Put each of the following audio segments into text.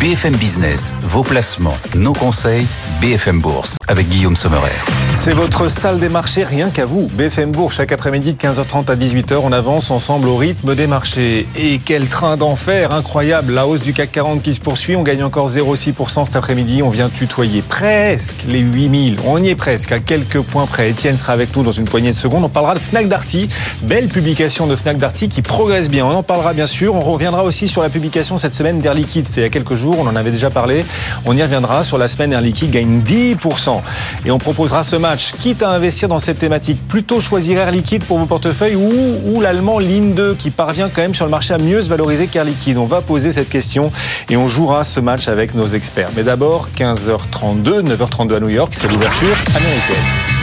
BFM Business, vos placements, nos conseils, BFM Bourse, avec Guillaume Sommerer. C'est votre salle des marchés, rien qu'à vous. BFM Bourse, chaque après-midi de 15h30 à 18h, on avance ensemble au rythme des marchés. Et quel train d'enfer, incroyable. La hausse du CAC 40 qui se poursuit, on gagne encore 0,6% cet après-midi. On vient tutoyer presque les 8000. On y est presque, à quelques points près. Étienne sera avec nous dans une poignée de secondes. On parlera de Fnac Darty. Belle publication de Fnac Darty qui progresse bien. On en parlera bien sûr. On reviendra aussi sur la publication cette semaine d'Air Liquide. C'est a quelques jours, on en avait déjà parlé. On y reviendra sur la semaine Air Liquide gagne 10%. Et on proposera ce match. Quitte à investir dans cette thématique, plutôt choisir Air Liquide pour vos portefeuilles ou, l'allemand Ligne 2 qui parvient quand même sur le marché à mieux se valoriser qu'Air Liquide. On va poser cette question et on jouera ce match avec nos experts. Mais d'abord, 15h32, 9h32 à New York, c'est l'ouverture américaine.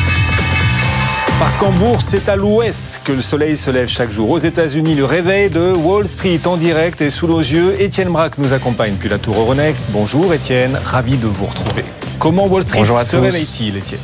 Parce qu'en bourse, c'est à l'ouest que le soleil se lève chaque jour. Aux États-Unis, le réveil de Wall Street en direct et sous nos yeux. Étienne Braque nous accompagne depuis la tour Euronext. Bonjour Étienne, ravi de vous retrouver. Comment Wall Street se réveille-t-il, Étienne?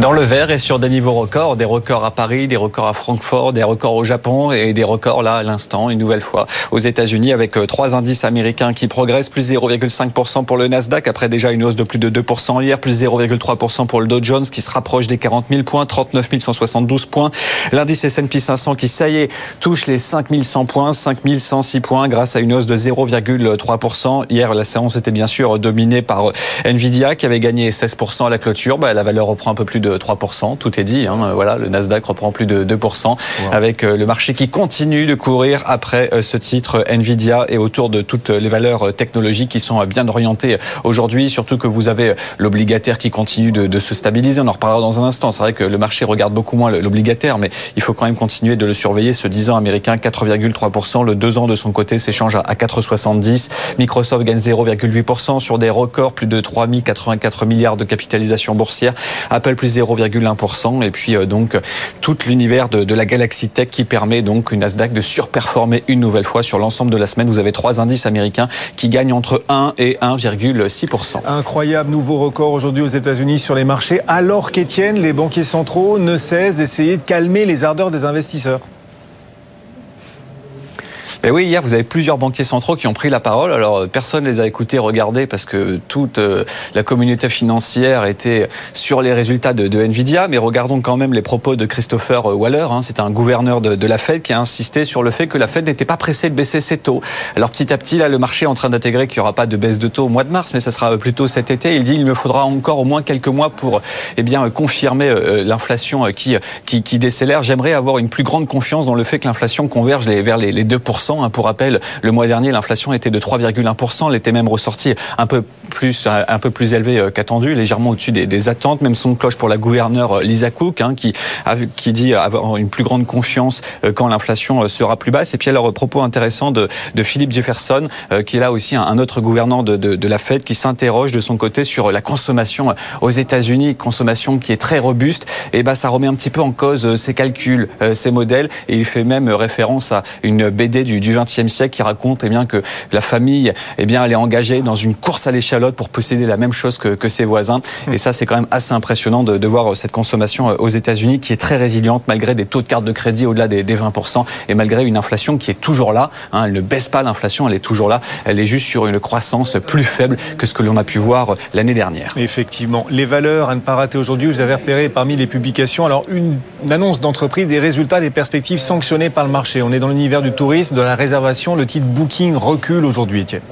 Dans le vert et sur des niveaux records, des records à Paris, des records à Francfort, des records au Japon et des records là à l'instant, une nouvelle fois aux États-Unis avec euh, trois indices américains qui progressent, plus 0,5% pour le Nasdaq après déjà une hausse de plus de 2% hier, plus 0,3% pour le Dow Jones qui se rapproche des 40 000 points, 39 172 points. L'indice S&P 500 qui, ça y est, touche les 5 100 points, 5 106 points grâce à une hausse de 0,3%. Hier, la séance était bien sûr dominée par Nvidia qui avait gagné 16% à la clôture. Bah, la valeur reprend un peu plus de 3%, tout est dit. Hein. Voilà, le Nasdaq reprend plus de 2%, avec euh, le marché qui continue de courir après euh, ce titre Nvidia et autour de toutes les valeurs technologiques qui sont bien orientées aujourd'hui, surtout que vous avez l'obligataire qui continue de, se stabiliser. On en reparlera dans un instant. C'est vrai que le marché regarde beaucoup moins l'obligataire, mais il faut quand même continuer de le surveiller. Ce 10 ans américain, 4,3%. Le 2 ans de son côté s'échange à 4,70. Microsoft gagne 0,8% sur des records, plus de 3 084 milliards de capitalisation boursière. Apple plus 0,1%. Et puis euh, donc tout l'univers de, la Galaxy Tech qui permet donc une Nasdaq de surperformer une nouvelle fois sur l'ensemble de la semaine. Vous avez trois indices américains qui gagnent entre 1 et 1,6%. Incroyable nouveau record aujourd'hui aux États-Unis sur les marchés, alors qu'Étienne, les banquiers centraux ne cessent d'essayer de calmer les ardeurs des investisseurs. Ben oui, hier, vous avez plusieurs banquiers centraux qui ont pris la parole. Alors, euh, personne ne les a écoutés, regardés, parce que toute euh, la communauté financière était sur les résultats de, Nvidia. Mais regardons quand même les propos de Christopher Waller. Hein. C'est un gouverneur de, la Fed qui a insisté sur le fait que la Fed n'était pas pressée de baisser ses taux. Alors, petit à petit, là, le marché est en train d'intégrer qu'il n'y aura pas de baisse de taux au mois de mars, mais ça sera plutôt cet été. Il dit il me faudra encore au moins quelques mois pour eh bien, confirmer euh, l'inflation qui, qui, qui décélère. J'aimerais avoir une plus grande confiance dans le fait que l'inflation converge vers les, les 2%. Hein. Pour rappel, le mois dernier, l'inflation était de 3,1%. Elle était même ressortie un peu plus, un peu plus élevée euh, qu'attendu, légèrement au-dessus des, attentes. Même son cloche pour la gouverneure euh, Lisa Cook, hein, qui, qui dit avoir une plus grande confiance euh, quand l'inflation sera plus basse. Et puis alors, propos intéressant de, de Philippe Jefferson, qui est là aussi un, autre gouverneur de, de, de la Fed, qui s'interroge de son côté sur la consommation aux États-Unis, consommation qui est très robuste. Et ben, ça remet un petit peu en cause ses calculs, ses modèles. Et il fait même référence à une BD du, du 20 siècle qui raconte eh bien, que la famille eh bien, elle est engagée dans une course à l'échalote pour posséder la même chose que, que ses voisins. Mmh. Et ça, c'est quand même assez impressionnant de, de, voir cette consommation euh, aux États-Unis qui est très résiliente malgré des taux de carte de crédit au-delà des, des 20% et malgré une inflation qui est toujours là. Hein, elle ne baisse pas l'inflation, elle est toujours là. Elle est juste sur une croissance plus faible que ce que l'on a pu voir euh, l'année dernière. Effectivement. Les valeurs à ne pas rater aujourd'hui, vous avez repéré parmi les publications, alors une, une annonce d'entreprise, des résultats, des perspectives sanctionnées par le marché. On est dans l'univers du tourisme, de la réservation le titre Booking recule aujourd'hui, Étienne.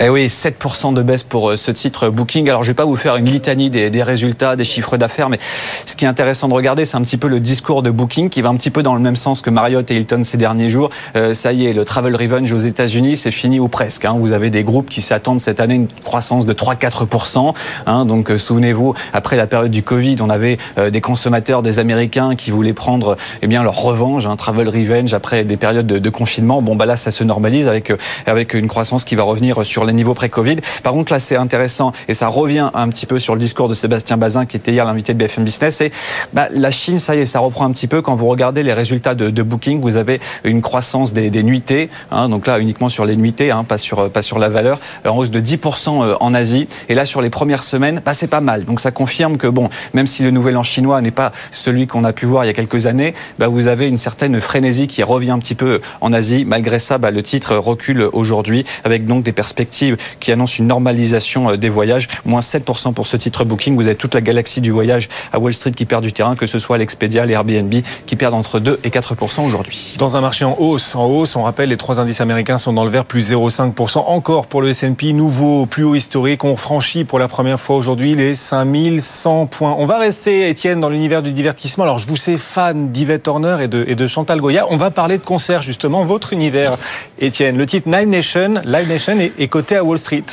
Eh oui, 7% de baisse pour euh, ce titre Booking. Alors, je vais pas vous faire une litanie des, résultats, des chiffres d'affaires, mais ce qui est intéressant de regarder, c'est un petit peu le discours de Booking qui va un petit peu dans le même sens que Marriott et Hilton ces derniers jours. Euh, ça y est, le travel revenge aux États-Unis, c'est fini ou presque. Hein. Vous avez des groupes qui s'attendent cette année une croissance de 3-4%. Hein. Donc, euh, souvenez-vous, après la période du Covid, on avait des consommateurs, des Américains qui voulaient prendre eh bien leur revanche, un travel revenge après des périodes de, confinement. Bon, bah là, ça se normalise avec avec une croissance qui va revenir sur l'année niveau pré-Covid. Par contre, là, c'est intéressant et ça revient un petit peu sur le discours de Sébastien Bazin, qui était hier l'invité de BFM Business. Et bah, la Chine, ça y est, ça reprend un petit peu. Quand vous regardez les résultats de, de Booking, vous avez une croissance des, des nuitées. Hein, donc là, uniquement sur les nuitées, hein, pas sur pas sur la valeur, en hausse de 10% en Asie. Et là, sur les premières semaines, bah, c'est pas mal. Donc ça confirme que bon, même si le nouvel an chinois n'est pas celui qu'on a pu voir il y a quelques années, bah, vous avez une certaine frénésie qui revient un petit peu en Asie. Malgré ça, bah, le titre recule aujourd'hui avec donc des perspectives qui annoncent une normalisation euh, des voyages. Moins 7% pour ce titre Booking. Vous avez toute la galaxie du voyage à Wall Street qui perd du terrain, que ce soit l'Expedia, les Airbnb qui perdent entre 2 et 4% aujourd'hui. Dans un marché en hausse, en hausse, on rappelle les trois indices américains sont dans le vert, plus 0,5%. Encore pour le S&P, nouveau plus haut historique. On franchit pour la première fois aujourd'hui les 5100 points. On va rester, Étienne, dans l'univers du divertissement. Alors, je vous sais fan d'Yvette Horner et de, et de Chantal Goya. On va parler de concert, justement, votre univers, Étienne. Le titre Live Nation, Live Nation est, est coté à Wall Street.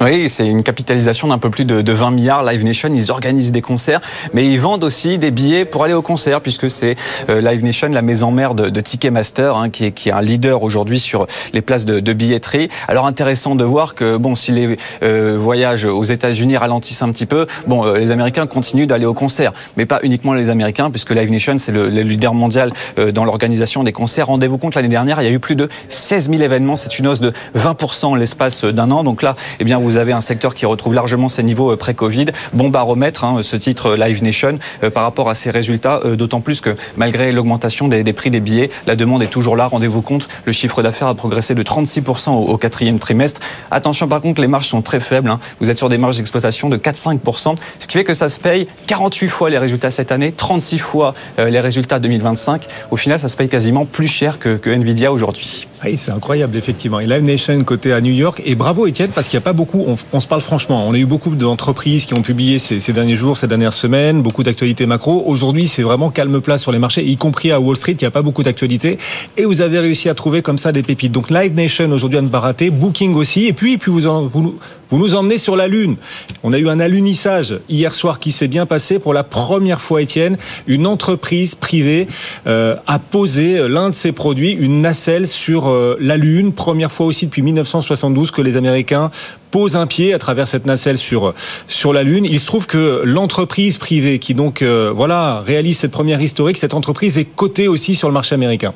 Oui, c'est une capitalisation d'un peu plus de, de, 20 milliards. Live Nation, ils organisent des concerts, mais ils vendent aussi des billets pour aller au concert, puisque c'est euh, Live Nation, la maison mère de, Ticketmaster, hein, qui, est, qui est un leader aujourd'hui sur les places de, billetterie. Alors intéressant de voir que bon, si les euh, voyages aux États-Unis ralentissent un petit peu, bon, euh, les Américains continuent d'aller au concert, mais pas uniquement les Américains, puisque Live Nation c'est le, le, leader mondial dans l'organisation des concerts. Rendez-vous compte, l'année dernière, il y a eu plus de 16 000 événements. C'est une hausse de 20% l'espace d'un an. Donc là, eh bien, avez un secteur qui retrouve largement ses niveaux pré-Covid. Bon baromètre, hein, ce titre Live Nation, euh, par rapport à ses résultats, euh, d'autant plus que malgré l'augmentation des, prix des billets, la demande est toujours là. Rendez-vous compte, le chiffre d'affaires a progressé de 36% au, quatrième trimestre. Attention par contre, les marges sont très faibles. Hein. Vous êtes sur des marges d'exploitation de 4-5%, ce qui fait que ça se paye 48 fois les résultats cette année, 36 fois euh, les résultats 2025. Au final, ça se paye quasiment plus cher que, que Nvidia aujourd'hui. Oui, c'est incroyable, effectivement. Et Live Nation côté à New York. Et bravo, Étienne, parce qu'il n'y a pas beaucoup, on, se parle franchement, on a eu beaucoup d'entreprises qui ont publié ces, derniers jours, ces dernières semaines, beaucoup d'actualités macro. Aujourd'hui, c'est vraiment calme plat sur les marchés, y compris à Wall Street, il n'y a pas beaucoup d'actualités. Et vous avez réussi à trouver comme ça des pépites. Donc Live Nation aujourd'hui à ne pas rater, Booking aussi. Et puis, puis vous, en, vous, vous nous emmenez sur la Lune. On a eu un alunissage hier soir qui s'est bien passé pour la première fois, Étienne. Une entreprise privée euh, a posé l'un de ses produits, une nacelle sur euh, la Lune. Première fois aussi depuis 1972 que les Américains posent un pied à travers cette nacelle sur sur la lune. Il se trouve que l'entreprise privée qui donc euh, voilà réalise cette première historique, cette entreprise est cotée aussi sur le marché américain.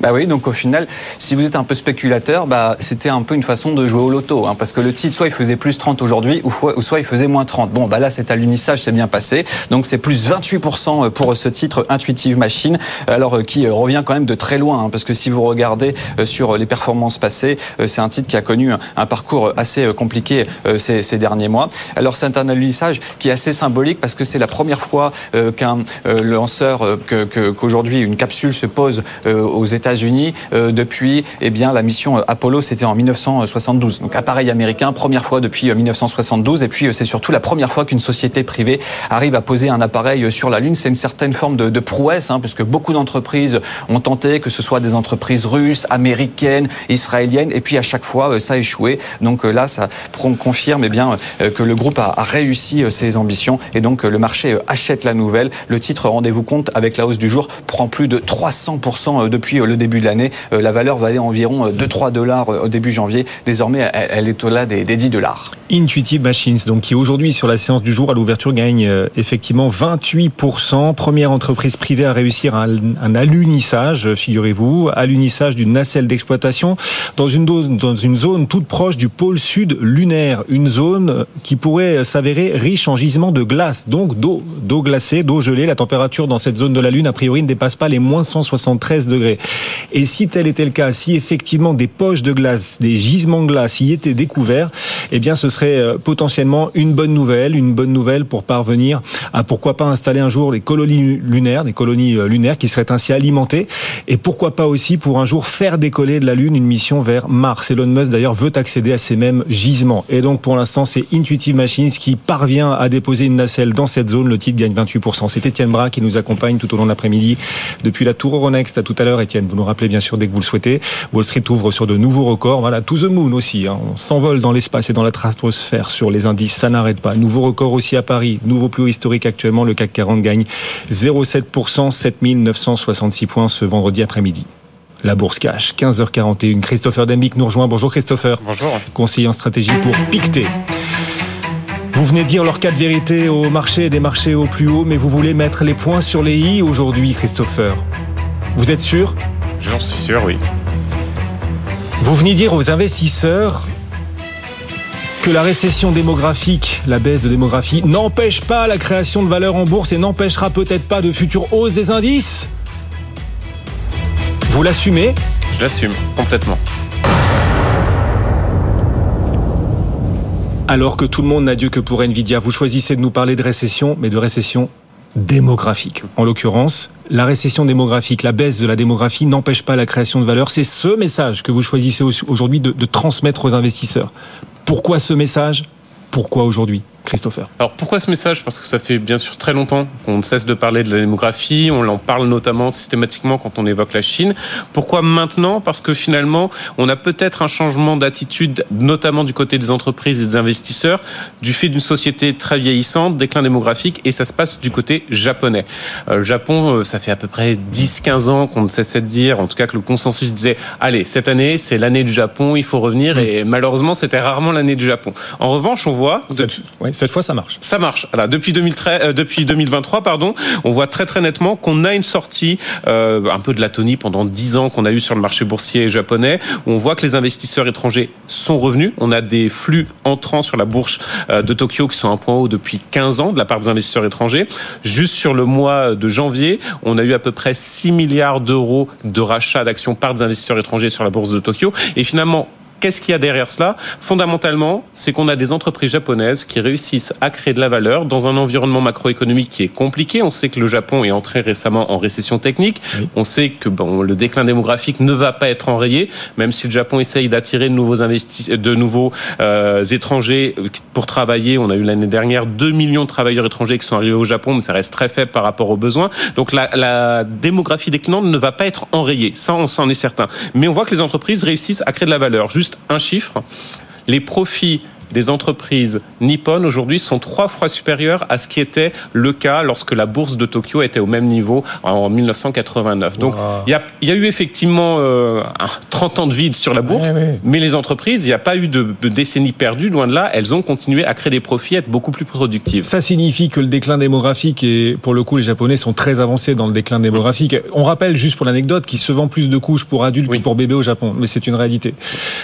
Bah oui, donc au final, si vous êtes un peu spéculateur, bah, c'était un peu une façon de jouer au loto, hein, parce que le titre, soit il faisait plus 30 aujourd'hui, ou, soit il faisait moins 30. Bon, bah là, c'est à l'unissage, c'est bien passé. Donc c'est plus 28% pour ce titre Intuitive Machine, alors qui revient quand même de très loin, hein, parce que si vous regardez sur les performances passées, c'est un titre qui a connu un parcours assez compliqué ces, derniers mois. Alors c'est un alunissage qui est assez symbolique, parce que c'est la première fois qu'un lanceur, qu'aujourd'hui une capsule se pose aux États États-Unis euh, depuis eh bien la mission Apollo c'était en 1972 donc appareil américain première fois depuis 1972 et puis c'est surtout la première fois qu'une société privée arrive à poser un appareil sur la lune. C'est une certaine forme de, de prouesse hein, puisque beaucoup d'entreprises ont tenté que ce soit des entreprises russes américaines israéliennes. Et puis à chaque fois ça a échoué. Donc là ça confirme eh bien que le groupe a, a réussi ses ambitions. Et donc le marché achète la nouvelle. Le titre rendez-vous compte avec la hausse du jour prend plus de 300% depuis le début de l'année, euh, la valeur valait environ 2-3 dollars euh, au début janvier. Désormais, elle est au-delà des, des 10 dollars. Intuitive Machines, donc qui aujourd'hui sur la séance du jour à l'ouverture gagne euh, effectivement 28%. Première entreprise privée à réussir un, un alunissage, figurez-vous, alunissage d'une nacelle d'exploitation dans une, dans une zone toute proche du pôle sud lunaire, une zone qui pourrait s'avérer riche en gisements de glace, donc d'eau, d'eau glacée, d'eau gelée. La température dans cette zone de la Lune, a priori, ne dépasse pas les moins 173 degrés. Et si tel était le cas, si effectivement des poches de glace, des gisements de glace y étaient découverts, eh bien ce serait potentiellement une bonne nouvelle, une bonne nouvelle pour parvenir à pourquoi pas installer un jour les colonies lunaires, des colonies lunaires qui seraient ainsi alimentées, et pourquoi pas aussi pour un jour faire décoller de la Lune une mission vers Mars. Elon Musk d'ailleurs veut accéder à ces mêmes gisements. Et donc pour l'instant c'est Intuitive Machines qui parvient à déposer une nacelle dans cette zone. Le titre gagne 28%. C'est Étienne Bras qui nous accompagne tout au long de l'après-midi depuis la Tour Euronext. À tout à l'heure, Étienne. Vous nous rappelez bien sûr dès que vous le souhaitez. Wall Street ouvre sur de nouveaux records. Voilà, to the moon aussi. Hein. On s'envole dans l'espace et dans la stratosphère sur les indices. Ça n'arrête pas. Nouveau record aussi à Paris. Nouveau plus haut historique actuellement. Le CAC 40 gagne 0,7%, 7966 points ce vendredi après-midi. la bourse cash. 15h41. Christopher Dembic nous rejoint. Bonjour Christopher. Bonjour. Conseiller en stratégie pour Pictet. Vous venez dire leur cas de vérité au marché des marchés au plus haut, mais vous voulez mettre les points sur les i aujourd'hui, Christopher. Vous êtes sûr? J'en suis sûr, oui. Vous venez dire aux investisseurs que la récession démographique, la baisse de démographie, n'empêche pas la création de valeur en bourse et n'empêchera peut-être pas de futures hausses des indices? Vous l'assumez? Je l'assume complètement. Alors que tout le monde n'a Dieu que pour Nvidia, vous choisissez de nous parler de récession, mais de récession démographique. En l'occurrence, la récession démographique, la baisse de la démographie n'empêche pas la création de valeur. C'est ce message que vous choisissez aujourd'hui de, de transmettre aux investisseurs. Pourquoi ce message? Pourquoi aujourd'hui? Christopher. Alors pourquoi ce message? Parce que ça fait bien sûr très longtemps qu'on ne cesse de parler de la démographie, on en parle notamment systématiquement quand on évoque la Chine. Pourquoi maintenant? Parce que finalement, on a peut-être un changement d'attitude, notamment du côté des entreprises et des investisseurs, du fait d'une société très vieillissante, déclin démographique, et ça se passe du côté japonais. Euh, le Japon, euh, ça fait à peu près 10-15 ans qu'on ne cessait de dire, en tout cas que le consensus disait, allez, cette année, c'est l'année du Japon, il faut revenir, et malheureusement, c'était rarement l'année du Japon. En revanche, on voit... cette fois, ça marche. Ça marche. Depuis, 2013, euh, 2023, pardon, on voit très très nettement qu'on a une sortie euh, un peu de l'atonie pendant 10 ans qu'on a eu sur le marché boursier japonais, on voit que les investisseurs étrangers sont revenus. On a des flux entrants sur la bourse euh, de Tokyo qui sont à un point haut depuis 15 ans de la part des investisseurs étrangers. Juste sur le mois de janvier, on a eu à peu près 6 milliards d'euros de rachat d'actions par des investisseurs étrangers sur la bourse de Tokyo. Et finalement, Qu'est-ce qu'il y a derrière cela? Fondamentalement, c'est qu'on a des entreprises japonaises qui réussissent à créer de la valeur dans un environnement macroéconomique qui est compliqué. On sait que le Japon est entré récemment en récession technique. Oui. On sait que bon, le déclin démographique ne va pas être enrayé, même si le Japon essaye d'attirer de nouveaux, de nouveaux euh, étrangers pour travailler. On a eu l'année dernière 2 millions de travailleurs étrangers qui sont arrivés au Japon, mais ça reste très faible par rapport aux besoins. Donc la, la démographie déclinante ne va pas être enrayée. Ça, on s'en est certain. Mais on voit que les entreprises réussissent à créer de la valeur. Juste un chiffre, les profits des entreprises nippones aujourd'hui sont trois fois supérieurs à ce qui était le cas lorsque la bourse de Tokyo était au même niveau en 1989. Donc wow. il, y a, il y, a, eu effectivement euh, 30 ans de vide sur la bourse, mais les entreprises, il n'y a pas eu de, de décennies perdues, loin de là, elles ont continué à créer des profits, à être beaucoup plus productives. Ça signifie que le déclin démographique, et pour le coup les Japonais sont très avancés dans le déclin démographique. On rappelle juste pour l'anecdote qu'ils se vendent plus de couches pour adultes oui. que pour bébés au Japon, mais c'est une réalité.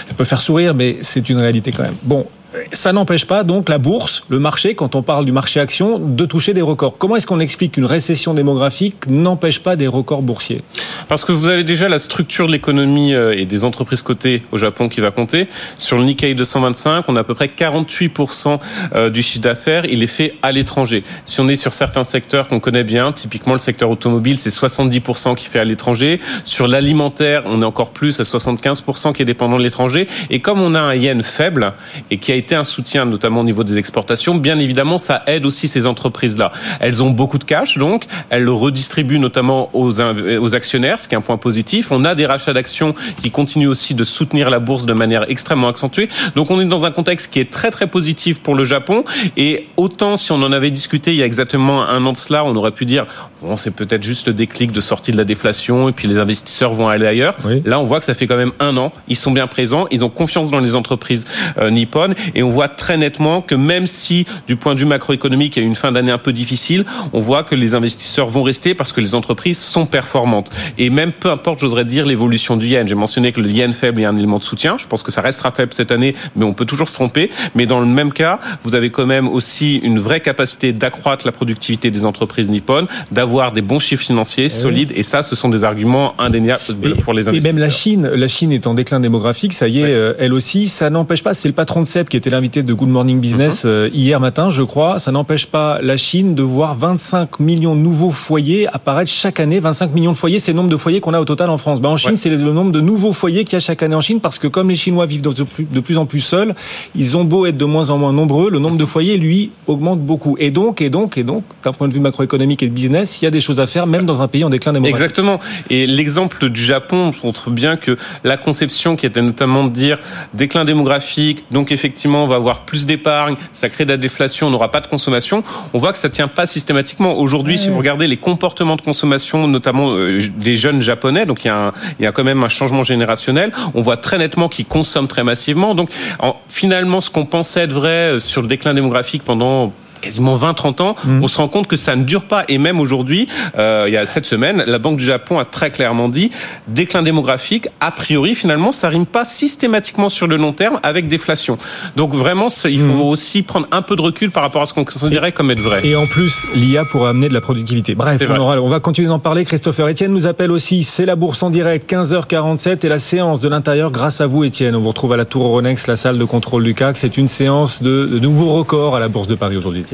Ça peut faire sourire, mais c'est une réalité quand même. Bon, ça n'empêche pas donc la bourse, le marché, quand on parle du marché action, de toucher des records. Comment est-ce qu'on explique qu'une récession démographique n'empêche pas des records boursiers? Parce que vous avez déjà la structure de l'économie euh, et des entreprises cotées au Japon qui va compter. Sur le Nikkei 225, on a à peu près 48% euh, du chiffre d'affaires, il est fait à l'étranger. Si on est sur certains secteurs qu'on connaît bien, typiquement le secteur automobile, c'est 70% qui fait à l'étranger. Sur l'alimentaire, on est encore plus à 75% qui est dépendant de l'étranger. Et comme on a un yen faible et qui a été un soutien, notamment au niveau des exportations, bien évidemment, ça aide aussi ces entreprises-là. Elles ont beaucoup de cash, donc elles le redistribuent notamment aux, aux actionnaires, ce qui est un point positif. On a des rachats d'actions qui continuent aussi de soutenir la bourse de manière extrêmement accentuée. Donc on est dans un contexte qui est très très positif pour le Japon. Et autant si on en avait discuté il y a exactement un an de cela, on aurait pu dire bon c'est peut-être juste le déclic de sortie de la déflation et puis les investisseurs vont aller ailleurs. Oui. Là on voit que ça fait quand même un an. Ils sont bien présents, ils ont confiance dans les entreprises euh, nippones et on voit très nettement que même si du point de vue macroéconomique il y a eu une fin d'année un peu difficile, on voit que les investisseurs vont rester parce que les entreprises sont performantes. Et même peu importe, j'oserais dire, l'évolution du yen. J'ai mentionné que le yen faible est un élément de soutien. Je pense que ça restera faible cette année, mais on peut toujours se tromper. Mais dans le même cas, vous avez quand même aussi une vraie capacité d'accroître la productivité des entreprises nippones, d'avoir des bons chiffres financiers solides. Et ça, ce sont des arguments indéniables pour les investisseurs. Et même la Chine, la Chine est en déclin démographique, ça y est, ouais. elle aussi. Ça n'empêche pas, c'est le patron de CEP qui était l'invité de Good Morning Business mm -hmm. hier matin, je crois. Ça n'empêche pas la Chine de voir 25 millions de nouveaux foyers apparaître chaque année. 25 millions de foyers, c'est le nombre de foyers qu'on a au total en France. Ben, en Chine, ouais. c'est le nombre de nouveaux foyers qu'il y a chaque année en Chine parce que comme les Chinois vivent de plus, de plus en plus seuls, ils ont beau être de moins en moins nombreux, le nombre de foyers, lui, augmente beaucoup. Et donc, et donc, et donc, d'un point de vue macroéconomique et de business, il y a des choses à faire, même dans un pays en déclin démographique. Exactement. Et l'exemple du Japon montre bien que la conception qui était notamment de dire déclin démographique, donc effectivement, on va avoir plus d'épargne, ça crée de la déflation, on n'aura pas de consommation. On voit que ça tient pas systématiquement. Aujourd'hui, si vous regardez les comportements de consommation, notamment euh, des jeunes japonais. Donc il y a, un, il y a quand même un changement générationnel. On voit très nettement qu'ils consomment très massivement. Donc en, finalement, ce qu'on pensait être vrai sur le déclin démographique pendant quasiment 20-30 ans, mm. on se rend compte que ça ne dure pas. Et même aujourd'hui, euh, il y a cette semaine, la Banque du Japon a très clairement dit déclin démographique, a priori, finalement, ça rime pas systématiquement sur le long terme avec déflation. Donc vraiment, il faut mm. aussi prendre un peu de recul par rapport à ce qu'on considérait comme être vrai. Et en plus, l'IA pourrait amener de la productivité. Bref, on, on, va continuer d'en parler. Christopher Etienne nous appelle aussi. C'est la bourse en direct, 15h47 et la séance de l'intérieur grâce à vous, Etienne. On vous retrouve à la Tour Euronext, la salle de contrôle du CAC. C'est une séance de, de nouveaux records à la Bourse de Paris aujourd'hui.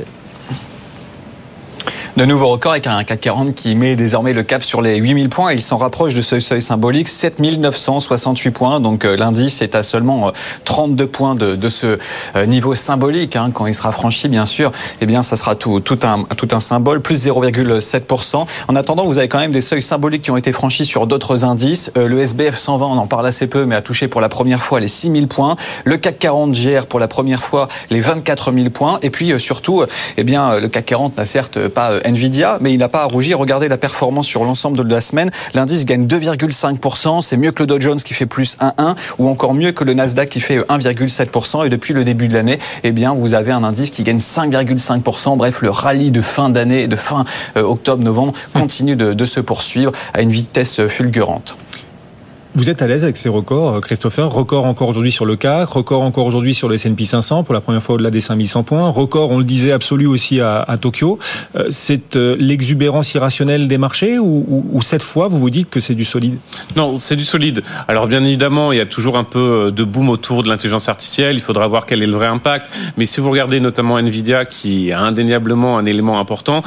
De nouveaux records avec un CAC 40 qui met désormais le cap sur les 8000 points. Il s'en rapproche de ce seuil symbolique, 7968 points. Donc euh, l'indice est à seulement 32 euh, points de, de ce euh, niveau symbolique. Hein. Quand il sera franchi, bien sûr, eh bien, ça sera tout, tout, un, tout un symbole, plus 0,7%. En attendant, vous avez quand même des seuils symboliques qui ont été franchis sur d'autres indices. Le SBF 120, on en parle assez peu, mais a touché pour la première fois les 6000 points. Le CAC 40 gère pour la première fois les 24 000 points. Et puis surtout, eh bien, le CAC 40 n'a certes pas Nvidia, mais il n'a pas à rougir. Regardez la performance sur l'ensemble de la semaine. L'indice gagne 2,5%. C'est mieux que le Dow Jones qui fait plus 1,1 ou encore mieux que le Nasdaq qui fait 1,7%. Et depuis le début de l'année, eh bien, vous avez un indice qui gagne 5,5%. Bref, le rallye de fin d'année, de fin euh, octobre-novembre continue de se poursuivre à une vitesse fulgurante. Vous êtes à l'aise avec ces records, euh, Christopher? Record encore aujourd'hui sur le CAC, record encore aujourd'hui sur le S&P 500 pour la première fois au-delà des 5100 points, record, on le disait, absolu aussi à, Tokyo. Euh, c'est euh, l'exubérance irrationnelle des marchés ou, cette fois, vous vous dites que c'est du solide? Non, c'est du solide. Alors bien évidemment, il y a toujours un peu de boom autour de l'intelligence artificielle. Il faudra voir quel est le vrai impact. Mais si vous regardez notamment Nvidia, qui a indéniablement un élément important,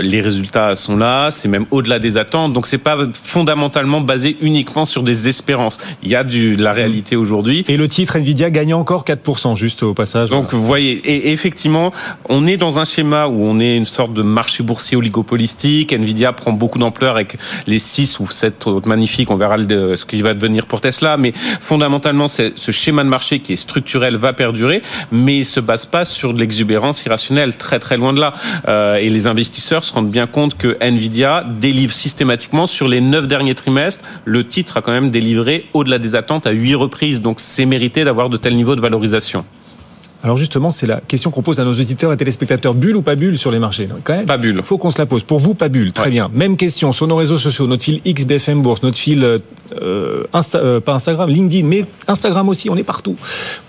les résultats sont là. C'est même au-delà des attentes. Donc c'est pas fondamentalement basé uniquement sur des espérances. Il y a du, de la réalité aujourd'hui. Et le titre Nvidia gagne encore 4%, juste au passage. Donc, vous voyez, et effectivement, on est dans un schéma où on est une sorte de marché boursier oligopolistique. Nvidia prend beaucoup d'ampleur avec les 6 ou 7 autres magnifiques. On verra ce qui va devenir pour Tesla. Mais fondamentalement, ce schéma de marché qui est structurel va perdurer, mais il se base pas sur de l'exubérance irrationnelle, très très loin de là. Euh, et les investisseurs se rendent bien compte que Nvidia délivre systématiquement sur les 9 derniers trimestres. Le titre a quand même délivré au-delà des attentes à huit reprises. Donc c'est mérité d'avoir de tels niveaux de valorisation. Alors justement, c'est la question qu'on pose à nos auditeurs et téléspectateurs. Bulle ou pas bulle sur les marchés? Quand même, Pas bulle. Il faut qu'on se la pose. Pour vous, pas bulle. Très bien. Même question sur nos réseaux sociaux. Notre fil XBFM Bourse, notre fil, euh, euh, pas Instagram, LinkedIn, mais Instagram aussi. On est partout.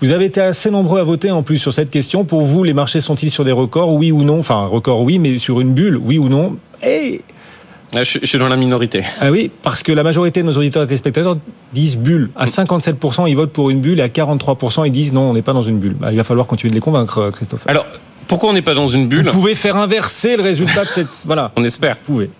Vous avez été assez nombreux à voter en plus sur cette question. Pour vous, les marchés sont-ils sur des records? Oui ou non? Enfin, record oui, mais sur une bulle, oui ou non? Et ah, je, suis dans la minorité. Ah oui, parce que la majorité de nos auditeurs et téléspectateurs disent bulle. À 57%, ils votent pour une bulle et à 43%, ils disent non, on n'est pas dans une bulle. Bah, il va falloir continuer de les convaincre, euh, Christophe. Alors, pourquoi on n'est pas dans une bulle? Vous pouvez faire inverser le résultat de cette. Voilà. on espère. Vous pouvez.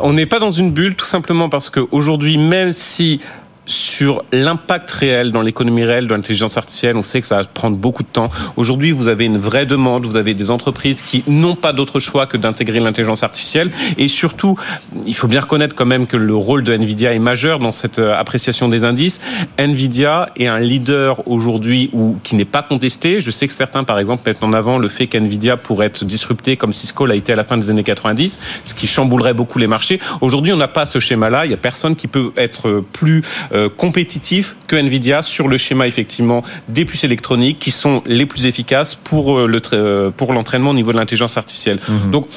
On n'est pas dans une bulle tout simplement parce qu'aujourd'hui, même si sur l'impact réel dans l'économie réelle de l'intelligence artificielle. On sait que ça va prendre beaucoup de temps. Aujourd'hui, vous avez une vraie demande, vous avez des entreprises qui n'ont pas d'autre choix que d'intégrer l'intelligence artificielle. Et surtout, il faut bien reconnaître quand même que le rôle de Nvidia est majeur dans cette euh, appréciation des indices. Nvidia est un leader aujourd'hui ou qui n'est pas contesté. Je sais que certains, par exemple, mettent en avant le fait qu'Nvidia pourrait être disrupté comme Cisco l'a été à la fin des années 90, ce qui chamboulerait beaucoup les marchés. Aujourd'hui, on n'a pas ce schéma-là. Il n'y a personne qui peut être plus euh, compétitif que Nvidia sur le schéma effectivement des puces électroniques qui sont les plus efficaces pour euh, le euh, pour l'entraînement au niveau de l'intelligence artificielle. Mhm. Donc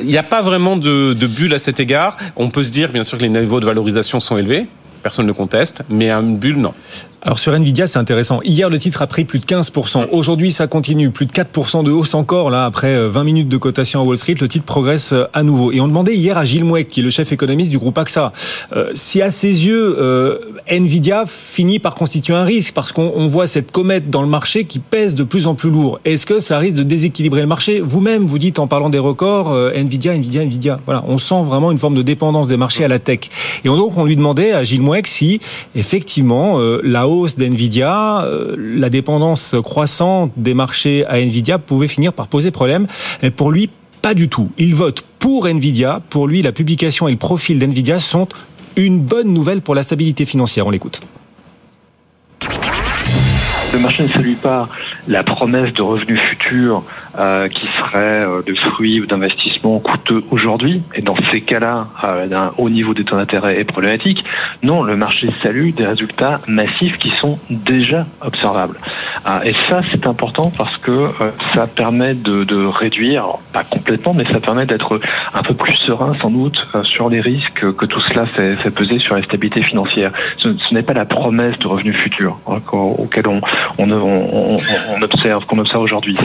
il n'y a pas vraiment de, de bulle à cet égard. On peut se dire bien sûr que les niveaux de valorisation sont élevés personne ne conteste, mais une bulle, non. Alors sur Nvidia, c'est intéressant. Hier, le titre a pris plus de 15%. Aujourd'hui, ça continue. Plus de 4% de hausse encore, là, après 20 euh, minutes de cotation à Wall Street. Le titre progresse euh, à nouveau. Et on demandait hier à Gilles Mouek, qui est le chef économiste du groupe AXA, euh, si à ses yeux, Nvidia finit par constituer un risque, parce qu'on voit cette comète dans le marché qui pèse de plus en plus lourd. Est-ce que ça risque de déséquilibrer le marché? Vous-même, vous dites en parlant des records, Nvidia, Nvidia, Nvidia. Voilà, on sent vraiment une forme de dépendance des marchés à la tech. Et donc, on lui demandait à Gilles Mouek si, effectivement, la hausse d'NVIDIA, euh, la dépendance croissante des marchés à NVIDIA pouvait finir par poser problème. Et pour lui, pas du tout. Il vote pour NVIDIA. Pour lui, la publication et le profil d'NVIDIA sont une bonne nouvelle pour la stabilité financière. On l'écoute. Le marché ne salue pas la promesse de revenus futurs euh, qui seraient euh, le fruit d'investissements coûteux aujourd'hui. Et dans ces cas-là, euh, un haut niveau des taux d'intérêt est problématique. Non, le marché salue des résultats massifs qui sont déjà observables. Ah, et ça, c'est important parce que euh, ça permet de, de réduire, pas complètement, mais ça permet d'être un peu plus serein sans doute euh, sur les risques que tout cela fait, fait peser sur la stabilité financière. Ce, ce n'est pas la promesse de revenus futurs hein, auquel on, on, on- on observe, qu'on observe aujourd'hui.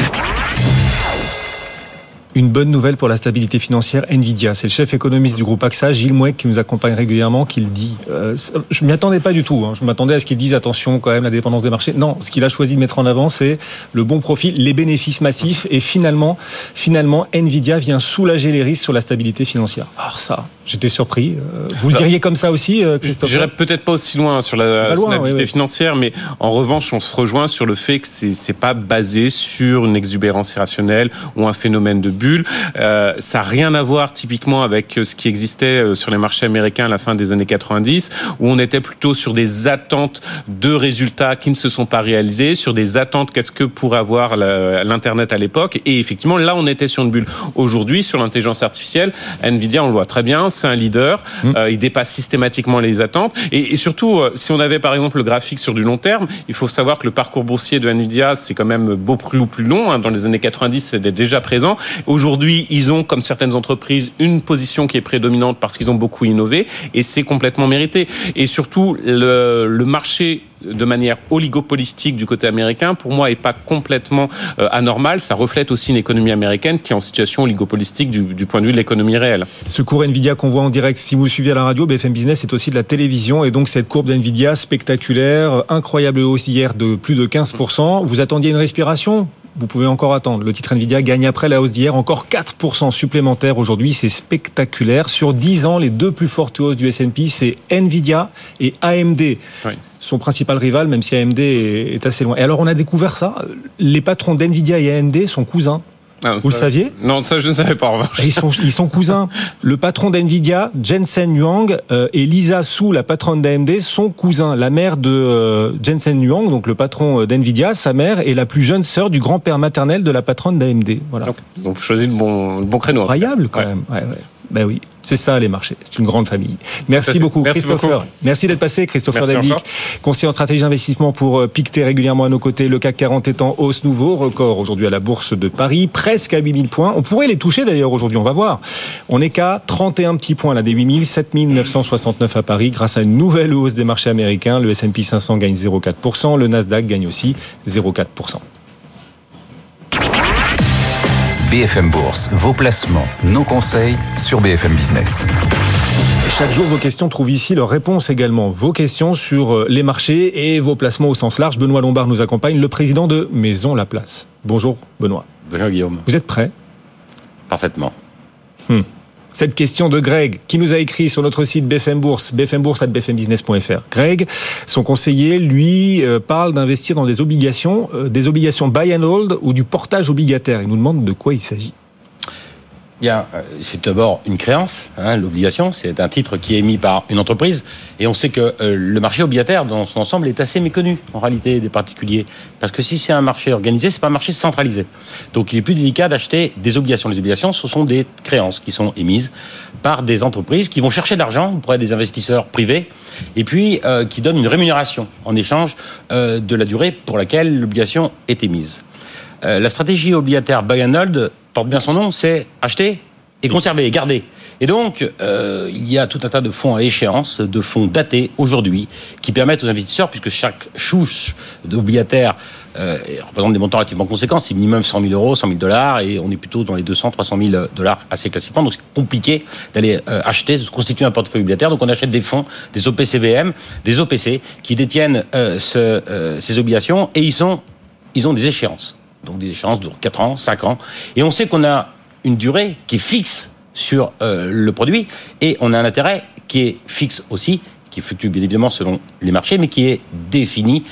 Une bonne nouvelle pour la stabilité financière, Nvidia. C'est le chef économiste du groupe AXA, Gilles Mouek, qui nous accompagne régulièrement, qui le dit. Euh, je m'y attendais pas du tout. hein. Je m'attendais à ce qu'il dise attention quand même la dépendance des marchés. Non, ce qu'il a choisi de mettre en avant, c'est le bon profil, les bénéfices massifs, et finalement, finalement, Nvidia vient soulager les risques sur la stabilité financière. Alors ça, j'étais surpris. Euh, Vous le Bah, diriez comme ça aussi, euh, Christophe J'irai peut-être pas aussi loin sur la stabilité oui, oui. financière, mais en revanche, on se rejoint sur le fait que c'est pas basé sur une exubérance irrationnelle ou un phénomène de bulle. Euh, ça n'a rien à voir typiquement avec ce qui existait sur les marchés américains à la fin des années 90, où on était plutôt sur des attentes de résultats qui ne se sont pas réalisés, sur des attentes qu'est-ce que pourrait avoir l'internet à l'époque, et effectivement là on était sur une bulle. Aujourd'hui, sur l'intelligence artificielle, Nvidia, on le voit très bien, c'est un leader. Euh, il dépasse systématiquement les attentes. Et, et surtout, euh, si on avait par exemple le graphique sur du long terme, il faut savoir que le parcours boursier de Nvidia, c'est quand même beaucoup plus, plus long. hein. Dans les années 90, c'était déjà présent. Aujourd'hui, ils ont, comme certaines entreprises, une position qui est prédominante parce qu'ils ont beaucoup innové. Et c'est complètement mérité. Et surtout, le, le marché de manière oligopolistique du côté américain, pour moi, est pas complètement euh, anormal. Ça reflète aussi une économie américaine qui est en situation oligopolistique du, du point de vue de l'économie réelle. Ce cours Nvidia qu'on voit en direct, si vous le suivez à la radio, BFM Business, c'est aussi de la télévision. Et donc, cette courbe d'Nvidia spectaculaire, incroyable hausse hier de plus de 15%. Vous attendiez une respiration? Vous pouvez encore attendre. Le titre Nvidia gagne après la hausse d'hier encore 4% supplémentaire aujourd'hui. C'est spectaculaire. Sur 10 ans, les deux plus fortes hausses du S&P, c'est Nvidia et AMD. Oui. Son principal rival, même si AMD est assez loin. Et alors, on a découvert ça. Les patrons d'Nvidia et AMD sont cousins. Ah, Vous le saviez Non, ça je ne savais pas. en Ils sont, ils sont cousins. Le patron d'NVIDIA, Jensen Huang, euh, et Lisa Su, la patronne d'AMD, sont cousins. La mère de euh, Jensen Huang, donc le patron euh, d'NVIDIA, sa mère est la plus jeune sœur du grand-père maternel de la patronne d'AMD. Voilà. Donc, ils ont choisi le bon, le bon créneau. Incroyable quand Ouais. même. Ouais, ouais. Ben oui, c'est ça les marchés. C'est une grande famille. Merci beaucoup, Merci Christopher. beaucoup. Merci d'être passé, Christopher Dablic, conseiller en stratégie d'investissement pour euh, piqueter régulièrement à nos côtés. Le CAC 40 est en hausse nouveau, record aujourd'hui à la bourse de Paris, presque à 8000 points. On pourrait les toucher d'ailleurs aujourd'hui, on va voir. On est qu'à 31 petits points là des 8000, 7969 à Paris grâce à une nouvelle hausse des marchés américains. Le S&P 500 gagne 0,4%, le Nasdaq gagne aussi 0,4%. BFM Bourse, vos placements, nos conseils sur BFM Business. Chaque jour, vos questions trouvent ici leur réponse également. Vos questions sur euh, les marchés et vos placements au sens large. Benoît Lombard nous accompagne, le président de Maison La Place. Bonjour Benoît. Bonjour Guillaume. Vous êtes prêt? Parfaitement. Cette question de Greg, qui nous a écrit sur notre site BFM Bourse, bfmbourse.bfmbusiness.fr. Greg, son conseiller, lui, euh, parle d'investir dans des obligations, euh, des obligations buy and hold ou du portage obligataire. Il nous demande de quoi il s'agit. Euh, c'est d'abord une créance, hein, l'obligation. C'est un titre qui est émis par une entreprise. Et on sait que euh, le marché obligataire, dans son ensemble, est assez méconnu, en réalité, des particuliers. Parce que si c'est un marché organisé, c'est pas un marché centralisé. Donc il est plus délicat d'acheter des obligations. Les obligations, ce sont des créances qui sont émises par des entreprises qui vont chercher de l'argent auprès des investisseurs privés et puis euh, qui donnent une rémunération en échange de la durée pour laquelle l'obligation est émise. Euh, la stratégie obligataire buy and hold porte bien son nom, c'est acheter et conserver et garder. Et donc, euh, il y a tout un tas de fonds à échéance, de fonds datés aujourd'hui, qui permettent aux investisseurs, puisque chaque chouche d'obligataire euh, représente des montants relativement conséquents, c'est minimum 100 000 euros, 100 000 dollars, et on est plutôt dans les 200, 300 000 dollars assez classiquement. Donc, c'est compliqué d'aller acheter, de se constituer un portefeuille obligataire. Donc, on achète des fonds, des OPCVM, des OPC, qui détiennent ce, ces obligations, et ils sont, ils ont des échéances donc des échéances de 4 ans, 5 ans. Et on sait qu'on a une durée qui est fixe sur euh, le produit et on a un intérêt qui est fixe aussi, qui fluctue bien évidemment selon les marchés, mais qui est défini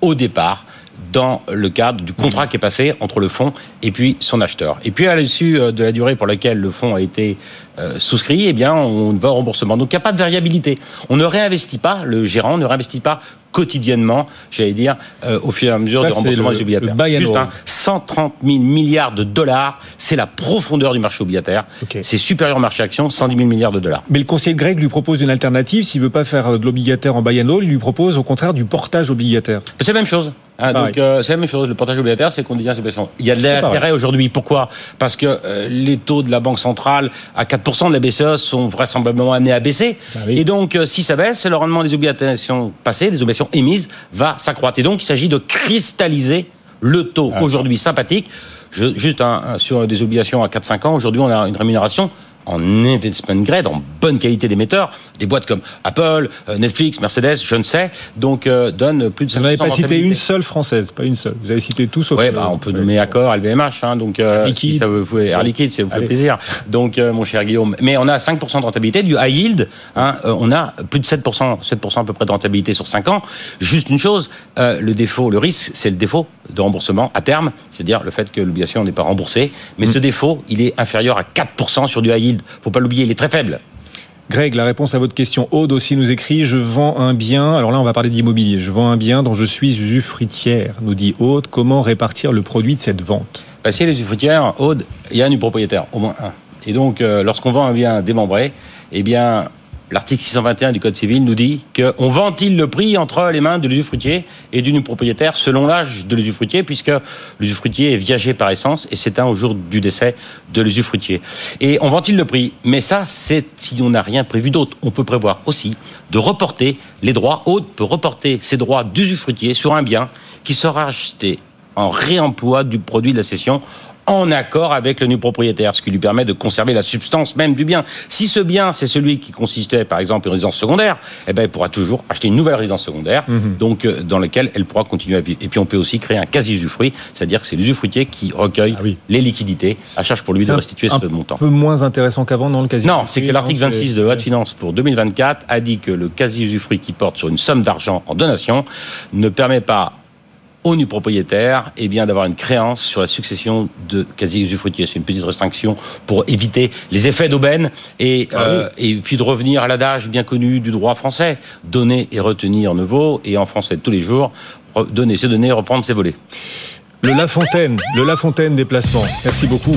au départ dans le cadre du contrat qui est passé entre le fonds et puis son acheteur. Et puis à l'issue euh, de la durée pour laquelle le fonds a été euh, souscrit, eh bien on va au remboursement. Donc il n'y a pas de variabilité. On ne réinvestit pas, le gérant ne réinvestit pas quotidiennement, j'allais dire, euh, au fur et à mesure du remboursement c'est des le- obligataires. le Juste un 130 000 milliards de dollars, c'est la profondeur du marché obligataire. C'est supérieur au marché action, 110 000 milliards de dollars. Mais le conseiller Greg lui propose une alternative. S'il veut pas faire euh, de l'obligataire en buy and hold, il lui propose au contraire du portage obligataire. C'est la même chose. Hein, Pareil. donc euh, c'est la même chose. Le portage obligataire, c'est qu'on dit obligations. Il y a de l'intérêt aujourd'hui. Pourquoi? Parce que euh, les taux de la banque centrale à 4% de la BCE sont vraisemblablement amenés à baisser. Ah oui. Et donc, euh, si ça baisse, le rendement des obligations passées, des obligations émises, va s'accroître. Et donc, il s'agit de cristalliser le taux Ah. aujourd'hui sympathique. Je- juste un- sur des obligations à 4-5 ans, aujourd'hui, on a une rémunération en investment grade, en bonne qualité d'émetteur. Des boîtes comme Apple, euh, Netflix, Mercedes, je ne sais, donc euh, donnent plus de Vous n'avez 5% pas cité une seule française, pas une seule. Vous avez cité tout sauf. Ouais, euh, bah, on peut ouais. nommer Accor, LVMH, hein, donc euh, si ça vous fait Air Liquide, ça vous fait plaisir. Donc, euh, mon cher Guillaume, mais on a 5% de rentabilité du high yield. Hein, euh, on a plus de 7%, 7% à peu près de rentabilité sur 5 ans. Juste une chose, euh, le défaut, le risque, c'est le défaut de remboursement à terme, c'est-à-dire le fait que l'obligation n'est pas remboursée. Mais Mm. ce défaut, il est inférieur à 4% sur du high yield. Faut pas l'oublier, il est très faible. Greg, la réponse à votre question. Aude aussi nous écrit Je vends un bien. Alors là, on va parler d'immobilier. Je vends un bien dont je suis usufruitière. Nous dit Aude. Comment répartir le produit de cette vente? Bah, si les usufruitières, Aude, il y a un du propriétaire, au moins un. Et donc, euh, lorsqu'on vend un bien démembré, eh bien, l'article 621 du Code civil nous dit qu'on ventile le prix entre les mains de l'usufruitier et du propriétaire selon l'âge de l'usufruitier, puisque l'usufruitier est viager par essence et s'éteint au jour du décès de l'usufruitier. Et on ventile le prix. Mais ça, c'est si on n'a rien prévu d'autre. On peut prévoir aussi de reporter les droits. Aude peut reporter ses droits d'usufruitier sur un bien qui sera acheté en réemploi du produit de la cession en accord avec le nu propriétaire, ce qui lui permet de conserver la substance même du bien. Si ce bien, c'est celui qui consistait, par exemple, une résidence secondaire, eh ben, elle pourra toujours acheter une nouvelle résidence secondaire, donc euh, dans laquelle elle pourra continuer à vivre. Et puis, on peut aussi créer un quasi-usufruit, c'est-à-dire que c'est l'usufruitier qui recueille Ah oui. les liquidités, à charge pour lui de un- restituer un ce montant. peu moins intéressant qu'avant dans le quasi. Non, c'est que l'article Non, c'est- 26 de la loi de finances pour 2024 a dit que le quasi-usufruit qui porte sur une somme d'argent en donation ne permet pas au nu propriétaire eh bien d'avoir une créance sur la succession de quasi-usufruitiers. C'est une petite restriction pour éviter les effets d'aubaine et, Ah euh, et puis de revenir à l'adage bien connu du droit français donner et retenir ne vaut et en français de tous les jours donner c'est donner reprendre c'est voler. Le La Fontaine, le La Fontaine placements. Merci beaucoup.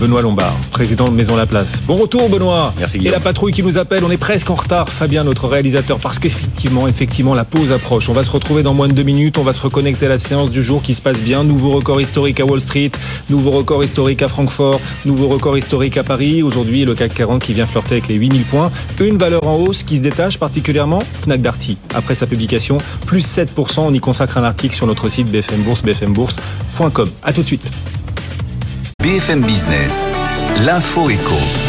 Benoît Lombard, président de Maison La Place. Bon retour Benoît. Merci, Et la patrouille qui nous appelle, on est presque en retard. Fabien, notre réalisateur, parce qu'effectivement, effectivement, la pause approche. On va se retrouver dans moins de deux minutes. On va se reconnecter à la séance du jour qui se passe bien. Nouveau record historique à Wall Street, nouveau record historique à Francfort, nouveau record historique à Paris. Aujourd'hui, le CAC 40 qui vient flirter avec les 8000 points. Une valeur en hausse qui se détache particulièrement, Fnac Darty. Après sa publication, plus 7%. On y consacre un article sur notre site BFM Bourse, bfmbourse.com. À tout de suite. BFM Business, l'info éco.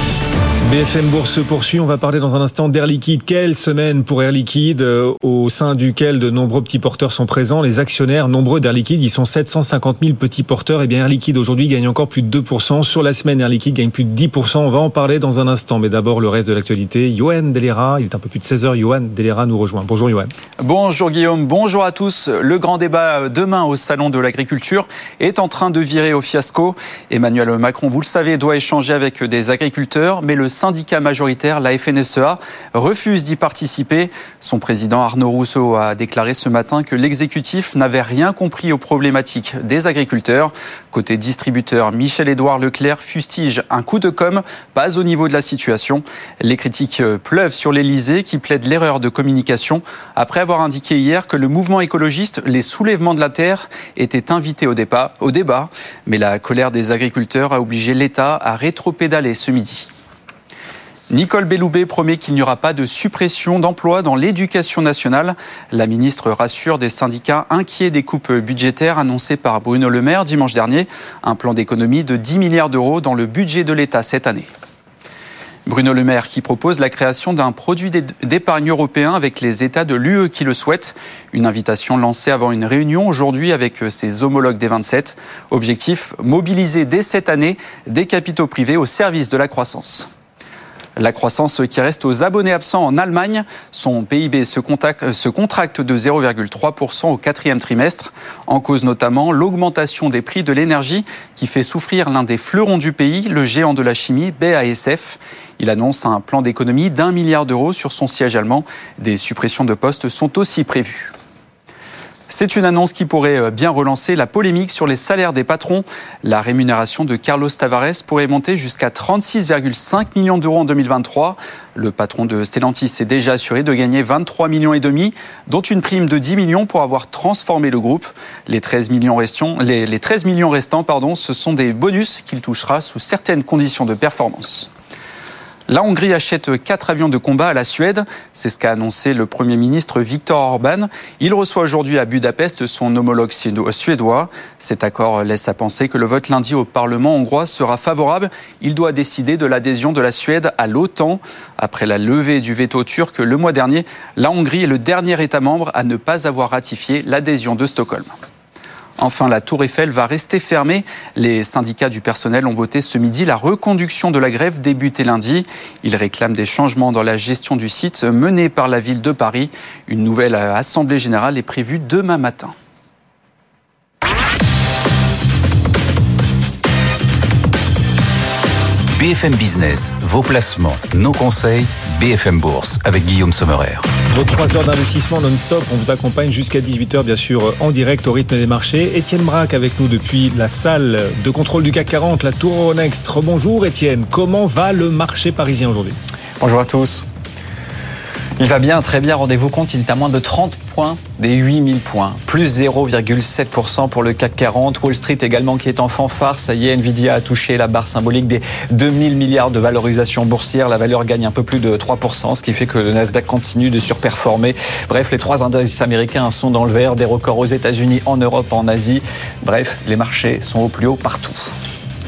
BFM Bourse se poursuit. On va parler dans un instant d'Air Liquide. Quelle semaine pour Air Liquide, euh, au sein duquel de nombreux petits porteurs sont présents? Les actionnaires nombreux d'Air Liquide, ils sont 750 000 petits porteurs. Et bien Air Liquide aujourd'hui gagne encore plus de 2%. Sur la semaine, Air Liquide gagne plus de 10%. On va en parler dans un instant. Mais d'abord, le reste de l'actualité. Johan Delera, il est un peu plus de 16h. Johan Delera nous rejoint. Bonjour Johan. Bonjour Guillaume, bonjour à tous. Le grand débat demain au Salon de l'agriculture est en train de virer au fiasco. Emmanuel Macron, vous le savez, doit échanger avec des agriculteurs, mais le syndicat majoritaire, la FNSEA, refuse d'y participer. Son président Arnaud Rousseau a déclaré ce matin que l'exécutif n'avait rien compris aux problématiques des agriculteurs. Côté distributeur, Michel-Édouard Leclerc fustige un coup de com', pas au niveau de la situation. Les critiques pleuvent sur l'Elysée qui plaide l'erreur de communication après avoir indiqué hier que le mouvement écologiste Les Soulèvements de la Terre était invité au. Au débat. Mais la colère des agriculteurs a obligé l'État à rétropédaler ce midi. Nicole Belloubet promet qu'il n'y aura pas de suppression d'emplois dans l'éducation nationale. La ministre rassure des syndicats inquiets des coupes budgétaires annoncées par Bruno Le Maire dimanche dernier. Un plan d'économie de 10 milliards d'euros dans le budget de l'État cette année. Bruno Le Maire qui propose la création d'un produit d'épargne européen avec les États de l'UE qui le souhaitent. Une invitation lancée avant une réunion aujourd'hui avec ses homologues des 27. Objectif, mobiliser dès cette année des capitaux privés au service de la croissance. La croissance qui reste aux abonnés absents en Allemagne, son PIB se, contracte de 0,3% au quatrième trimestre, en cause notamment l'augmentation des prix de l'énergie qui fait souffrir l'un des fleurons du pays, le géant de la chimie BASF. Il annonce un plan d'économie d'un milliard d'euros sur son siège allemand. Des suppressions de postes sont aussi prévues. C'est une annonce qui pourrait euh, bien relancer la polémique sur les salaires des patrons. La rémunération de Carlos Tavares pourrait monter jusqu'à 36,5 millions d'euros en 2023. Le patron de Stellantis s'est déjà assuré de gagner 23 millions et demi, dont une prime de 10 millions pour avoir transformé le groupe. Les 13 millions restants, les, 13 millions restants pardon, ce sont des bonus qu'il touchera sous certaines conditions de performance. La Hongrie achète quatre avions de combat à la Suède. C'est ce qu'a annoncé le Premier ministre Viktor Orban. Il reçoit aujourd'hui à Budapest son homologue suédois. Cet accord laisse à penser que le vote lundi au Parlement hongrois sera favorable. Il doit décider de l'adhésion de la Suède à l'OTAN. Après la levée du veto turc le mois dernier, la Hongrie est le dernier État membre à ne pas avoir ratifié l'adhésion de Stockholm. Enfin, la Tour Eiffel va rester fermée. Les syndicats du personnel ont voté ce midi la reconduction de la grève débutée lundi. Ils réclament des changements dans la gestion du site menée par la ville de Paris. Une nouvelle assemblée générale est prévue demain matin. BFM Business, vos placements, nos conseils, BFM Bourse avec Guillaume Sommerer. Vos trois heures d'investissement non-stop, on vous accompagne jusqu'à 18h bien sûr en direct au rythme des marchés. Étienne Braque avec nous depuis la salle de contrôle du CAC 40, la Tour Euronext. Bonjour Étienne, comment va le marché parisien aujourd'hui? Bonjour à tous. Il va bien, très bien. Rendez-vous compte, il est à moins de 30 points des 8000 points. Plus 0,7% pour le CAC 40. Wall Street également qui est en fanfare. Ça y est, Nvidia a touché la barre symbolique des 2000 milliards de valorisation boursière. La valeur gagne un peu plus de 3%, ce qui fait que le Nasdaq continue de surperformer. Bref, les trois indices américains sont dans le vert. Des records aux États-Unis, en Europe, en Asie. Bref, les marchés sont au plus haut partout.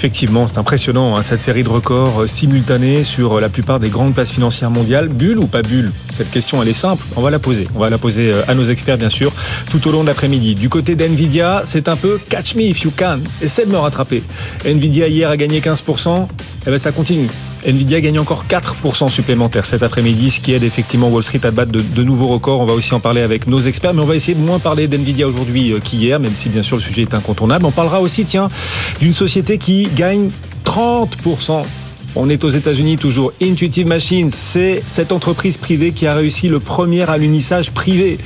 Effectivement, c'est impressionnant, hein, cette série de records euh, simultanés sur euh, la plupart des grandes places financières mondiales. Bulle ou pas bulle? Cette question, elle est simple. On va la poser. On va la poser euh, à nos experts, bien sûr, tout au long de l'après-midi. Du côté d'NVIDIA, c'est un peu catch me if you can. Essaie de me rattraper. NVIDIA, hier, a gagné 15%. Eh ben, ça continue. Nvidia gagne encore 4% supplémentaires cet après-midi, ce qui aide effectivement Wall Street à battre de, nouveaux records. On va aussi en parler avec nos experts, mais on va essayer de moins parler d'Nvidia aujourd'hui qu'hier, même si bien sûr le sujet est incontournable. On parlera aussi, tiens, d'une société qui gagne 30% on est aux États-Unis toujours. Intuitive Machines, c'est cette entreprise privée qui a réussi le premier alunissage privé.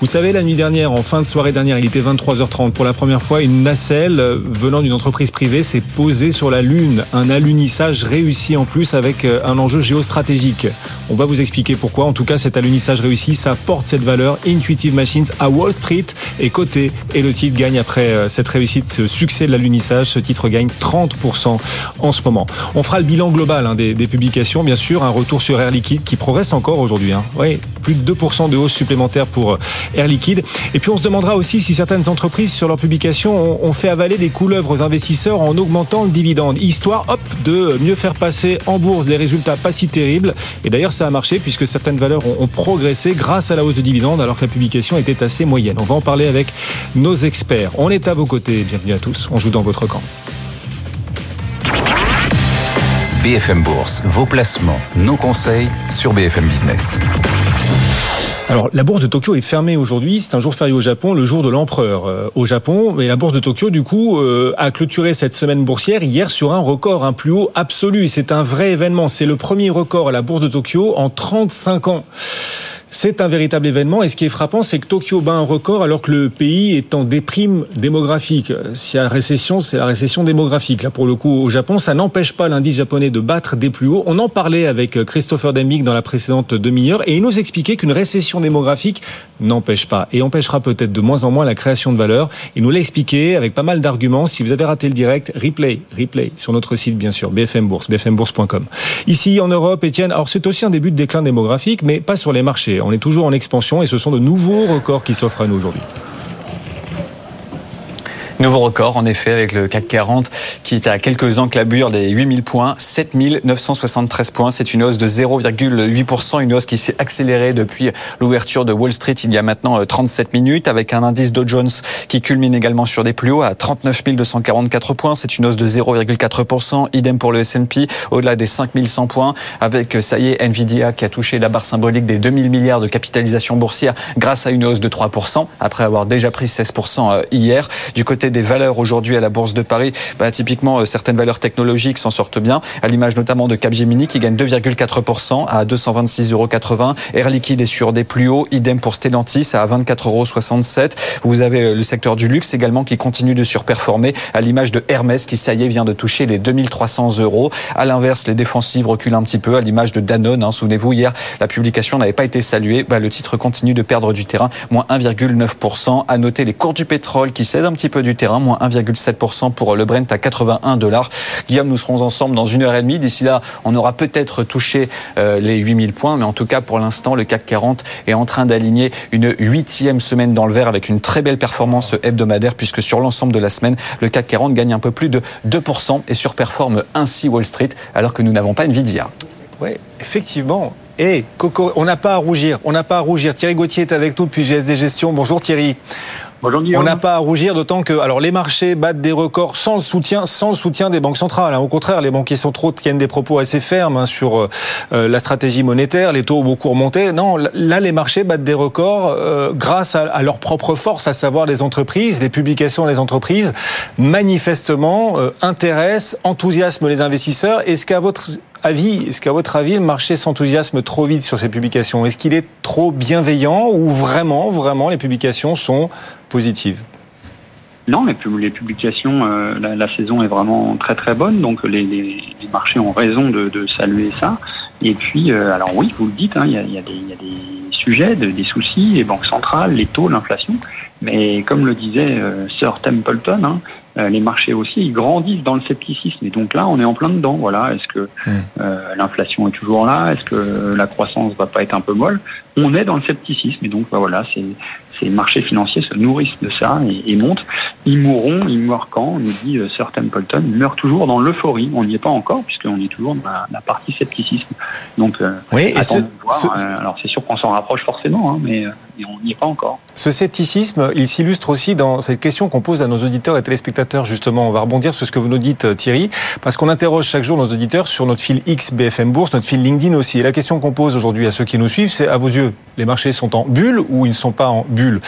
Vous savez, la nuit dernière, en fin de soirée dernière, il était 23h30. Pour la première fois, une nacelle euh, venant d'une entreprise privée s'est posée sur la Lune. Un alunissage réussi en plus avec euh, un enjeu géostratégique. On va vous expliquer pourquoi. En tout cas, cet alunissage réussi, ça porte cette valeur. Intuitive Machines à Wall Street est coté et le titre gagne après euh, cette réussite, ce succès de l'alunissage. Ce titre gagne 30% en ce moment. On fera le bilan global hein, des, publications, bien sûr. Un retour sur Air Liquide qui progresse encore aujourd'hui. Hein. Plus de 2% de hausse supplémentaire pour euh, Air Liquide. Et puis on se demandera aussi si certaines entreprises sur leurs publications ont, fait avaler des couleuvres aux investisseurs en augmentant le dividende, histoire hop de mieux faire passer en bourse des résultats pas si terribles. Et d'ailleurs ça a marché puisque certaines valeurs ont, ont progressé grâce à la hausse de dividende alors que la publication était assez moyenne. On va en parler avec nos experts. On est à vos côtés. Bienvenue à tous. On joue dans votre camp. BFM Bourse, vos placements, nos conseils sur BFM Business. Alors, la bourse de Tokyo est fermée aujourd'hui. C'est un jour férié au Japon, le jour de l'empereur euh, au Japon. Et la bourse de Tokyo, du coup, euh, a clôturé cette semaine boursière hier sur un record, un plus haut absolu. C'est un vrai événement. C'est le premier record à la bourse de Tokyo en 35 ans. C'est un véritable événement et ce qui est frappant, c'est que Tokyo bat un record alors que le pays est en déprime démographique. S'il y a récession, c'est la récession démographique. Là, pour le coup, au Japon, ça n'empêche pas l'indice japonais de battre des plus hauts. On en parlait avec Christopher Dembig dans la précédente demi-heure et il nous expliquait qu'une récession démographique n'empêche pas et empêchera peut-être de moins en moins la création de valeur. Il nous l'a expliqué avec pas mal d'arguments. Si vous avez raté le direct, replay, replay sur notre site bien sûr, BFM Bourse, bfmbourse.com. Ici en Europe, Étienne, alors c'est aussi un début de déclin démographique, mais pas sur les marchés. On est toujours en expansion et ce sont de nouveaux records qui s'offrent à nous aujourd'hui. Nouveau record, en effet, avec le CAC 40 qui est à quelques enclabures des 8000 points, 7973 points. C'est une hausse de 0,8%, une hausse qui s'est accélérée depuis l'ouverture de Wall Street il y a maintenant 37 euh, minutes, avec un indice Dow Jones qui culmine également sur des plus hauts à 39 244 points. C'est une hausse de 0,4%. Idem pour le S&P, au-delà des 5100 points, avec, ça y est, Nvidia qui a touché la barre symbolique des 2000 milliards de capitalisation boursière grâce à une hausse de 3%, après avoir déjà pris 16% euh, hier. Du côté des valeurs aujourd'hui à la Bourse de Paris, bah, typiquement euh, certaines valeurs technologiques s'en sortent bien, à l'image notamment de Capgemini qui gagne 2,4% à 226,80 euros. Air Liquide est sur des plus hauts, idem pour Stellantis à 24,67 euros. Vous avez euh, le secteur du luxe également qui continue de surperformer, à l'image de Hermès qui, ça y est, vient de toucher les 2300 euros. À l'inverse, les défensives reculent un petit peu, à l'image de Danone. Hein. Souvenez-vous, hier, la publication n'avait pas été saluée. Bah, le titre continue de perdre du terrain, moins 1,9%. À noter les cours du pétrole qui cèdent un petit peu du moins 1,7% pour le Brent à 81 dollars. Guillaume, nous serons ensemble dans une heure et demie. D'ici là, on aura peut-être touché euh, les 8000 points, mais en tout cas, pour l'instant, le CAC 40 est en train d'aligner une huitième semaine dans le vert avec une très belle performance hebdomadaire, puisque sur l'ensemble de la semaine, le CAC 40 gagne un peu plus de 2% et surperforme ainsi Wall Street, alors que nous n'avons pas Nvidia. Oui, effectivement. Et Coco, on n'a pas à rougir. On n'a pas à rougir. Thierry Gauthier est avec nous depuis GSD Gestion. Bonjour Thierry. On n'a pas à rougir, d'autant que alors les marchés battent des records sans le soutien, sans le soutien des banques centrales. Hein. Au contraire, les banquiers centraux tiennent des propos assez fermes hein, sur euh, euh, la stratégie monétaire, les taux ont beaucoup remonté. Non, là, les marchés battent des records euh, grâce à, à, leur propre force, à savoir les entreprises, les publications des entreprises, manifestement intéressent, enthousiasment les investisseurs. Est-ce qu'à votre avis, est-ce qu'à votre avis, le marché s'enthousiasme trop vite sur ces publications? Est-ce qu'il est trop bienveillant ou vraiment, vraiment, les publications sont positives? Non, les, publications, euh, la, saison est vraiment très très bonne, donc les, marchés ont raison de, saluer ça. Et puis, euh, alors oui, vous le dites, hein, il y, a, des, sujets, des soucis, les banques centrales, les taux, l'inflation. Mais comme le disait euh, Sir Templeton, hein, les marchés aussi, ils grandissent dans le scepticisme. Et donc là, on est en plein dedans. Voilà, est-ce que euh, l'inflation est toujours là? Est-ce que la croissance va pas être un peu molle? On est dans le scepticisme. Et donc, bah, voilà, c'est ces marchés financiers se nourrissent de ça et, montent. Ils mourront, ils meurent quand? Nous dit euh, Sir Templeton. Ils meurent toujours dans l'euphorie. On n'y est pas encore, puisqu'on est toujours dans la, partie scepticisme. Donc, oui, et voir. alors, c'est sûr qu'on s'en rapproche forcément, hein, mais on n'y est pas encore. Ce scepticisme, il s'illustre aussi dans cette question qu'on pose à nos auditeurs et téléspectateurs, justement. On va rebondir sur ce que vous nous dites, euh, Thierry, parce qu'on interroge chaque jour nos auditeurs sur notre fil X Bourse, notre fil LinkedIn aussi. Et la question qu'on pose aujourd'hui à ceux qui nous suivent, c'est à vos yeux, les marchés sont en bulle ou ils ne sont pas en bulle?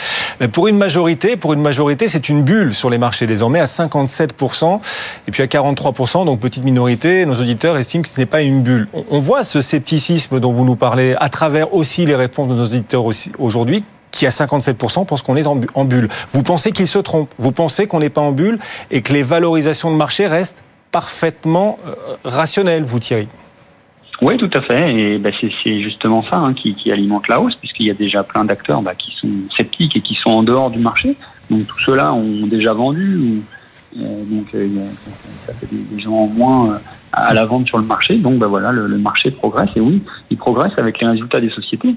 Pour une majorité, pour une majorité, c'est une bulle sur les marchés désormais à 57%, et puis à 43%, donc petite minorité, nos auditeurs estiment que ce n'est pas une bulle. On voit ce scepticisme dont vous nous parlez à travers aussi les réponses de nos auditeurs aujourd'hui qui à 57% pense qu'on est en bulle. Vous pensez qu'il se trompe Vous pensez qu'on n'est pas en bulle et que les valorisations de marché restent parfaitement euh, rationnelles, vous Thierry? Oui, tout à fait. Et ben, c'est justement ça hein, qui, alimente la hausse, puisqu'il y a déjà plein d'acteurs bah, qui sont sceptiques et qui sont en dehors du marché. Donc tout cela ont déjà vendu. Ou, euh, donc euh, ça fait des, gens en moins à la vente sur le marché. Donc ben, voilà, le, le, marché progresse. Et oui, il progresse avec les résultats des sociétés.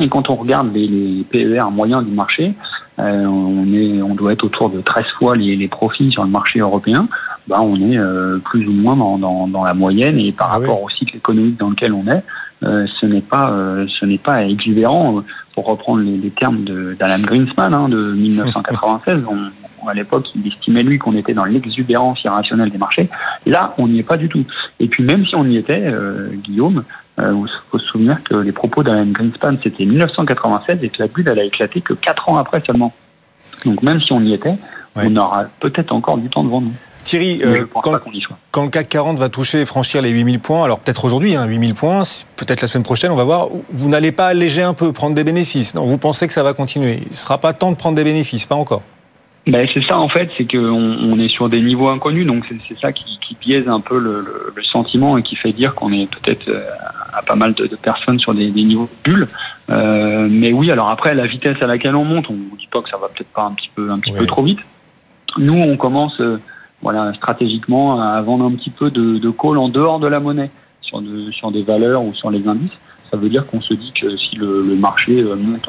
Et quand on regarde les, PER moyens du marché, euh, on, est, on doit être autour de 13 fois les, les profits sur le marché européen. Bah, on est euh, plus ou moins dans, dans, dans, la moyenne et par ah rapport au cycle économique dans lequel on est, euh, ce n'est pas euh, ce n'est pas exubérant. Pour reprendre les, les termes d'Alan Greenspan hein, de 1996, on, à l'époque, il estimait lui qu'on était dans l'exubérance irrationnelle des marchés. Là, on n'y est pas du tout. Et puis même si on y était, Guillaume, euh, il faut se souvenir que les propos d'Alan Greenspan, c'était 1996 et que la bulle, elle a éclaté que 4 ans après seulement. Donc même si on y était, on aura peut-être encore du temps devant nous. Thierry, euh, quand, quand, le CAC 40 va toucher et franchir les 8000 points, alors peut-être aujourd'hui, hein, 8000 points, peut-être la semaine prochaine, on va voir, vous n'allez pas alléger un peu, prendre des bénéfices. Non, vous pensez que ça va continuer. Il ne sera pas temps de prendre des bénéfices, pas encore. Ben, c'est ça en fait, c'est qu'on on est sur des niveaux inconnus, donc c'est ça qui, qui, biaise un peu le, le, sentiment et qui fait dire qu'on est peut-être euh, à pas mal de, de personnes sur des, des niveaux bulles. Euh, mais oui, alors après la vitesse à laquelle on monte, on ne dit pas que ça va peut-être pas un petit peu un petit peu trop vite. Nous, on commence euh, voilà stratégiquement à vendre un petit peu de, de call en dehors de la monnaie sur, de, sur des valeurs ou sur les indices ça veut dire qu'on se dit que si le, marché monte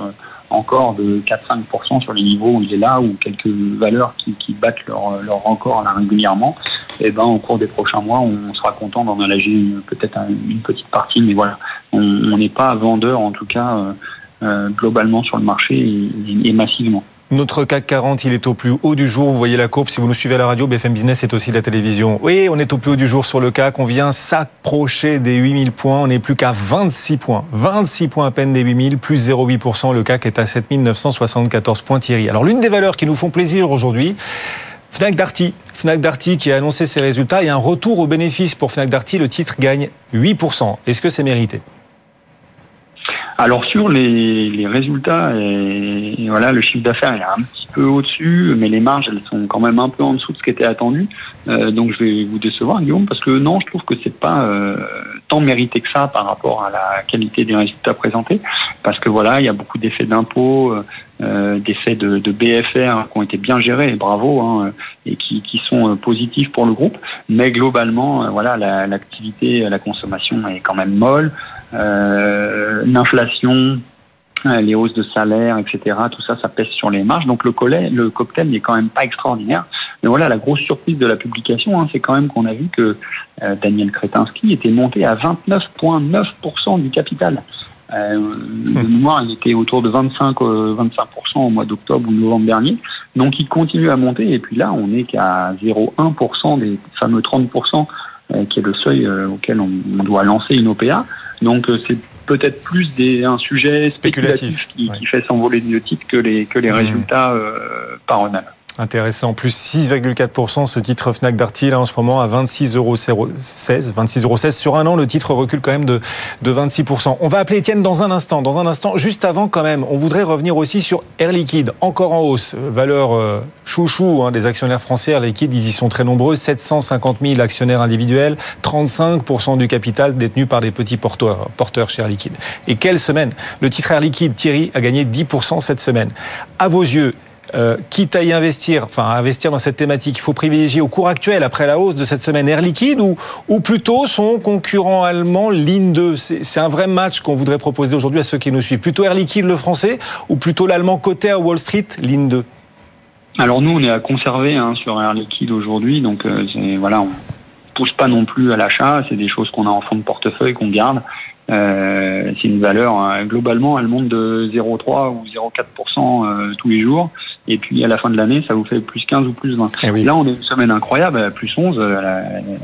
encore de 4-5% sur les niveaux où il est là, ou quelques valeurs qui, battent leur, leur record là, régulièrement, et eh ben au cours des prochains mois, on sera content d'en alléger peut-être une petite partie, mais voilà, on n'est pas vendeur en tout cas euh, euh, globalement sur le marché et massivement. Notre CAC 40, il est au plus haut du jour. Vous voyez la courbe. Si vous nous suivez à la radio, BFM Business est aussi la télévision. Oui, on est au plus haut du jour sur le CAC. On vient s'approcher des 8000 points. On n'est plus qu'à 26 points. 26 points à peine des 8000, plus 0,8%. Le CAC est à 7974 points Thierry. Alors, l'une des valeurs qui nous font plaisir aujourd'hui, Fnac Darty. Fnac Darty qui a annoncé ses résultats et un retour au bénéfice pour Fnac Darty. Le titre gagne 8%. Est-ce que c'est mérité? Alors sur les, les résultats, et, voilà, le chiffre d'affaires est un petit peu au-dessus, mais les marges elles sont quand même un peu en dessous de ce qui était attendu. Euh, donc je vais vous décevoir, Guillaume, parce que non, je trouve que c'est pas euh, tant mérité que ça par rapport à la qualité des résultats présentés, parce que voilà, il y a beaucoup d'effets d'impôts. Euh, d'effets de, de, BFR qui ont été bien gérés, bravo, hein, et qui, qui, sont positifs pour le groupe. Mais globalement, voilà, l'activité, la, la, consommation est quand même molle euh, l'inflation, euh, les hausses de salaire, etc. Tout ça, ça pèse sur les marges. Donc le, collet, le cocktail n'est quand même pas extraordinaire. Mais voilà, la grosse surprise de la publication, hein, c'est quand même qu'on a vu que euh, Daniel Kretinsky était monté à 29,9% du capital. Euh, de mémoire, il était autour de 25, 25% euh, au mois d'octobre ou novembre dernier. Donc il continue à monter. Et puis là, on n'est qu'à 0,1% des fameux 30% qui est le seuil auquel on, on doit lancer une OPA. Donc euh, c'est peut-être plus des, un sujet spéculatif, qui, qui, fait s'envoler de titre que les, que les mmh. résultats euh, par eux-mêmes. Intéressant. Plus 6,4% ce titre Fnac Darty, là, en ce moment, à 26,16 euros. 26,16 euros. Sur un an, le titre recule quand même de, de 26%. On va appeler Étienne dans un instant. Dans un instant, juste avant, quand même, on voudrait revenir aussi sur Air Liquide, encore en hausse. Valeur euh, chouchou hein, des actionnaires français. Air Liquide, ils y sont très nombreux. 750 000 actionnaires individuels, 35% du capital détenu par des petits porteurs, porteurs chez Air Liquide. Et quelle semaine Le titre Air Liquide, Thierry, a gagné 10% cette semaine. À vos yeux, euh, quitte à y investir, enfin investir dans cette thématique, il faut privilégier au cours actuel, après la hausse de cette semaine, Air Liquide ou, ou plutôt son concurrent allemand, Ligne 2 C'est un vrai match qu'on voudrait proposer aujourd'hui à ceux qui nous suivent. Plutôt Air Liquide, le français, ou plutôt l'allemand côté à Wall Street, Ligne 2 Alors nous, on est à conserver hein, sur Air Liquide aujourd'hui, donc euh, voilà, on pousse pas non plus à l'achat, c'est des choses qu'on a en fond de portefeuille, qu'on garde. Euh, c'est une valeur, hein, globalement, elle monte de 0,3 ou 0,4% euh, tous les jours. Et puis à la fin de l'année, ça vous fait plus 15 ou plus 20. Eh Là, on est une semaine incroyable, plus 11, elle a,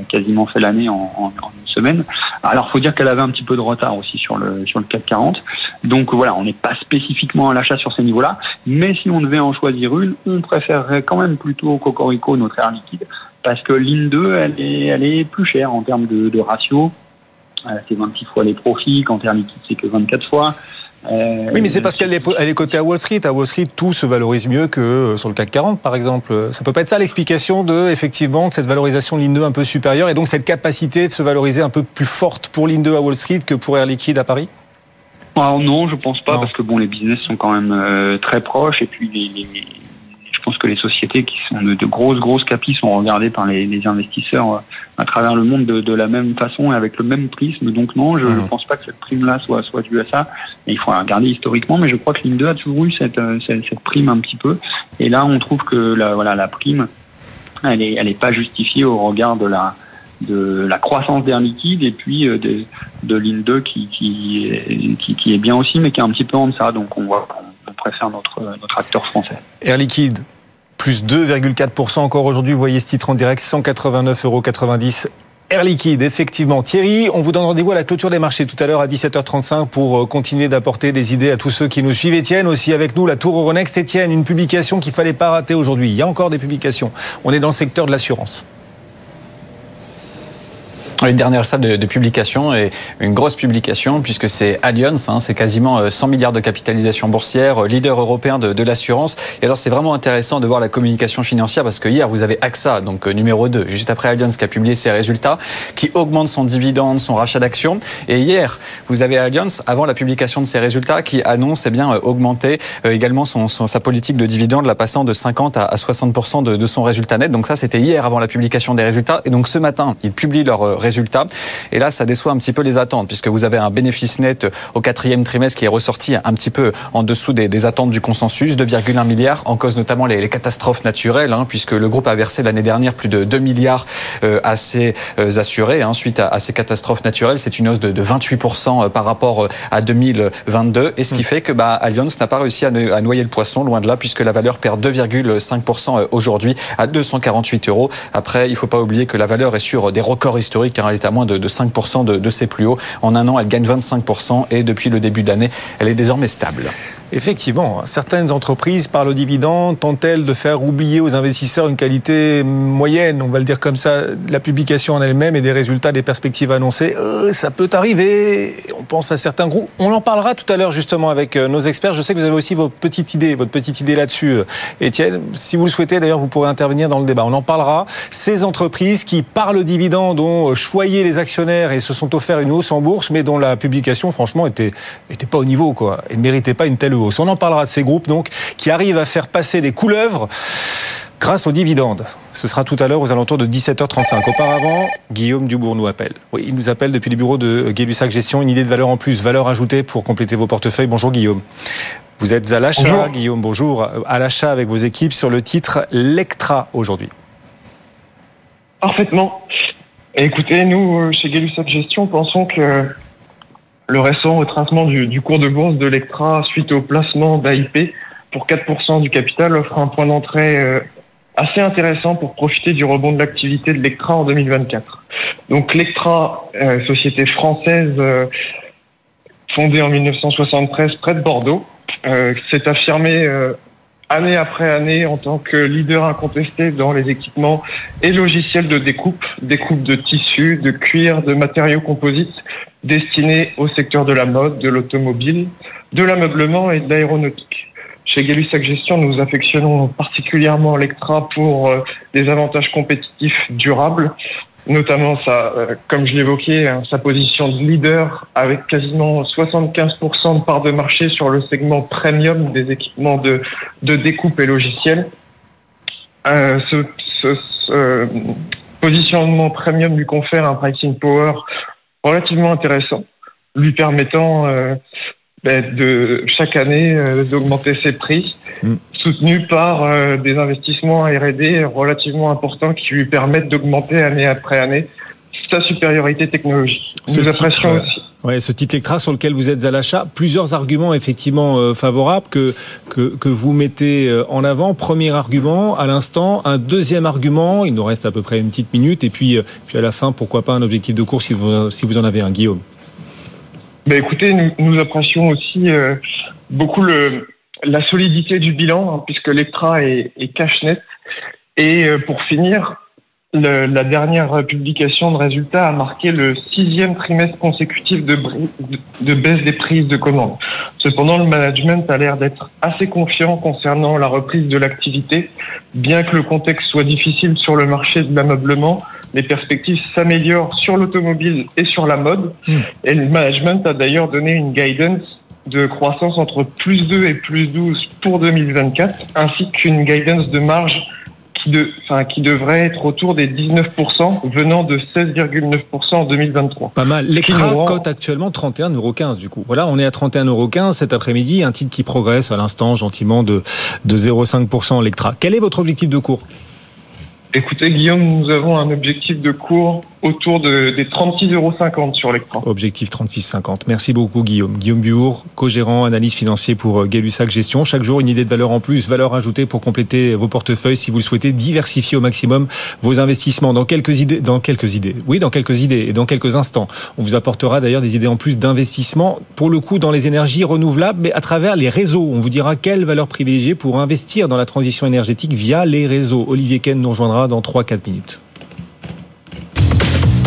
quasiment fait l'année en, en, une semaine. Alors, faut dire qu'elle avait un petit peu de retard aussi sur le sur le CAC 40. Donc voilà, on n'est pas spécifiquement à l'achat sur ces niveaux-là, mais si on devait en choisir une, on préférerait quand même plutôt Cocorico, notre air liquide, parce que l'IN 2, elle est, elle est plus chère en termes de, de ratio. Euh, c'est 26 fois les profits, quand Air Liquide, c'est que 24 fois. Euh, oui, mais c'est parce qu'elle est, elle est cotée à Wall Street. À Wall Street, tout se valorise mieux que euh, sur le CAC 40, par exemple. Ça peut pas être ça l'explication de, effectivement, de cette valorisation Ligne 2 un peu supérieure et donc cette capacité de se valoriser un peu plus forte pour Ligne 2 à Wall Street que pour Air Liquide à Paris? Alors non, je pense pas, parce que bon, les business sont quand même euh, très proches et puis les, pense que les sociétés qui sont de, de grosses, grosses capis sont regardées par les, les investisseurs à travers le monde de, de, la même façon et avec le même prisme. Donc non, je ne mmh. pense pas que cette prime-là soit, soit due à ça. Il faut regarder historiquement, mais je crois que Ligne 2 a toujours eu cette, euh, cette, cette, prime un petit peu. Et là, on trouve que la, voilà, la prime, elle n'est elle est pas justifiée au regard de la, de la croissance d'Air Liquide et puis euh, de, de Ligne 2 qui, qui, qui, qui, est bien aussi, mais qui est un petit peu en deçà. Donc on, voit, on préfère notre, notre acteur français. Air Liquide, plus 2,4% encore aujourd'hui. Vous voyez ce titre en direct, 189,90 euros. Air Liquide, effectivement. Thierry, on vous donne rendez-vous à la clôture des marchés tout à l'heure à 17h35 pour euh, continuer d'apporter des idées à tous ceux qui nous suivent. Etienne aussi avec nous, la Tour Euronext. Etienne, une publication qu'il fallait pas rater aujourd'hui. Il y a encore des publications. On est dans le secteur de l'assurance. Une dernière salle de, de, publication et une grosse publication puisque c'est Allianz, hein, c'est quasiment 100 euh, milliards de capitalisation boursière, euh, leader européen de, de l'assurance. Et alors c'est vraiment intéressant de voir la communication financière parce que hier vous avez AXA, donc euh, numéro 2, juste après Allianz qui a publié ses résultats, qui augmente son dividende, son rachat d'actions. Et hier vous avez Allianz, avant la publication de ses résultats, qui annonce eh bien augmenter également son, son, sa politique de dividende, la passant de 50 à 60% de, de son résultat net. Donc ça c'était hier avant la publication des résultats. Et donc ce matin ils publient leurs Et là, ça déçoit un petit peu les attentes, puisque vous avez un bénéfice net au quatrième trimestre qui est ressorti un petit peu en dessous des, attentes du consensus, 2,1 milliards, en cause notamment les, catastrophes naturelles, hein, puisque le groupe a versé l'année dernière plus de 2 milliards euh, à ses euh, assurés hein, suite à, ces catastrophes naturelles. C'est une hausse de, 28% par rapport à 2022, et ce qui fait que bah, Allianz n'a pas réussi à noyer le poisson, loin de là, puisque la valeur perd 2,5% aujourd'hui à 248 euros. Après, il ne faut pas oublier que la valeur est sur des records historiques, car elle est à moins de, 5% de, de ses plus hauts. En un an, elle gagne 25% et depuis le début d'année, elle est désormais stable. Effectivement, certaines entreprises, par le dividende, tentent-elles de faire oublier aux investisseurs une qualité moyenne, on va le dire comme ça, la publication en elle-même et des résultats, des perspectives annoncées. Euh, ça peut arriver. On pense à certains groupes. On en parlera tout à l'heure justement avec euh, nos experts. Je sais que vous avez aussi votre petite idée, votre petite idée là-dessus, euh, Étienne. Si vous le souhaitez, d'ailleurs, vous pourrez intervenir dans le débat. On en parlera. Ces entreprises qui, par le dividende, ont choyé les actionnaires et se sont offert une hausse en bourse, mais dont la publication, franchement, était, était pas au niveau, quoi, et ne méritait pas une telle hausse. On en parlera de ces groupes donc qui arrivent à faire passer des couleuvres grâce aux dividendes. Ce sera tout à l'heure aux alentours de 17h35. Auparavant, Guillaume Dubourg nous appelle. Oui, il nous appelle depuis les bureaux de Gay-Lussac Gestion. Une idée de valeur en plus, valeur ajoutée pour compléter vos portefeuilles. Bonjour Guillaume. Vous êtes à l'achat, Guillaume, bonjour, à l'achat avec vos équipes sur le titre Lectra aujourd'hui. Parfaitement. Écoutez, nous, euh, chez Gay-Lussac Gestion, pensons que le récent retracement du, cours de bourse de l'Ectra suite au placement d'AIP pour 4% du capital offre un point d'entrée euh, assez intéressant pour profiter du rebond de l'activité de l'Ectra en 2024. Donc l'Ectra, euh, société française euh, fondée en 1973 près de Bordeaux, s'est affirmée année après année en tant que leader incontesté dans les équipements et logiciels de découpe, découpe de tissus, de cuir, de matériaux composites destinés au secteur de la mode, de l'automobile, de l'ameublement et de l'aéronautique. Chez gay Gestion, nous affectionnons particulièrement Lectra pour euh, des avantages compétitifs durables, notamment sa, euh, comme je l'évoquais, hein, sa position de leader avec quasiment 75% de part de marché sur le segment premium des équipements de, de découpe et logiciels. Euh, ce, ce, positionnement premium lui confère un pricing power relativement intéressant, lui permettant euh, ben, de chaque année euh, d'augmenter ses prix, mm. Soutenu par euh, des investissements R&D relativement importants qui lui permettent d'augmenter année après année sa supériorité technologique. Nous apprécions aussi. Ouais, ce titre Lectra sur lequel vous êtes à l'achat, plusieurs arguments effectivement favorables que, que, que vous mettez en avant. Premier argument à l'instant, un deuxième argument, il nous reste à peu près une petite minute, et puis, puis à la fin, pourquoi pas un objectif de course si vous, si vous en avez un, Guillaume. Ben écoutez, nous, nous apprécions aussi euh, beaucoup le, la solidité du bilan, hein, puisque l'Ectra est, est, cash net. Et euh, pour finir, le, la dernière publication de résultats a marqué le sixième trimestre consécutif de, de, baisse des prises de commandes. Cependant, le management a l'air d'être assez confiant concernant la reprise de l'activité, bien que le contexte soit difficile sur le marché de l'ameublement les perspectives s'améliorent sur l'automobile et sur la mode. Hmm. Et le management a d'ailleurs donné une guidance de croissance entre plus 2 et plus 12 pour 2024, ainsi qu'une guidance de marge qui, de, enfin, qui devrait être autour des 19%, venant de 16,9% en 2023. Pas mal. L'écran cote actuellement 31,15€ du coup. Voilà, on est à 31,15€ cet après-midi, un titre qui progresse à l'instant gentiment de, de 0,5% l'Ectra. Quel est votre objectif de cours? Écoutez, Guillaume, nous avons un objectif de cours autour de, des 36,50 euros sur l'écran. Objectif 36,50. Merci beaucoup, Guillaume. Guillaume Buour, co-gérant, analyse financier pour euh, Gay-Lussac Gestion. Chaque jour, une idée de valeur en plus, valeur ajoutée pour compléter vos portefeuilles si vous le souhaitez, diversifier au maximum vos investissements. Dans quelques idées, dans quelques idées, oui, dans quelques idées et dans quelques instants. On vous apportera d'ailleurs des idées en plus d'investissement, pour le coup, dans les énergies renouvelables, mais à travers les réseaux. On vous dira quelle valeur privilégier pour investir dans la transition énergétique via les réseaux. Olivier Ken nous rejoindra dans 3-4 minutes.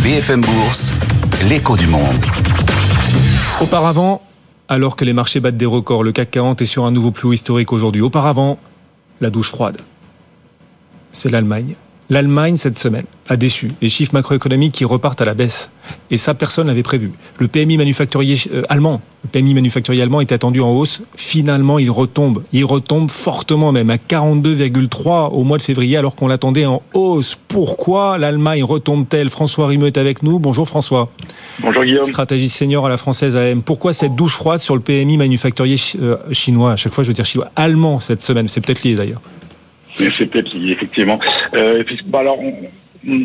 BFM Bourse, l'écho du monde. Auparavant, alors que les marchés battent des records, le CAC 40 est sur un nouveau plus haut historique aujourd'hui. Auparavant, la douche froide. C'est l'Allemagne L'Allemagne, cette semaine, a déçu. Les chiffres macroéconomiques qui repartent à la baisse. Et ça, personne l'avait prévu. Le PMI manufacturier euh, allemand, le PMI manufacturier allemand est attendu en hausse. Finalement, il retombe. Il retombe fortement même à 42,3 au mois de février alors qu'on l'attendait en hausse. Pourquoi l'Allemagne retombe-t-elle? François Rimeux est avec nous. Bonjour François. Bonjour Guillaume. Stratégiste senior à la française AM. Pourquoi cette douche froide sur le PMI manufacturier euh, chinois? À chaque fois, je veux dire chinois. Allemand cette semaine. C'est peut-être lié d'ailleurs. C'est peut-être effectivement. Euh, puis, bah alors,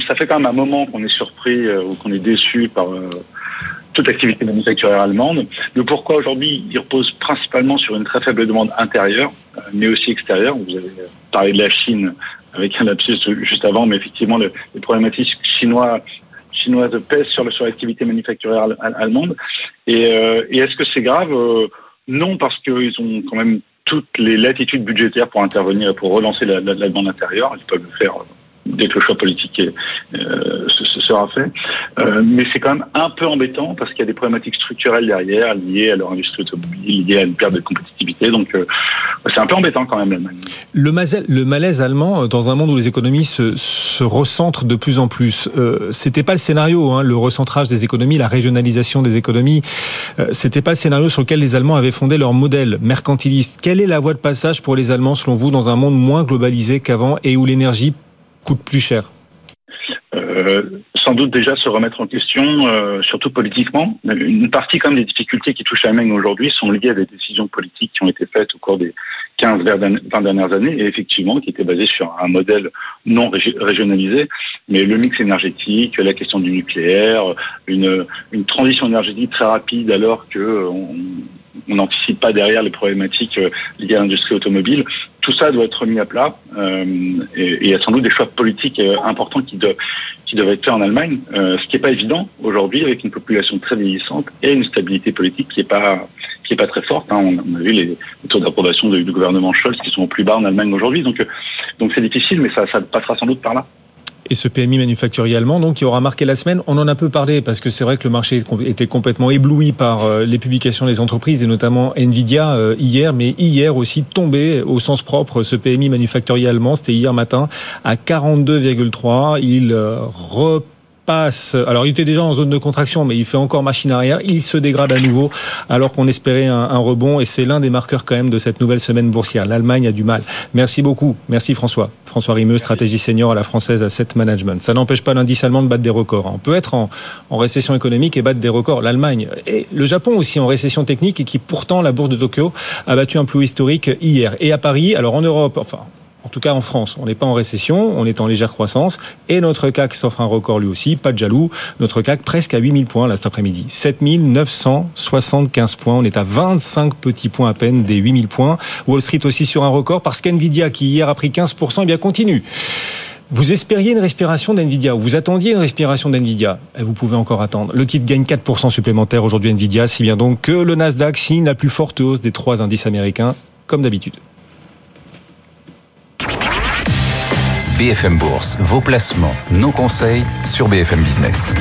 ça fait quand même un moment qu'on est surpris euh, ou qu'on est déçu par euh, toute l'activité manufacturière allemande. Le pourquoi aujourd'hui, il repose principalement sur une très faible demande intérieure, euh, mais aussi extérieure. Vous avez parlé de la Chine avec un lapsus juste avant, mais effectivement, le, les problématiques chinois, chinoises pèsent sur, sur l'activité manufacturière allemande. Et, euh, et est-ce que c'est grave? Non, parce qu'ils ont quand même toutes les latitudes budgétaires pour intervenir et pour relancer la, demande intérieure. Ils peuvent le faire dès que le choix politique euh, se, sera fait. Euh, mais c'est quand même un peu embêtant parce qu'il y a des problématiques structurelles derrière liées à leur industrie automobile, liées à une perte de compétitivité. Donc euh, c'est un peu embêtant quand même l'Allemagne. Le, malaise allemand, dans un monde où les économies se, se recentrent de plus en plus, euh, c'était pas le scénario, hein, le recentrage des économies, la régionalisation des économies, euh, c'était pas le scénario sur lequel les Allemands avaient fondé leur modèle mercantiliste. Quelle est la voie de passage pour les Allemands selon vous dans un monde moins globalisé qu'avant et où l'énergie coûte plus cher euh, sans doute déjà se remettre en question, euh, surtout politiquement. Une partie comme des difficultés qui touchent l'Allemagne aujourd'hui sont liées à des décisions politiques qui ont été faites au cours des 15, 20 dernières années et effectivement qui étaient basées sur un modèle non régionalisé, mais le mix énergétique, la question du nucléaire, une, transition énergétique très rapide alors que on, on n'anticipe pas derrière les problématiques euh, liées à l'industrie automobile. Tout ça doit être mis à plat euh, et, il y a sans doute des choix politiques euh, importants qui, doivent, être faits en Allemagne, euh, ce qui n'est pas évident aujourd'hui avec une population très vieillissante et une stabilité politique qui n'est pas très forte. Hein. On, a vu les, taux d'approbation du gouvernement Scholz qui sont au plus bas en Allemagne aujourd'hui. Donc c'est difficile, mais ça passera sans doute par là et ce PMI manufacturier allemand, donc, qui aura marqué la semaine. On en a peu parlé parce que c'est vrai que le marché était complètement ébloui par euh, les publications des entreprises et notamment Nvidia euh, hier, mais hier aussi tombé au sens propre ce PMI manufacturier allemand. C'était hier matin à 42,3. Il euh, repart passe. Alors, il était déjà en zone de contraction, mais il fait encore machine arrière. Il se dégrade à nouveau, alors qu'on espérait un, un, rebond. Et c'est l'un des marqueurs quand même de cette nouvelle semaine boursière. L'Allemagne a du mal. Merci beaucoup. Merci François. François Rimeux, stratégie senior à la française Asset Management. Ça n'empêche pas l'indice allemand de battre des records. On peut être en, en récession économique et battre des records. L'Allemagne et le Japon aussi en récession technique et qui pourtant la bourse de Tokyo a battu un plus historique hier. Et à Paris, alors en Europe, enfin en tout cas en France, on n'est pas en récession, on est en légère croissance, et notre CAC s'offre un record lui aussi, pas de jaloux, notre CAC presque à 8000 points là cet après-midi, 7975 points, on est à 25 petits points à peine des 8000 points, Wall Street aussi sur un record, parce qu'NVIDIA qui hier a pris 15%, eh bien continue. Vous espériez une respiration d'NVIDIA, ou vous attendiez une respiration d'NVIDIA, et vous pouvez encore attendre. Le titre gagne 4% supplémentaire aujourd'hui NVIDIA, si bien donc que le Nasdaq signe la plus forte hausse des trois indices américains, comme d'habitude. BFM Bourse, vos placements, nos conseils sur BFM Business.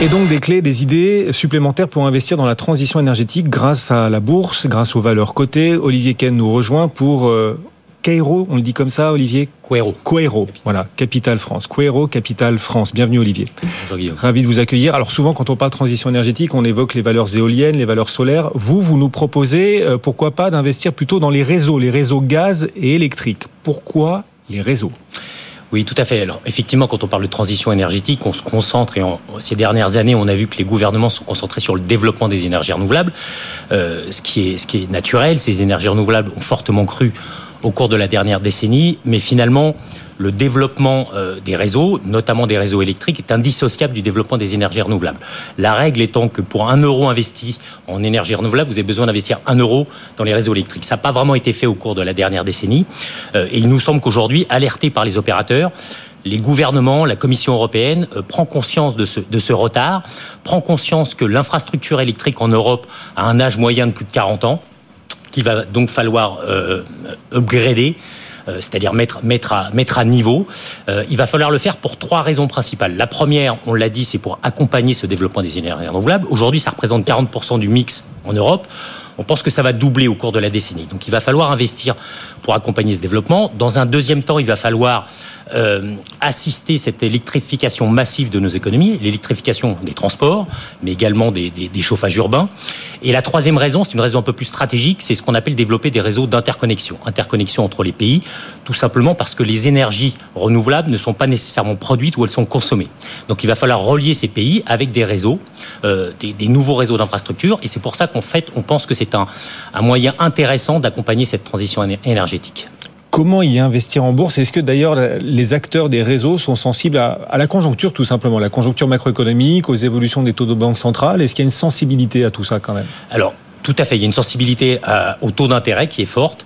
Et donc des clés, des idées supplémentaires pour investir dans la transition énergétique grâce à la bourse, grâce aux valeurs cotées. Olivier Ken nous rejoint pour euh, Quaero, on le dit comme ça, Olivier? Quaero. Quaero, voilà, Capital France. Quaero, Capital France. Bienvenue, Olivier. Bonjour, Guillaume. Ravi de vous accueillir. Alors, souvent, quand on parle transition énergétique, on évoque les valeurs éoliennes, les valeurs solaires. Vous, vous nous proposez, euh, pourquoi pas, d'investir plutôt dans les réseaux, les réseaux gaz et électriques. Pourquoi les réseaux oui, tout à fait. Alors, effectivement, quand on parle de transition énergétique, on se concentre, et en, ces dernières années, on a vu que les gouvernements sont concentrés sur le développement des énergies renouvelables, euh, ce, qui est, ce qui est naturel. Ces énergies renouvelables ont fortement cru au cours de la dernière décennie, mais finalement, le développement euh, des réseaux, notamment des réseaux électriques, est indissociable du développement des énergies renouvelables. La règle étant que pour un euro investi en énergie renouvelable, vous avez besoin d'investir un euro dans les réseaux électriques. Ça n'a pas vraiment été fait au cours de la dernière décennie. Euh, et il nous semble qu'aujourd'hui, alertés par les opérateurs, les gouvernements, la Commission européenne euh, prend conscience de ce, de ce retard, prend conscience que l'infrastructure électrique en Europe a un âge moyen de plus de 40 ans, qu'il va donc falloir euh, upgrader c'est-à-dire mettre, mettre, à, mettre à niveau. Euh, il va falloir le faire pour trois raisons principales. La première, on l'a dit, c'est pour accompagner ce développement des énergies renouvelables. Aujourd'hui, ça représente 40% du mix en Europe. On pense que ça va doubler au cours de la décennie. Donc il va falloir investir pour accompagner ce développement. Dans un deuxième temps, il va falloir euh, assister cette électrification massive de nos économies, l'électrification des transports, mais également des, des, des, chauffages urbains. Et la troisième raison, c'est une raison un peu plus stratégique, c'est ce qu'on appelle développer des réseaux d'interconnexion, interconnexion entre les pays, tout simplement parce que les énergies renouvelables ne sont pas nécessairement produites ou elles sont consommées. Donc il va falloir relier ces pays avec des réseaux, euh, des, nouveaux réseaux d'infrastructures, et c'est pour ça qu'en fait, on pense que c'est un moyen intéressant d'accompagner cette transition énergétique. Comment y investir en bourse Est-ce que d'ailleurs les acteurs des réseaux sont sensibles à, la conjoncture tout simplement, la conjoncture macroéconomique, aux évolutions des taux de banque centrale Est-ce qu'il y a une sensibilité à tout ça quand même? Alors, tout à fait. Il y a une sensibilité au taux d'intérêt qui est forte.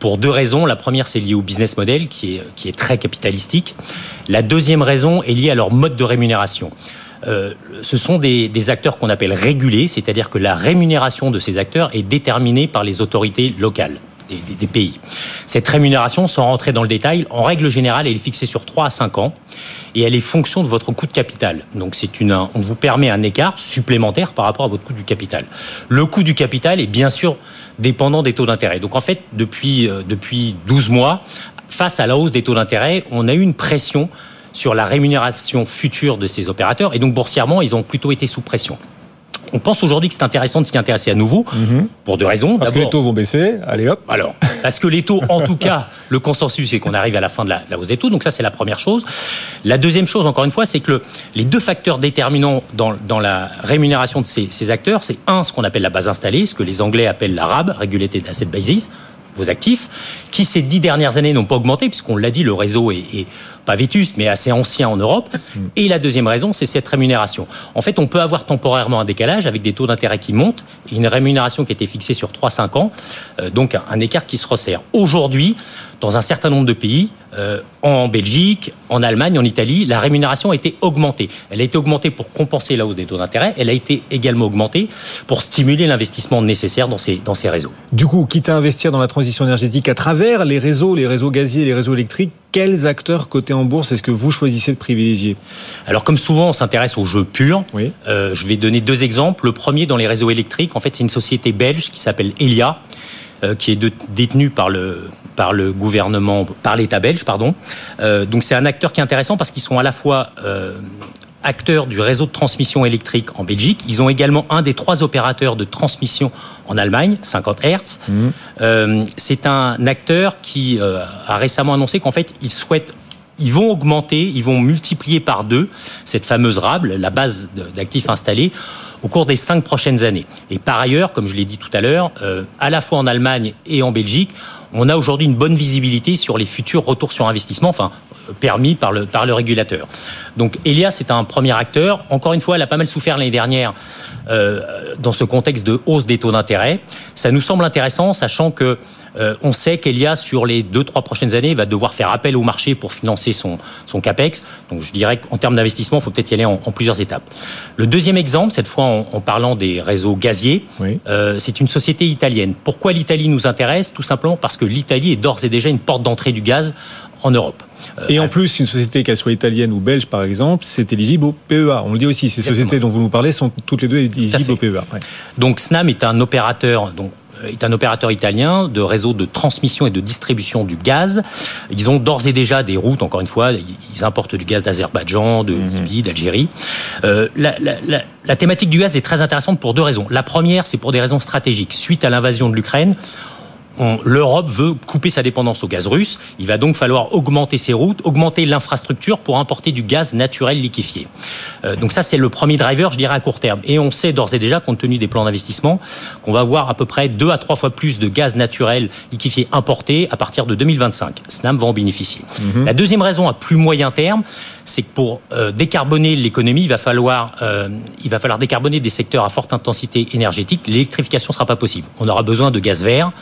Pour deux raisons. La première, c'est lié au business model qui est, très capitalistique. La deuxième raison est liée à leur mode de rémunération. Euh, ce sont des acteurs qu'on appelle régulés, c'est-à-dire que la rémunération de ces acteurs est déterminée par les autorités locales. Des, pays. Cette rémunération, sans rentrer dans le détail, en règle générale, elle est fixée sur 3 à 5 ans et elle est fonction de votre coût de capital. Donc c'est une, on vous permet un écart supplémentaire par rapport à votre coût du capital. Le coût du capital est bien sûr dépendant des taux d'intérêt. Donc en fait, depuis, euh, depuis 12 mois, face à la hausse des taux d'intérêt, on a eu une pression sur la rémunération future de ces opérateurs et donc boursièrement, ils ont plutôt été sous pression. On pense aujourd'hui que c'est intéressant de s'y intéresser à nouveau Mhm. pour deux raisons. Parce que les taux vont baisser, allez hop. Alors, parce que les taux, en tout cas, le consensus c'est qu'on arrive à la fin de la, la, hausse des taux. Donc ça, c'est la première chose. La deuxième chose, encore une fois, c'est que le, les deux facteurs déterminants dans, dans la rémunération de ces, ces acteurs, c'est un, ce qu'on appelle la base installée, ce que les Anglais appellent la RAB, Regulated Asset Basis, actifs, qui ces dix dernières années n'ont pas augmenté, puisqu'on l'a dit, le réseau est, pas vétuste, mais assez ancien en Europe. Et la deuxième raison, c'est cette rémunération. En fait, on peut avoir temporairement un décalage avec des taux d'intérêt qui montent et une rémunération qui était fixée sur 3-5 ans, euh, donc un écart qui se resserre. Aujourd'hui, dans un certain nombre de pays, euh, en Belgique, en Allemagne, en Italie, la rémunération a été augmentée. Elle a été augmentée pour compenser la hausse des taux d'intérêt. Elle a été également augmentée pour stimuler l'investissement nécessaire dans ces, dans ces réseaux. Du coup, quitte à investir dans la transition énergétique à travers les réseaux, les réseaux gaziers, les réseaux électriques, quels acteurs cotés en bourse est-ce que vous choisissez de privilégier? Alors, comme souvent, on s'intéresse aux jeux purs. Oui. Euh, je vais donner deux exemples. Le premier, dans les réseaux électriques, en fait, c'est une société belge qui s'appelle Elia, euh, qui est de, détenue par le, par le gouvernement, par l'État belge, pardon. Euh, donc, c'est un acteur qui est intéressant parce qu'ils sont à la fois euh, acteurs du réseau de transmission électrique en Belgique. Ils ont également un des trois opérateurs de transmission en Allemagne, 50 Hertz. Mmh. Euh, c'est un acteur qui euh, a récemment annoncé qu'en fait, il souhaite ils vont augmenter, ils vont multiplier par deux cette fameuse RAB, la base d'actifs installés, au cours des cinq prochaines années. Et par ailleurs, comme je l'ai dit tout à l'heure, euh, à la fois en Allemagne et en Belgique, on a aujourd'hui une bonne visibilité sur les futurs retours sur investissement, permis par le, par le régulateur. Donc Elia, c'est un premier acteur. Encore une fois, elle a pas mal souffert l'année dernière euh, dans ce contexte de hausse des taux d'intérêt. Ça nous semble intéressant, sachant que euh, on sait qu'Elia, sur les deux, trois prochaines années, va devoir faire appel au marché pour financer son, son CAPEX. Donc je dirais qu'en termes d'investissement, il faut peut-être y aller en, en, plusieurs étapes. Le deuxième exemple, cette fois en, en parlant des réseaux gaziers, oui. euh, c'est une société italienne. Pourquoi l'Italie nous intéresse? Tout simplement parce que l'Italie est d'ores et déjà une porte d'entrée du gaz en Europe. Et en plus, une société, qu'elle soit italienne ou belge, par exemple, c'est éligible au PEA. On le dit aussi, ces Exactement. sociétés dont vous nous parlez sont toutes les deux éligibles au PEA. Ouais. Donc Snam est un opérateur, donc est un opérateur italien de réseau de transmission et de distribution du gaz. Ils ont d'ores et déjà des routes, encore une fois, ils importent du gaz d'Azerbaïdjan, de Mhm. Libye, d'Algérie. Euh, la, la, la, la thématique du gaz est très intéressante pour deux raisons. La première, c'est pour des raisons stratégiques. Suite à l'invasion de l'Ukraine, l'Europe veut couper sa dépendance au gaz russe. Il va donc falloir augmenter ses routes, augmenter l'infrastructure pour importer du gaz naturel liquéfié. Euh, donc ça, c'est le premier driver, je dirais, à court terme. Et on sait d'ores et déjà, compte tenu des plans d'investissement, qu'on va avoir à peu près deux à trois fois plus de gaz naturel liquéfié importé à partir de 2025. Snam va en bénéficier. Mhm. La deuxième raison à plus moyen terme, c'est que pour euh, décarboner l'économie, il va falloir euh, il va falloir décarboner des secteurs à forte intensité énergétique. L'électrification sera pas possible. On aura besoin de gaz vert.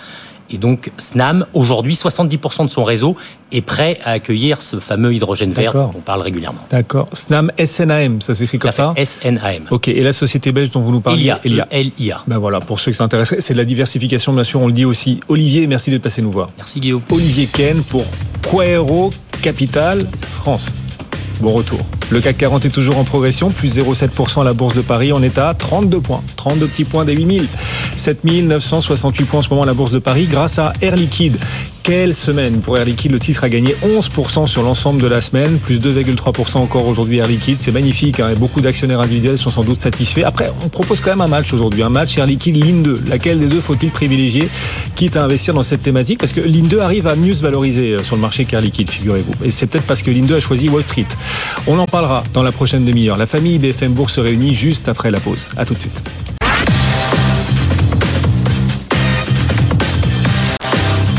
Et donc, Snam, aujourd'hui, 70% de son réseau est prêt à accueillir ce fameux hydrogène vert dont on parle régulièrement. D'accord. Snam SNAM, ça s'écrit comme ça SNAM. Ok. Et la société belge dont vous nous parlez. Elia. Elia. Ben voilà, pour ceux qui s'intéressent, c'est de la diversification, bien sûr, on le dit aussi. Olivier, merci d'être passé nous voir. Merci Guillaume. Olivier Ken pour Quaero Capital France. Bon retour. Le CAC 40 est toujours en progression, plus 0,7% à la Bourse de Paris. On est à 32 points, 32 petits points des 8000. 7968 points en ce moment à la Bourse de Paris grâce à Air Liquide. Quelle semaine pour Air Liquide, le titre a gagné 11% sur l'ensemble de la semaine, plus 2,3% encore aujourd'hui Air Liquide. C'est magnifique hein, et beaucoup d'actionnaires individuels sont sans doute satisfaits. Après, on propose quand même un match aujourd'hui, un match Air Liquide Ligne 2. Laquelle des deux faut-il privilégier, quitte à investir dans cette thématique? Parce que Ligne 2 arrive à mieux se valoriser euh, sur le marché qu'Air Liquide, figurez-vous. Et c'est peut-être parce que Ligne 2 a choisi Wall Street. On en parlera dans la prochaine demi-heure. La famille BFM Bourse se réunit juste après la pause. À tout de suite.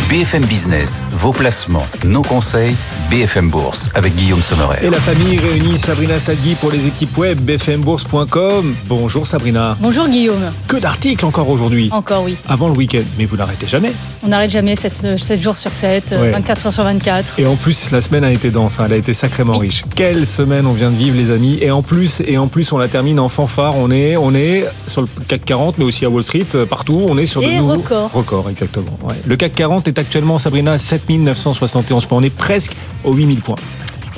BFM Business, vos placements, nos conseils, BFM Bourse avec Guillaume Sommerer. Et la famille réunit Sabrina Sadgui pour les équipes web bfmbourse.com. Bonjour Sabrina. Bonjour Guillaume. Que d'articles encore aujourd'hui. Encore oui. Avant le week-end, mais vous n'arrêtez jamais. On n'arrête jamais 7, 7, jours sur 7, Ouais. 24 heures sur 24. Et en plus, la semaine a été dense, hein, elle a été sacrément riche. Quelle semaine on vient de vivre, les amis. Et en plus, et en plus, on la termine en fanfare. On est, on est sur le CAC 40, mais aussi à Wall Street, euh, partout. On est sur de Et nouveaux record. records, exactement. ouais. Le CAC 40 est actuellement, Sabrina, à 7971 points. On est presque aux 8000 points.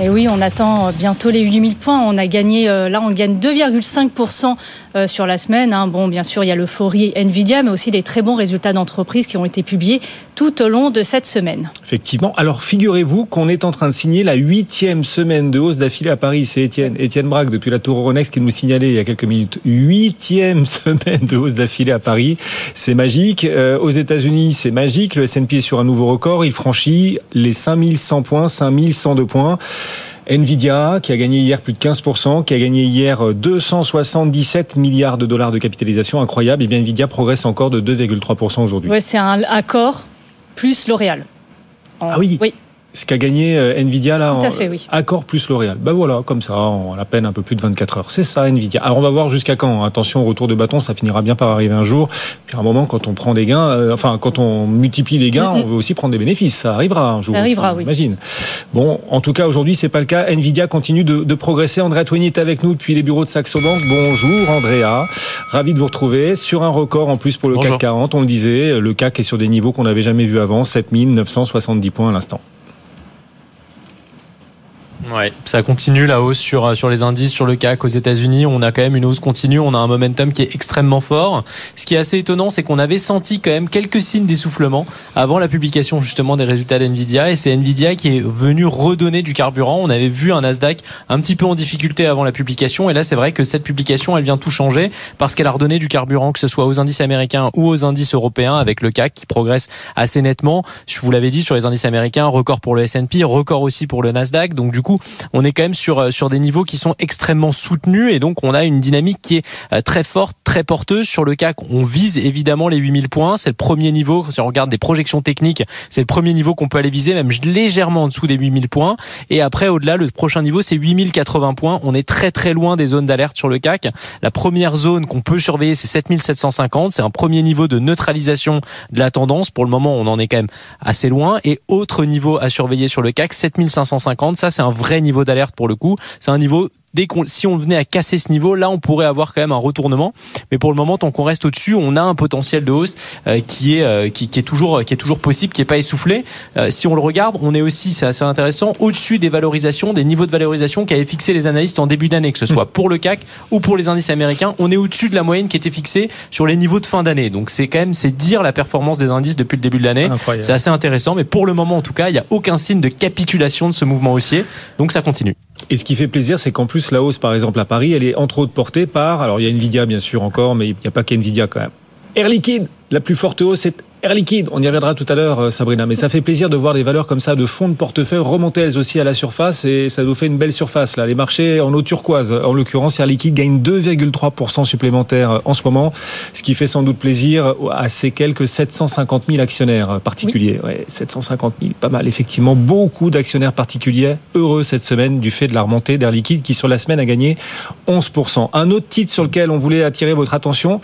Et oui, on attend bientôt les 8000 points. On a gagné, euh, là, on gagne 2,5% euh, sur la semaine. hein. Bon, bien sûr, il y a l'euphorie Nvidia, mais aussi des très bons résultats d'entreprises qui ont été publiés tout au long de cette semaine. Effectivement. Alors, figurez-vous qu'on est en train de signer la huitième semaine de hausse d'affilée à Paris. C'est Étienne, Étienne Braque, depuis la Tour Euronext, qui nous signalait il y a quelques minutes. Huitième semaine de hausse d'affilée à Paris. C'est magique. Euh, aux États-Unis, c'est magique. Le S&P est sur un nouveau record. Il franchit les 5100 points, 5102 points. Nvidia, qui a gagné hier plus de 15%, qui a gagné hier 277 milliards de dollars de capitalisation, incroyable. Et bien Nvidia progresse encore de 2,3% aujourd'hui. Ouais, c'est un accord plus L'Oréal. En- Ah oui. Oui. Ce qu'a gagné euh, Nvidia là, Tout à en- fait, oui. accord plus L'Oréal. Ben voilà, comme ça, en à la peine un peu plus de 24 heures. C'est ça Nvidia. Alors on va voir jusqu'à quand. Attention, retour de bâton, ça finira bien par arriver un jour. Puis à un moment, quand on prend des gains, euh, enfin quand on multiplie les gains, on veut aussi prendre des bénéfices. Ça arrivera un jour. Ça arrivera, aussi, oui. Imagine. Bon, en tout cas aujourd'hui, c'est pas le cas. Nvidia continue de, de progresser. Andrea Twigny est avec nous depuis les bureaux de Saxo Bank. Bonjour Andrea, ravi de vous retrouver sur un record en plus pour le Bonjour. CAC 40. On le disait, le CAC est sur des niveaux qu'on n'avait jamais vus avant, 7970 points à l'instant. Ouais, ça continue la hausse sur, euh, sur les indices, sur le CAC aux États-Unis. On a quand même une hausse continue, on a un momentum qui est extrêmement fort. Ce qui est assez étonnant, c'est qu'on avait senti quand même quelques signes d'essoufflement avant la publication justement des résultats d'NVIDIA. Et c'est NVIDIA qui est venu redonner du carburant. On avait vu un Nasdaq un petit peu en difficulté avant la publication. Et là, c'est vrai que cette publication, elle vient tout changer parce qu'elle a redonné du carburant, que ce soit aux indices américains ou aux indices européens, avec le CAC qui progresse assez nettement. Je vous l'avais dit sur les indices américains, record pour le S&P, record aussi pour le Nasdaq. Donc du coup, on est quand même sur euh, sur des niveaux qui sont extrêmement soutenus et donc on a une dynamique qui est euh, très forte, très porteuse sur le CAC. On vise évidemment les 8000 points, c'est le premier niveau si on regarde des projections techniques, c'est le premier niveau qu'on peut aller viser même légèrement en dessous des 8000 points et après au-delà le prochain niveau c'est 8080 points. On est très très loin des zones d'alerte sur le CAC. La première zone qu'on peut surveiller c'est 7750, c'est un premier niveau de neutralisation de la tendance. Pour le moment, on en est quand même assez loin. Et autre niveau à surveiller sur le CAC, 7550. Ça, c'est un vrai niveau d'alerte pour le coup. C'est un niveau Dès qu'on, si on venait à casser ce niveau, là, on pourrait avoir quand même un retournement. Mais pour le moment, tant qu'on reste au-dessus, on a un potentiel de hausse euh, qui est euh, qui, qui est toujours qui est toujours possible, qui est pas essoufflé. Euh, si on le regarde, on est aussi, c'est assez intéressant, au-dessus des valorisations, des niveaux de valorisation qu'avaient fixé les analystes en début d'année, que ce soit pour le CAC ou pour les indices américains. On est au-dessus de la moyenne qui était fixée sur les niveaux de fin d'année. Donc c'est quand même c'est dire la performance des indices depuis le début de l'année. C'est assez intéressant, mais pour le moment en tout cas, il n'y a aucun signe de capitulation de ce mouvement haussier. Donc ça continue. Et ce qui fait plaisir, c'est qu'en plus, la hausse, par exemple, à Paris, elle est entre autres portée par. Alors, il y a Nvidia, bien sûr, encore, mais il n'y a pas qu'Nvidia quand même. Air Liquide, la plus forte hausse, c'est Air Liquide. On y reviendra tout à l'heure, euh, Sabrina. Mais ça fait plaisir de voir des valeurs comme ça de fonds de portefeuille remonter elles aussi à la surface et ça nous fait une belle surface là. Les marchés en eau turquoise, en l'occurrence, Air Liquide gagne 2,3% supplémentaires euh, en ce moment, ce qui fait sans doute plaisir à ces quelques 750 000 actionnaires euh, particuliers. Ouais, 750 000, pas mal effectivement. Beaucoup d'actionnaires particuliers heureux cette semaine du fait de la remontée d'Air Liquide qui sur la semaine a gagné 11%. Un autre titre sur lequel on voulait attirer votre attention,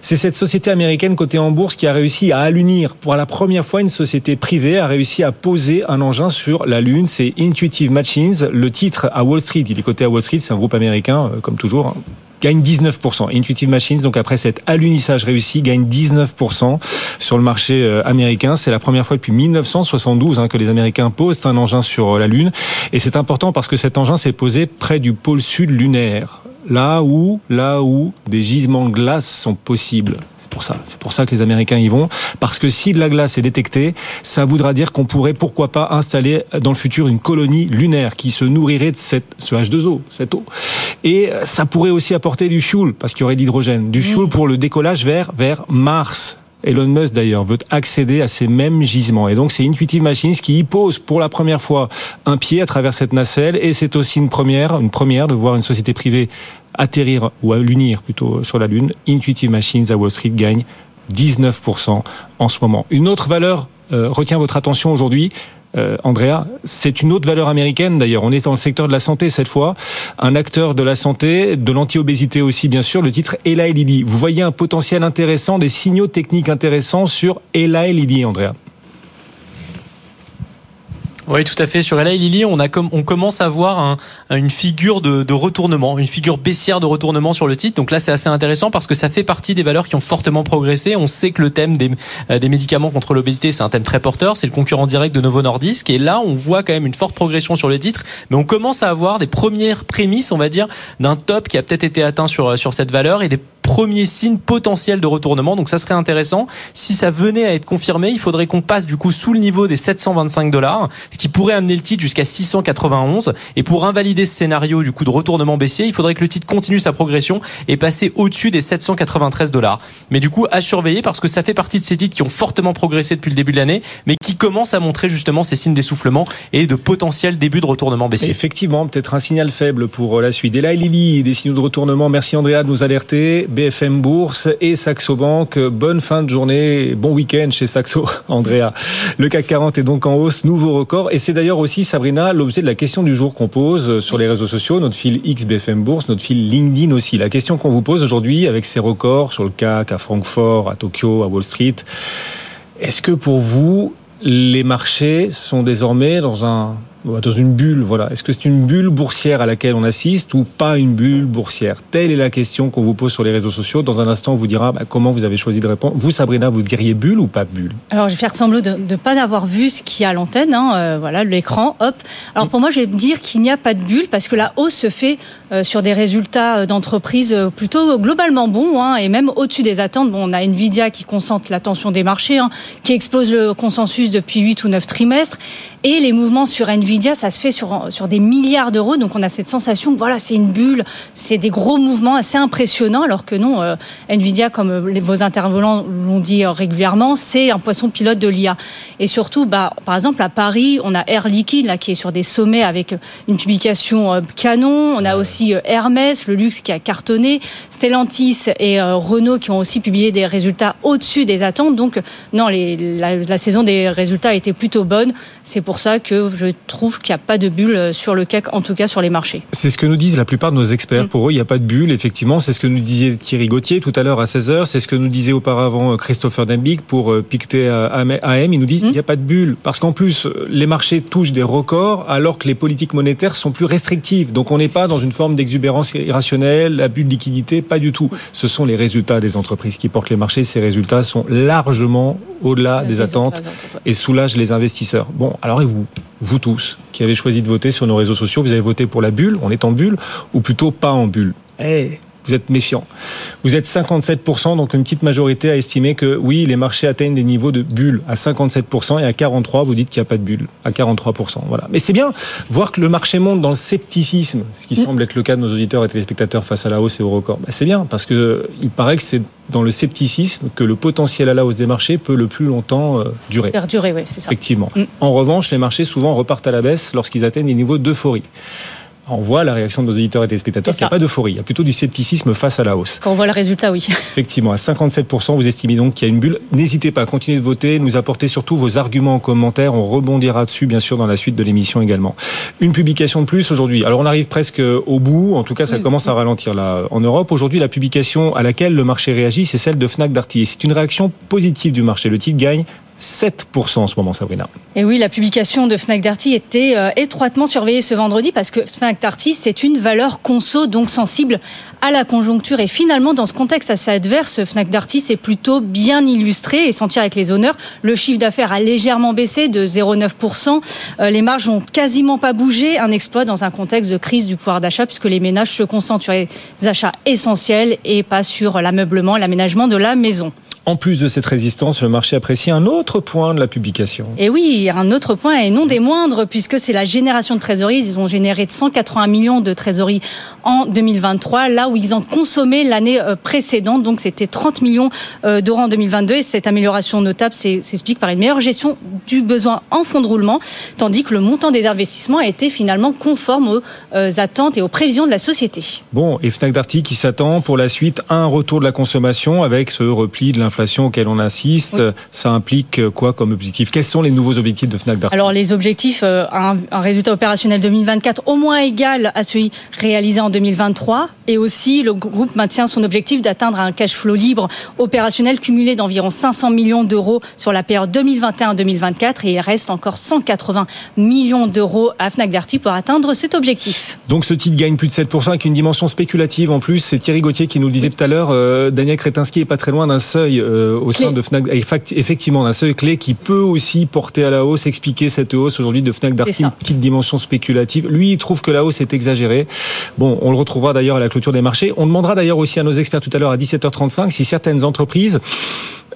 c'est cette société américaine cotée en bourse qui a réussi à l'unir. Pour la première fois, une société privée a réussi à poser un engin sur la Lune. C'est Intuitive Machines. Le titre à Wall Street, il est coté à Wall Street, c'est un groupe américain, euh, comme toujours. hein gagne 19%. Intuitive Machines, donc après cet alunissage réussi, gagne 19% sur le marché euh, américain. C'est la première fois depuis 1972 hein, que les Américains posent un engin sur la Lune. Et c'est important parce que cet engin s'est posé près du pôle sud lunaire. Là où, là où des gisements de glace sont possibles. C'est pour ça. C'est pour ça que les Américains y vont. Parce que si de la glace est détectée, ça voudra dire qu'on pourrait, pourquoi pas, installer dans le futur une colonie lunaire qui se nourrirait de cette, ce H2O, cette eau. Et ça pourrait aussi apporter du fuel, parce qu'il y aurait de l'hydrogène. Du fuel pour le décollage vers, vers Mars. Elon Musk d'ailleurs veut accéder à ces mêmes gisements. Et donc c'est Intuitive Machines qui y pose pour la première fois un pied à travers cette nacelle. Et c'est aussi une première, une première de voir une société privée atterrir ou à l'unir plutôt sur la Lune. Intuitive Machines à Wall Street gagne 19% en ce moment. Une autre valeur euh, retient votre attention aujourd'hui. Euh, Andrea, c'est une autre valeur américaine d'ailleurs. On est dans le secteur de la santé cette fois. Un acteur de la santé, de l'anti-obésité aussi bien sûr, le titre Eli Lilly. Vous voyez un potentiel intéressant, des signaux techniques intéressants sur Eli Lilly, Andrea oui, tout à fait. Sur Eli Lilly, on, a comme, on commence à voir un, une figure de, de, retournement, une figure baissière de retournement sur le titre. Donc là, c'est assez intéressant parce que ça fait partie des valeurs qui ont fortement progressé. On sait que le thème des, euh, des médicaments contre l'obésité, c'est un thème très porteur. C'est le concurrent direct de Novo Nordisk. Et là, on voit quand même une forte progression sur le titre. Mais on commence à avoir des premières prémices, on va dire, d'un top qui a peut-être été atteint sur, sur cette valeur et des premiers signes potentiels de retournement. Donc ça serait intéressant. Si ça venait à être confirmé, il faudrait qu'on passe du coup sous le niveau des 725 dollars, ce qui pourrait amener le titre jusqu'à 691. Et pour invalider ce scénario du coup de retournement baissier, il faudrait que le titre continue sa progression et passer au-dessus des 793 dollars. Mais du coup, à surveiller parce que ça fait partie de ces titres qui ont fortement progressé depuis le début de l'année, mais qui commencent à montrer justement ces signes d'essoufflement et de potentiel début de retournement baissier. Effectivement, peut-être un signal faible pour la suite. Et là, Lily, des signaux de retournement. Merci Andrea de nous alerter. BFM Bourse et Saxo Bank. Bonne fin de journée, bon week-end chez Saxo, Andrea. Le CAC 40 est donc en hausse, nouveau record. Et c'est d'ailleurs aussi, Sabrina, l'objet de la question du jour qu'on pose sur les réseaux sociaux, notre fil X BFM Bourse, notre fil LinkedIn aussi. La question qu'on vous pose aujourd'hui avec ces records sur le CAC, à Francfort, à Tokyo, à Wall Street, est-ce que pour vous, les marchés sont désormais dans un dans une bulle, voilà. Est-ce que c'est une bulle boursière à laquelle on assiste ou pas une bulle boursière? Telle est la question qu'on vous pose sur les réseaux sociaux. Dans un instant, on vous dira bah, comment vous avez choisi de répondre. Vous, Sabrina, vous diriez bulle ou pas bulle? Alors, je vais faire semblant de ne pas avoir vu ce qu'il y a à l'antenne. Hein, euh, voilà, l'écran, hop. Alors, pour moi, je vais dire qu'il n'y a pas de bulle parce que la hausse se fait euh, sur des résultats euh, d'entreprise plutôt globalement bons hein, et même au-dessus des attentes. On a Nvidia qui concentre l'attention des marchés, hein, qui explose le consensus depuis 8 ou 9 trimestres. Et les mouvements sur Nvidia, ça se fait sur, sur des milliards d'euros. Donc on a cette sensation que voilà, c'est une bulle, c'est des gros mouvements assez impressionnants. Alors que non, euh, Nvidia, comme les, vos intervenants l'ont dit euh, régulièrement, c'est un poisson pilote de l'IA. Et surtout, bah, par exemple, à Paris, on a Air Liquide là, qui est sur des sommets avec une publication euh, canon. On a aussi Hermès, le luxe qui a cartonné. Stellantis et Renault qui ont aussi publié des résultats au-dessus des attentes. Donc non, les, la, la saison des résultats a été plutôt bonne. C'est pour ça que je trouve qu'il n'y a pas de bulle sur le CAC, en tout cas sur les marchés. C'est ce que nous disent la plupart de nos experts. Mm. Pour eux, il n'y a pas de bulle, effectivement. C'est ce que nous disait Thierry Gauthier tout à l'heure à 16h. C'est ce que nous disait auparavant euh, Christopher Dembig pour euh, Pictet AM. Ils nous disent qu'il n'y a pas de bulle. Parce qu'en plus, les marchés touchent des records alors que les politiques monétaires sont plus restrictives. Donc on n'est pas dans une forme d'exubérance irrationnelle, la bulle de liquidité, pas du tout. Ce sont les résultats des entreprises qui portent les marchés. Ces résultats sont largement au-delà des attentes et soulagent les investisseurs. Bon, alors et vous vous tous, qui avez choisi de voter sur nos réseaux sociaux, vous avez voté pour la bulle, on est en bulle, ou plutôt pas en bulle? Eh, vous êtes méfiant. Vous êtes 57%, donc une petite majorité a estimé que oui, les marchés atteignent des niveaux de bulle à 57% et à 43%, vous dites qu'il n'y a pas de bulle à 43%. Voilà. Mais c'est bien voir que le marché monte dans le scepticisme, ce qui mm. semble être le cas de nos auditeurs et téléspectateurs face à la hausse et au record. Ben, c'est bien parce que il paraît que c'est dans le scepticisme que le potentiel à la hausse des marchés peut le plus longtemps euh, durer. Perdurer, oui, c'est ça. Effectivement. Mm. En revanche, les marchés souvent repartent à la baisse lorsqu'ils atteignent des niveaux d'euphorie on voit la réaction de nos auditeurs et téléspectateurs qu'il n'y a pas d'euphorie, il y a plutôt du scepticisme face à la hausse. Quand on voit le résultat, oui. Effectivement, à 57%, vous estimez donc qu'il y a une bulle. N'hésitez pas à continuer de voter, nous apporter surtout vos arguments en commentaire. On rebondira dessus, bien sûr, dans la suite de l'émission également. Une publication de plus aujourd'hui. Alors, on arrive presque au bout. En tout cas, ça commence à ralentir là en Europe. Aujourd'hui, la publication à laquelle le marché réagit, c'est celle de Fnac Darty. C'est une réaction positive du marché. Le titre gagne 7% en ce moment, Sabrina. Et oui, la publication de Fnac Darty était euh, étroitement surveillée ce vendredi parce que Fnac Darty, c'est une valeur conso, donc sensible à la conjoncture. Et finalement, dans ce contexte assez adverse, Fnac Darty s'est plutôt bien illustré et sentir avec les honneurs. Le chiffre d'affaires a légèrement baissé de 0,9%. Euh, les marges ont quasiment pas bougé. Un exploit dans un contexte de crise du pouvoir d'achat puisque les ménages se concentrent sur les achats essentiels et pas sur l'ameublement, l'aménagement de la maison. En plus de cette résistance, le marché apprécie un autre point de la publication. Et oui, un autre point, et non des moindres, puisque c'est la génération de trésorerie. Ils ont généré 180 millions de trésorerie en 2023, là où ils en consommaient l'année euh, précédente. Donc c'était 30 millions euh, d'euros en 2022. Et cette amélioration notable s'explique par une meilleure gestion du besoin en fonds de roulement, tandis que le montant des investissements a été finalement conforme aux euh, attentes et aux prévisions de la société. Bon, et Fnac Darty qui s'attend pour la suite à un retour de la consommation avec ce repli de l'inflation l'inflation auquel on assiste, ça implique quoi comme objectif? Quels sont les nouveaux objectifs de Fnac Darty? Alors les objectifs, euh, un, un, résultat opérationnel 2024 au moins égal à celui réalisé en 2023, et aussi le groupe maintient son objectif d'atteindre un cash flow libre opérationnel cumulé d'environ 500 millions d'euros sur la période 2021-2024, et il reste encore 180 millions d'euros à Fnac Darty pour atteindre cet objectif. Donc ce titre gagne plus de 7% avec une dimension spéculative en plus. C'est Thierry Gauthier qui nous le disait tout à l'heure. Euh, Daniel Kretinsky est pas très loin d'un seuil euh, au sein de Fnac, effectivement d'un seuil clé qui peut aussi porter à la hausse, expliquer cette hausse aujourd'hui de Fnac Darty, petite dimension spéculative. Lui, il trouve que la hausse est exagérée. Bon, on le retrouvera d'ailleurs à la clôture des marchés. On demandera d'ailleurs aussi à nos experts tout à l'heure à 17h35 si certaines entreprises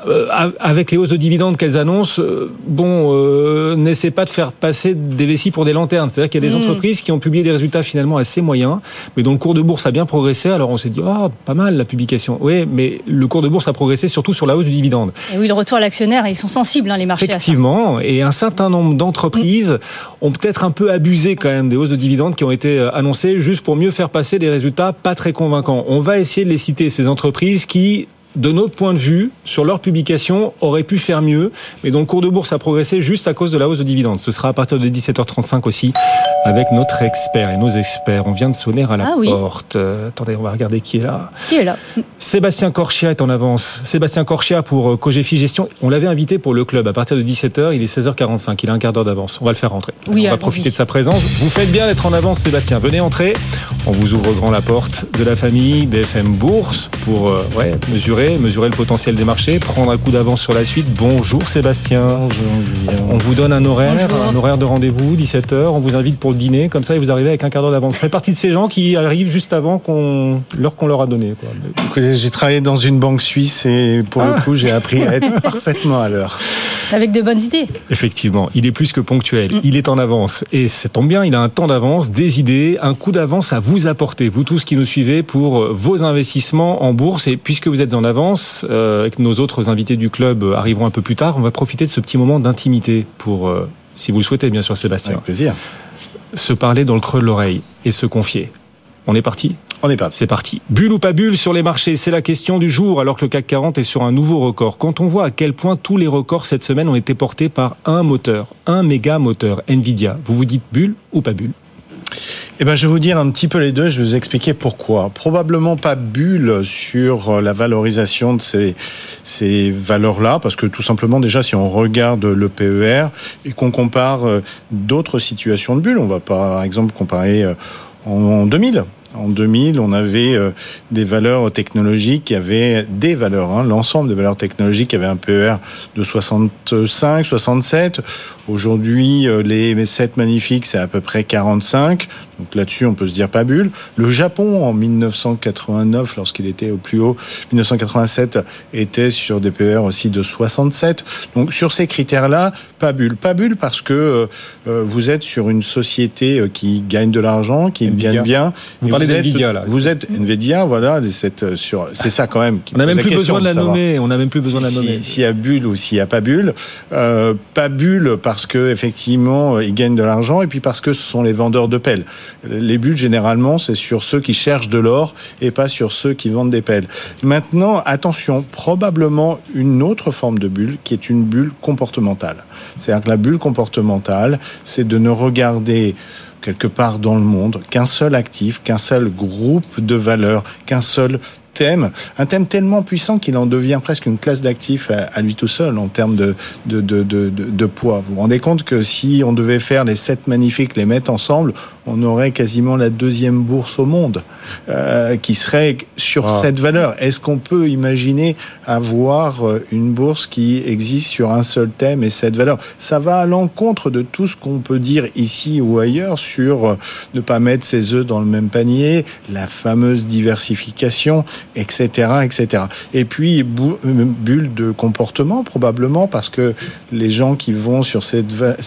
euh, avec les hausses de dividendes qu'elles annoncent, euh, bon, euh, n'essaie pas de faire passer des vessies pour des lanternes. C'est-à-dire qu'il y a des mmh. entreprises qui ont publié des résultats finalement assez moyens, mais dont le cours de bourse a bien progressé. Alors on s'est dit, ah, oh, pas mal la publication. Oui, mais le cours de bourse a progressé surtout sur la hausse du dividende. Et oui, le retour à l'actionnaire, ils sont sensibles, hein, les marchés. Effectivement, et un certain nombre d'entreprises mmh. ont peut-être un peu abusé quand même des hausses de dividendes qui ont été euh, annoncées juste pour mieux faire passer des résultats pas très convaincants. On va essayer de les citer, ces entreprises qui de notre point de vue, sur leur publication, aurait pu faire mieux, mais dont le cours de bourse a progressé juste à cause de la hausse de dividendes. Ce sera à partir de 17h35 aussi, avec notre expert et nos experts. On vient de sonner à la ah porte. Euh, attendez, on va regarder qui est là. Qui est là? Sébastien Corchia est en avance. Sébastien Corchia pour euh, Cogefi Gestion. On l'avait invité pour le club à partir de 17h. Il est 16h45. Il a un quart d'heure d'avance. On va le faire rentrer. Oui, on va profiter de sa présence. Vous faites bien d'être en avance, Sébastien. Venez entrer. On vous ouvre grand la porte de la famille BFM Bourse pour euh, ouais, mesurer mesurer le potentiel des marchés, prendre un coup d'avance sur la suite. Bonjour Sébastien. Bonjour On vous donne un horaire, un horaire de rendez-vous, 17h. On vous invite pour le dîner, comme ça, et vous arrivez avec un quart d'heure d'avance. Vous faites partie de ces gens qui arrivent juste avant qu'on l'heure qu'on leur a donnée. J'ai travaillé dans une banque suisse et pour le ah. coup, j'ai appris à être parfaitement à l'heure. Avec de bonnes idées. Effectivement, il est plus que ponctuel. Mm. Il est en avance. Et ça tombe bien, il a un temps d'avance, des idées, un coup d'avance à vous apporter, vous tous qui nous suivez, pour vos investissements en bourse. Et puisque vous êtes en avance, euh, avec nos autres invités du club euh, arriveront un peu plus tard, on va profiter de ce petit moment d'intimité pour, euh, si vous le souhaitez, bien sûr, Sébastien. Avec plaisir. Se parler dans le creux de l'oreille et se confier. On est parti? On est parti. C'est parti. Bulle ou pas bulle sur les marchés, c'est la question du jour alors que le CAC 40 est sur un nouveau record. Quand on voit à quel point tous les records cette semaine ont été portés par un moteur, un méga moteur, Nvidia, vous vous dites bulle ou pas bulle? Eh ben, je vais vous dire un petit peu les deux. Je vais vous expliquer pourquoi. Probablement pas bulle sur la valorisation de ces, ces valeurs-là, parce que tout simplement, déjà, si on regarde le PER et qu'on compare euh, d'autres situations de bulle, on va par exemple comparer euh, en 2000. En 2000, on avait euh, des valeurs technologiques qui avaient des valeurs, hein, l'ensemble des valeurs technologiques avaient un PER de 65, 67. Aujourd'hui, euh, les 7 magnifiques, c'est à peu près 45. Donc là-dessus, on peut se dire pas bulle. Le Japon, en 1989, lorsqu'il était au plus haut, 1987, était sur des PER aussi de 67. Donc sur ces critères-là, pas bulle. Pas bulle parce que euh, vous êtes sur une société qui gagne de l'argent, qui gagne bien. Vous parlez d'NVIDIA, là. Vous êtes Nvidia, voilà, c'est ça quand même. on n'a même plus besoin de la nommer. On n'a même plus besoin de la nommer. S'il y a bulle ou s'il n'y a pas bulle, euh, pas bulle parce que effectivement ils gagnent de l'argent et puis parce que ce sont les vendeurs de pelles. Les bulles généralement c'est sur ceux qui cherchent de l'or et pas sur ceux qui vendent des pelles. Maintenant, attention, probablement une autre forme de bulle qui est une bulle comportementale. C'est-à-dire que la bulle comportementale, c'est de ne regarder quelque part dans le monde qu'un seul actif, qu'un seul groupe de valeurs, qu'un seul thème, un thème tellement puissant qu'il en devient presque une classe d'actifs à, lui tout seul en termes de, de, de, de, de poids. Vous vous rendez compte que si on devait faire les sept magnifiques, les mettre ensemble, on aurait quasiment la deuxième bourse au monde euh, qui serait sur Ah. cette valeur. Est-ce qu'on peut imaginer avoir euh, une bourse qui existe sur un seul thème et cette valeur? Ça va à l'encontre de tout ce qu'on peut dire ici ou ailleurs sur euh, ne pas mettre ses œufs dans le même panier, la fameuse diversification, etc., etc. Et puis euh, bulle de comportement probablement parce que les gens qui vont sur ces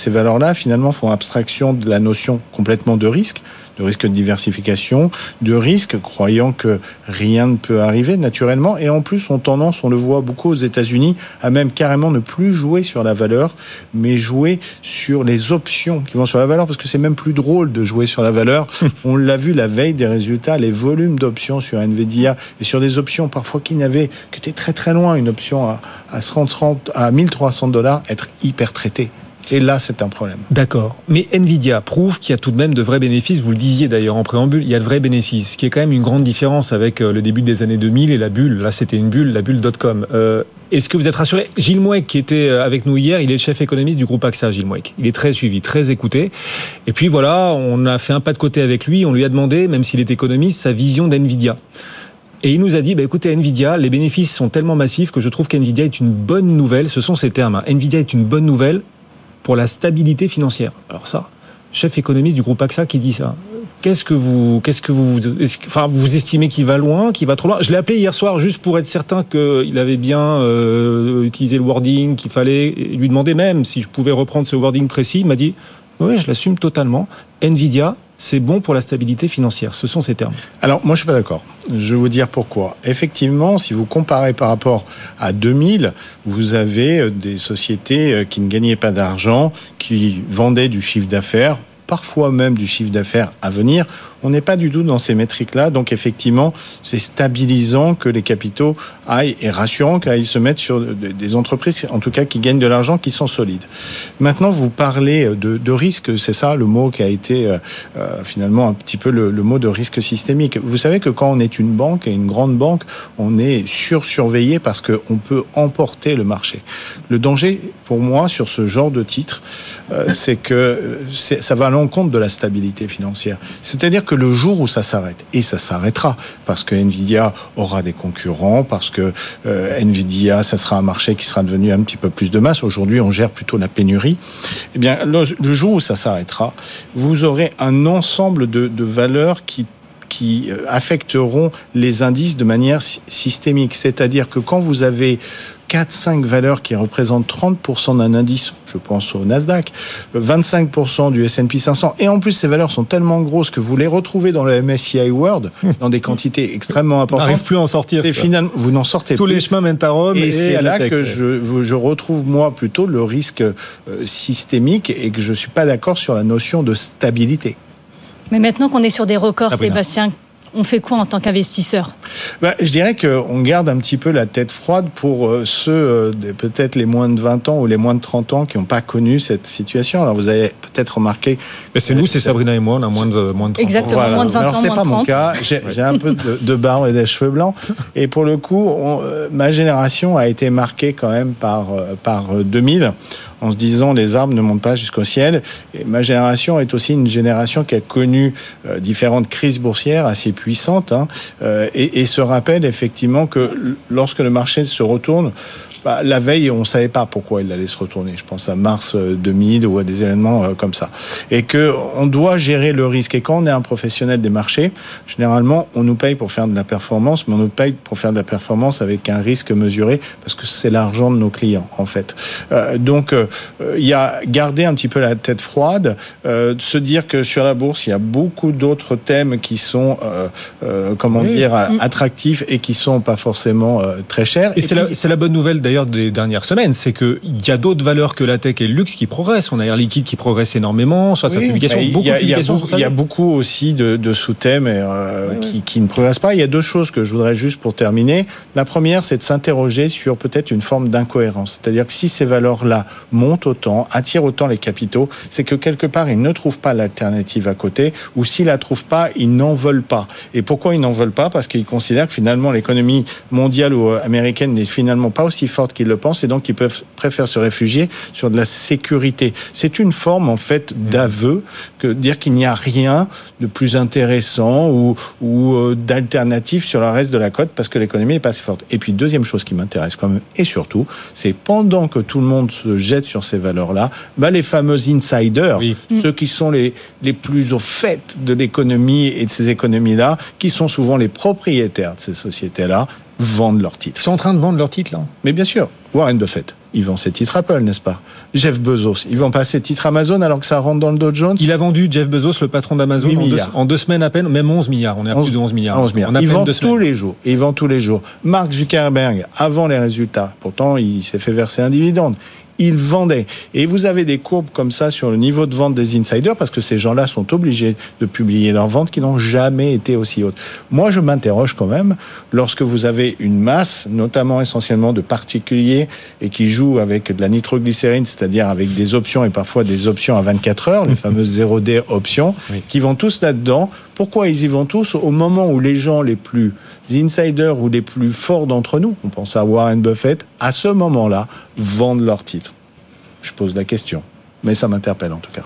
valeurs-là finalement font abstraction de la notion complètement de risque, de risque de diversification, de risque croyant que rien ne peut arriver naturellement et en plus ont tendance, on le voit beaucoup aux États-Unis, à même carrément ne plus jouer sur la valeur, mais jouer sur les options qui vont sur la valeur parce que c'est même plus drôle de jouer sur la valeur. on l'a vu la veille des résultats, les volumes d'options sur Nvidia et sur des options parfois qui n'avaient que étaient très très loin, une option à, à 130 à 1300 dollars être hyper traitée. Et là, c'est un problème. D'accord. Mais Nvidia prouve qu'il y a tout de même de vrais bénéfices. Vous le disiez d'ailleurs en préambule, il y a de vrais bénéfices, ce qui est quand même une grande différence avec euh, le début des années 2000 et la bulle. Là, c'était une bulle, la bulle .com. Euh, Est-ce que vous êtes rassuré? Gilles Mouek, qui était euh, avec nous hier, il est le chef économiste du groupe AXA, Gilles Mouek. Il est très suivi, très écouté. Et puis voilà, on a fait un pas de côté avec lui. On lui a demandé, même s'il est économiste, sa vision d'Nvidia. Et il nous a dit, bah, écoutez, Nvidia, les bénéfices sont tellement massifs que je trouve qu'Nvidia est une bonne nouvelle. Ce sont ces termes. hein. Nvidia est une bonne nouvelle pour la stabilité financière. Alors ça, chef économiste du groupe AXA qui dit ça. Qu'est-ce que vous, qu'est-ce que vous, enfin, vous estimez qu'il va loin, qu'il va trop loin? Je l'ai appelé hier soir juste pour être certain qu'il avait bien euh, utilisé le wording qu'il fallait, lui demander même si je pouvais reprendre ce wording précis. Il m'a dit, oui, je l'assume totalement. Nvidia, c'est bon pour la stabilité financière. Ce sont ces termes. Alors, moi, je suis pas d'accord. Je vais vous dire pourquoi. Effectivement, si vous comparez par rapport à 2000, vous avez euh, des sociétés euh, qui ne gagnaient pas d'argent, qui vendaient du chiffre d'affaires, parfois même du chiffre d'affaires à venir. On n'est pas du tout dans ces métriques-là. Donc, effectivement, c'est stabilisant que les capitaux aillent et rassurant qu'ils se mettent sur de- des entreprises, en tout cas, qui gagnent de l'argent, qui sont solides. Maintenant, vous parlez de, risque. C'est ça le mot qui a été euh, euh, finalement un petit peu le, mot de risque systémique. Vous savez que quand on est une banque et une grande banque, on est sursurveillé parce qu'on peut emporter le marché. Le danger, pour moi, sur ce genre de titre, euh, c'est que ça va à l'encontre de la stabilité financière. C'est-à-dire que le jour où ça s'arrête, et ça s'arrêtera, parce que Nvidia aura des concurrents, parce que euh, Nvidia, ça sera un marché qui sera devenu un petit peu plus de masse. Aujourd'hui, on gère plutôt la pénurie. Eh bien, le, jour où ça s'arrêtera, vous aurez un ensemble de, de valeurs qui qui euh, affecteront les indices de manière sy- systémique. C'est-à-dire que quand vous avez 4-5 valeurs qui représentent 30% d'un indice, je pense au Nasdaq, euh, 25% du S&P 500, et en plus ces valeurs sont tellement grosses que vous les retrouvez dans le MSCI World dans des quantités extrêmement On importantes. n'arrive plus à en sortir. C'est finalement, vous n'en sortez Tous plus. les chemins mènent à Rome et, Et c'est là tech, que ouais. je, je retrouve moi plutôt le risque euh, systémique et que je suis pas d'accord sur la notion de stabilité. Mais maintenant qu'on est sur des records, Sabrina. Sébastien, on fait quoi en tant qu'investisseur? Bah, je dirais qu'on garde un petit peu la tête froide pour euh, ceux, euh, peut-être les moins de 20 ans ou les moins de 30 ans qui n'ont pas connu cette situation. Alors vous avez peut-être remarqué... Mais c'est nous, c'est Sabrina et moi, on a moins de, moins de 30 Exactement, ans. moins de 20 Alors ans, c'est moins pas mon 30. cas. J'ai un peu de, de barbe et des cheveux blancs. Et pour le coup, on- euh, ma génération a été marquée quand même par euh, par euh, 2000 en se disant les arbres ne montent pas jusqu'au ciel. Ma génération est aussi une génération qui a connu euh, différentes crises boursières assez puissantes hein, euh, et, se rappelle effectivement que lorsque le marché se retourne, bah, la veille, on savait pas pourquoi il allait se retourner. Je pense à mars euh, 2000 ou à des événements euh, comme ça. Et que on doit gérer le risque. Et quand on est un professionnel des marchés, généralement, on nous paye pour faire de la performance, mais on nous paye pour faire de la performance avec un risque mesuré parce que c'est l'argent de nos clients, en fait. Euh, donc, euh, euh, il y a garder un petit peu la tête froide, euh, de se dire que sur la bourse, il y a beaucoup d'autres thèmes qui sont, euh, euh, comment Oui. dire, Mm. attractifs et qui sont pas forcément euh, très chers. Et c'est la, c'est la bonne nouvelle d'ailleurs d'ailleurs des dernières semaines, c'est qu'il y a d'autres valeurs que la tech et le luxe qui progressent. On a Air Liquide qui progresse énormément, soit sa Oui, publication, mais beaucoup il y a- de y a publications Il y a saluées. beaucoup aussi de, de sous-thèmes euh, qui, qui ne progressent pas. Il y a deux choses que je voudrais juste pour terminer. La première, c'est de s'interroger sur peut-être une forme d'incohérence. C'est-à-dire que si ces valeurs-là montent autant, attirent autant les capitaux, c'est que quelque part, ils ne trouvent pas l'alternative à côté, ou s'ils la trouvent pas, ils n'en veulent pas. Et pourquoi ils n'en veulent pas? Parce qu'ils considèrent que finalement, l'économie mondiale ou américaine n'est finalement pas aussi forte qu'ils le pensent, et donc ils peuvent préfèrent se réfugier sur de la sécurité. C'est une forme en fait d'aveu que dire qu'il n'y a rien de plus intéressant ou, ou euh, d'alternatif sur le reste de la côte parce que l'économie n'est pas assez forte. Et puis deuxième chose qui m'intéresse quand même et surtout, c'est pendant que tout le monde se jette sur ces valeurs-là, bah, les fameux insiders, ceux qui sont les, les plus au fait de l'économie et de ces économies-là, qui sont souvent les propriétaires de ces sociétés-là, vendent leurs titres. Ils sont en train de vendre leurs titres là. Mais bien sûr, Warren Buffett, il vend ses titres Apple, n'est-ce pas? Jeff Bezos, il vend pas ses titres Amazon alors que ça rentre dans le Dow Jones? Il a vendu Jeff Bezos, le patron d'Amazon, en en deux semaines à peine, même 11 milliards. On est à plus de 11 milliards. 11 milliards. Il vend tous semaines. les jours. Il vend tous les jours. Mark Zuckerberg, avant les résultats, pourtant il s'est fait verser un dividende. Il vendait. Et vous avez des courbes comme ça sur le niveau de vente des insiders parce que ces gens-là sont obligés de publier leurs ventes qui n'ont jamais été aussi hautes. Moi, je m'interroge quand même lorsque vous avez une masse, notamment essentiellement de particuliers et qui jouent avec de la nitroglycérine, c'est-à-dire avec des options et parfois des options à 24 heures, les fameuses 0D options, qui vont tous là-dedans. Pourquoi ils y vont tous au moment où les gens les plus insiders ou les plus forts d'entre nous, on pense à Warren Buffett, à ce moment-là, vendent leurs titres? Je pose la question, mais ça m'interpelle en tout cas.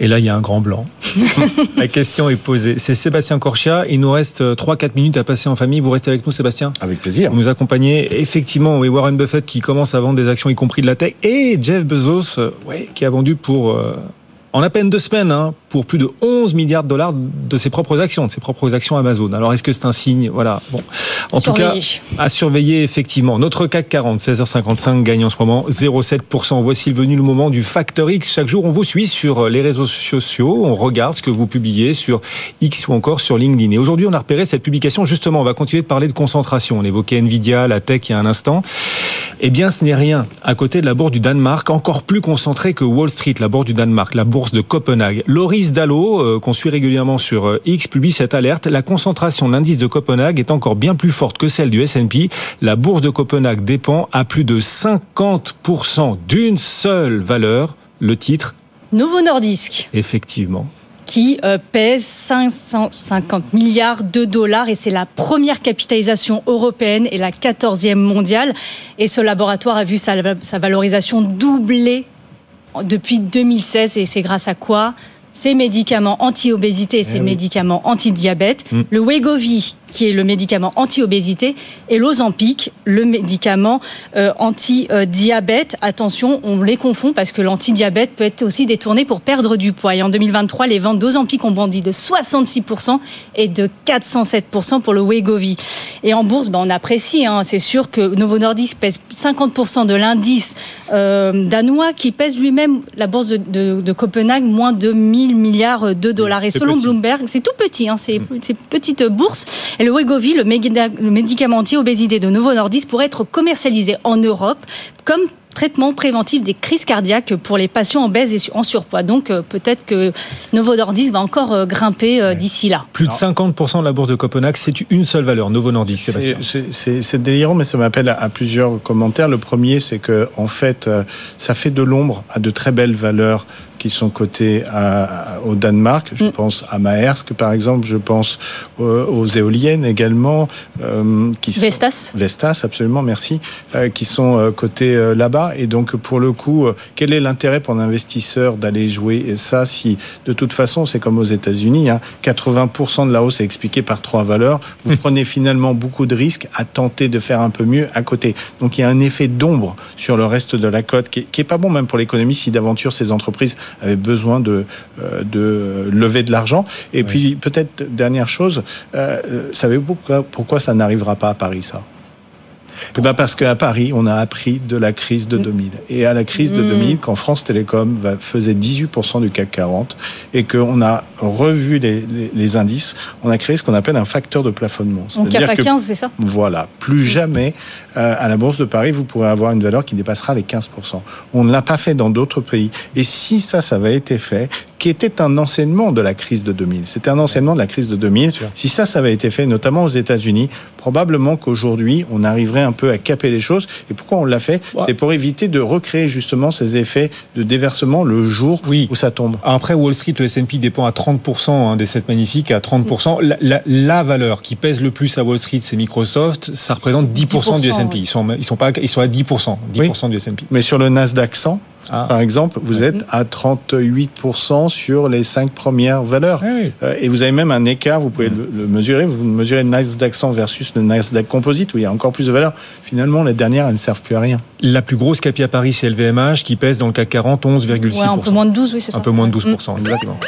Et là, il y a un grand blanc. la question est posée. C'est Sébastien Corchia. Il nous reste 3-4 minutes à passer en famille. Vous restez avec nous, Sébastien? Avec plaisir. Vous nous accompagnez. Effectivement, oui, Warren Buffett qui commence à vendre des actions, y compris de la tech. Et Jeff Bezos, euh, ouais, qui a vendu pour, euh, en à peine deux semaines, hein, pour plus de 11 milliards de dollars de ses propres actions, de ses propres actions Amazon. Alors, est-ce que c'est un signe? Voilà. Bon. En tout cas, Surveiller. à surveiller, effectivement. Notre CAC 40, 16h55, gagne en ce moment 0,7%. Voici venu le moment du Factor X. Chaque jour, on vous suit sur les réseaux sociaux. On regarde ce que vous publiez sur X ou encore sur LinkedIn. Et aujourd'hui, on a repéré cette publication. Justement, on va continuer de parler de concentration. On évoquait Nvidia, la tech il y a un instant. Eh bien, ce n'est rien. À côté de la bourse du Danemark, encore plus concentrée que Wall Street, la bourse du Danemark, la bourse de Copenhague. Loris Dallo, euh, qu'on suit régulièrement sur euh, X, publie cette alerte. La concentration de l'indice de Copenhague est encore bien plus forte que celle du S&P. La bourse de Copenhague dépend à plus de 50% d'une seule valeur, le titre, Novo Nordisk. effectivement. Qui euh, pèse 550 milliards de dollars et c'est la première capitalisation européenne et la 14e mondiale. Et ce laboratoire a vu sa, sa valorisation doubler depuis 2016 et c'est grâce à quoi? Ces médicaments anti-obésité et ces Eh oui. médicaments anti-diabète, Mm. le Wegovy qui est le médicament anti-obésité et l'Ozempic, le médicament euh, anti-diabète. Attention, on les confond parce que l'anti-diabète peut être aussi détourné pour perdre du poids. Et en 2023, les ventes d'Ozempic ont bondi de 66% et de 407% pour le Wegovy. Et en bourse, ben, on apprécie. hein. C'est sûr que Novo Nordisk pèse 50% de l'indice euh, danois qui pèse lui-même la bourse de, de- de Copenhague moins de 1000 milliards de dollars. Et selon petit. Bloomberg, c'est tout petit, hein, c'est c'est petite bourse. Et le Wegovy, le, méga- le médicament anti-obésité de Novo Nordisk, pourrait être commercialisé en Europe comme traitement préventif des crises cardiaques pour les patients obèses et en surpoids. Donc euh, peut-être que Novo Nordisk va encore euh, grimper euh, d'ici là. Plus de 50% de la bourse de Copenhague, c'est une seule valeur, Novo Nordisk, Sébastien. C'est- délirant, mais ça m'appelle à, à plusieurs commentaires. Le premier, c'est que en fait, ça fait de l'ombre à de très belles valeurs qui sont à- à- au Danemark. Je pense à Maersk, par exemple. Je pense euh, aux éoliennes également. euh, qui sont- Vestas. Vestas, absolument, merci, euh, qui sont cotés là-bas. Et donc, pour le coup, quel est l'intérêt pour un investisseur d'aller jouer ça si, de toute façon, c'est comme aux États-Unis, hein, 80% de la hausse est expliquée par trois valeurs. Vous prenez finalement beaucoup de risques à tenter de faire un peu mieux à côté. Donc, il y a un effet d'ombre sur le reste de la cote qui qui est pas bon même pour l'économie si d'aventure ces entreprises avaient besoin de, euh, de lever de l'argent. Et puis, peut-être, dernière chose, euh, euh, savez-vous pourquoi, pourquoi ça n'arrivera pas à Paris, ça? Eh ben parce qu'à Paris, on a appris de la crise de 2000. Et à la crise de Mm. 2000, quand France Télécom faisait 18% du CAC 40 et qu'on a revu les, les- les indices, on a créé ce qu'on appelle un facteur de plafonnement. Donc C'est-à-dire cap à que 15, c'est ça? voilà, plus jamais euh, à la Bourse de Paris, vous pourrez avoir une valeur qui dépassera les 15%. On ne l'a pas fait dans d'autres pays. Et si ça, ça avait été fait, qui était un enseignement de la crise de 2000, c'était un enseignement de la crise de 2000, si ça, ça avait été fait, notamment aux États-Unis, probablement qu'aujourd'hui, on arriverait un peu à caper les choses. Et pourquoi on l'a fait C'est pour éviter de recréer justement ces effets de déversement le jour où ça tombe. Après, Wall Street, le S&P dépend à 30% hein, des 7 magnifiques, à 30%. La, la- la valeur qui pèse le plus à Wall Street, c'est Microsoft. Ça représente 10%, du 10%, S&P. Ils sont, ils sont pas, ils sont à 10%, 10% du S&P. Mais sur le Nasdaq 100, Ah. par exemple, vous êtes à 38% sur les cinq premières valeurs. Euh, et vous avez même un écart, vous pouvez le, le mesurer. Vous mesurez le Nasdaq 100 versus le Nasdaq Composite, où il y a encore plus de valeur. Finalement, les dernières, elles ne servent plus à rien. La plus grosse capi à Paris, c'est LVMH, qui pèse dans le CAC 40 11,6%. Ouais, un peu moins de 12, oui, c'est ça. Un peu moins de 12%, exactement.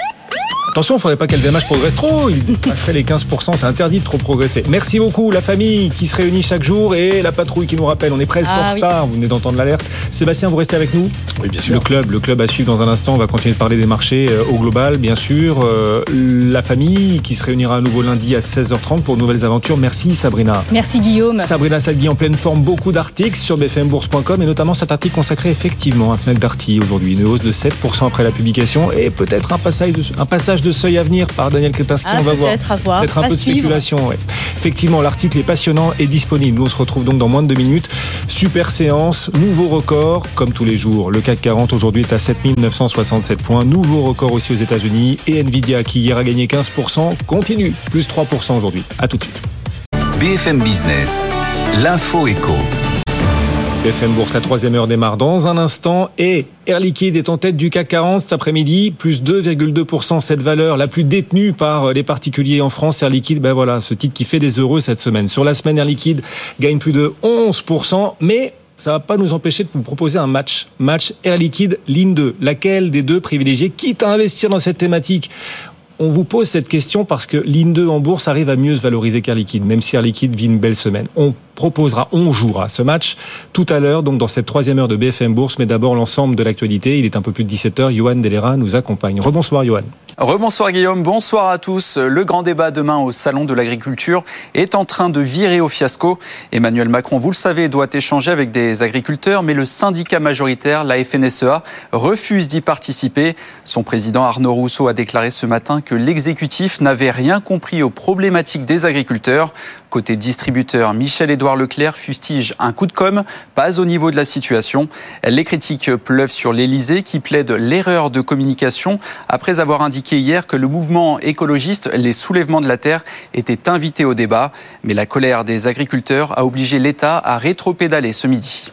Attention, il ne faudrait pas qu'LVMH progresse trop. Il passerait les 15%. C'est interdit de trop progresser. Merci beaucoup, la famille qui se réunit chaque jour et la patrouille qui nous rappelle. On est presque Ah en oui. retard. Vous venez d'entendre l'alerte. Sébastien, vous restez avec nous Oui, bien sûr. Le club, le club à suivre dans un instant. On va continuer de parler des marchés euh, au global, bien sûr. Euh, la famille qui se réunira à nouveau lundi à 16h30 pour de nouvelles aventures. Merci, Sabrina. Merci Guillaume. Sabrina Sadgui en pleine forme, beaucoup d'articles sur bfmbourse.com et notamment cet article consacré effectivement à Fnac Darty aujourd'hui. Une hausse de 7% après la publication et peut-être un passage de, un passage de seuil à venir par Daniel Kretinsky, Ah, on va voir. peut-être, à voir. Peut-être un À peu de spéculation. ouais. Effectivement, l'article est passionnant et disponible. Nous, on se retrouve donc dans moins de deux minutes. Super séance, nouveau record, comme tous les jours. Le CAC 40 aujourd'hui est à 7967 points. Nouveau record aussi aux États-Unis. Et Nvidia, qui hier a gagné 15%, continue, plus 3% aujourd'hui. À tout de suite. BFM Business, l'info éco. BFM Bourse, la troisième heure démarre dans un instant et Air Liquide est en tête du CAC 40 cet après-midi, plus 2,2% cette valeur la plus détenue par les particuliers en France. Air Liquide, ben voilà, ce titre qui fait des heureux cette semaine. Sur la semaine, Air Liquide gagne plus de 11%, mais ça va pas nous empêcher de vous proposer un match. Match Air Liquide, ligne 2. Laquelle des deux privilégiés, quitte à investir dans cette thématique on vous pose cette question parce que ligne 2 en bourse arrive à mieux se valoriser qu'Air Liquide, même si Air Liquide vit une belle semaine. On proposera, on jouera ce match tout à l'heure, donc dans cette troisième heure de BFM Bourse, mais d'abord l'ensemble de l'actualité. Il est un peu plus de 17h. Johan Delera nous accompagne. Rebonsoir, Johan. Rebonsoir Guillaume, bonsoir à tous. Le grand débat demain au Salon de l'Agriculture est en train de virer au fiasco. Emmanuel Macron, vous le savez, doit échanger avec des agriculteurs, mais le syndicat majoritaire, la FNSEA, refuse d'y participer. Son président Arnaud Rousseau a déclaré ce matin que l'exécutif n'avait rien compris aux problématiques des agriculteurs. Côté distributeur, Michel-Édouard Leclerc fustige un coup de com', pas au niveau de la situation. Les critiques pleuvent sur l'Élysée qui plaide l'erreur de communication après avoir indiqué hier que le mouvement écologiste Les Soulèvements de la Terre était invité au débat. Mais la colère des agriculteurs a obligé l'État à rétropédaler ce midi.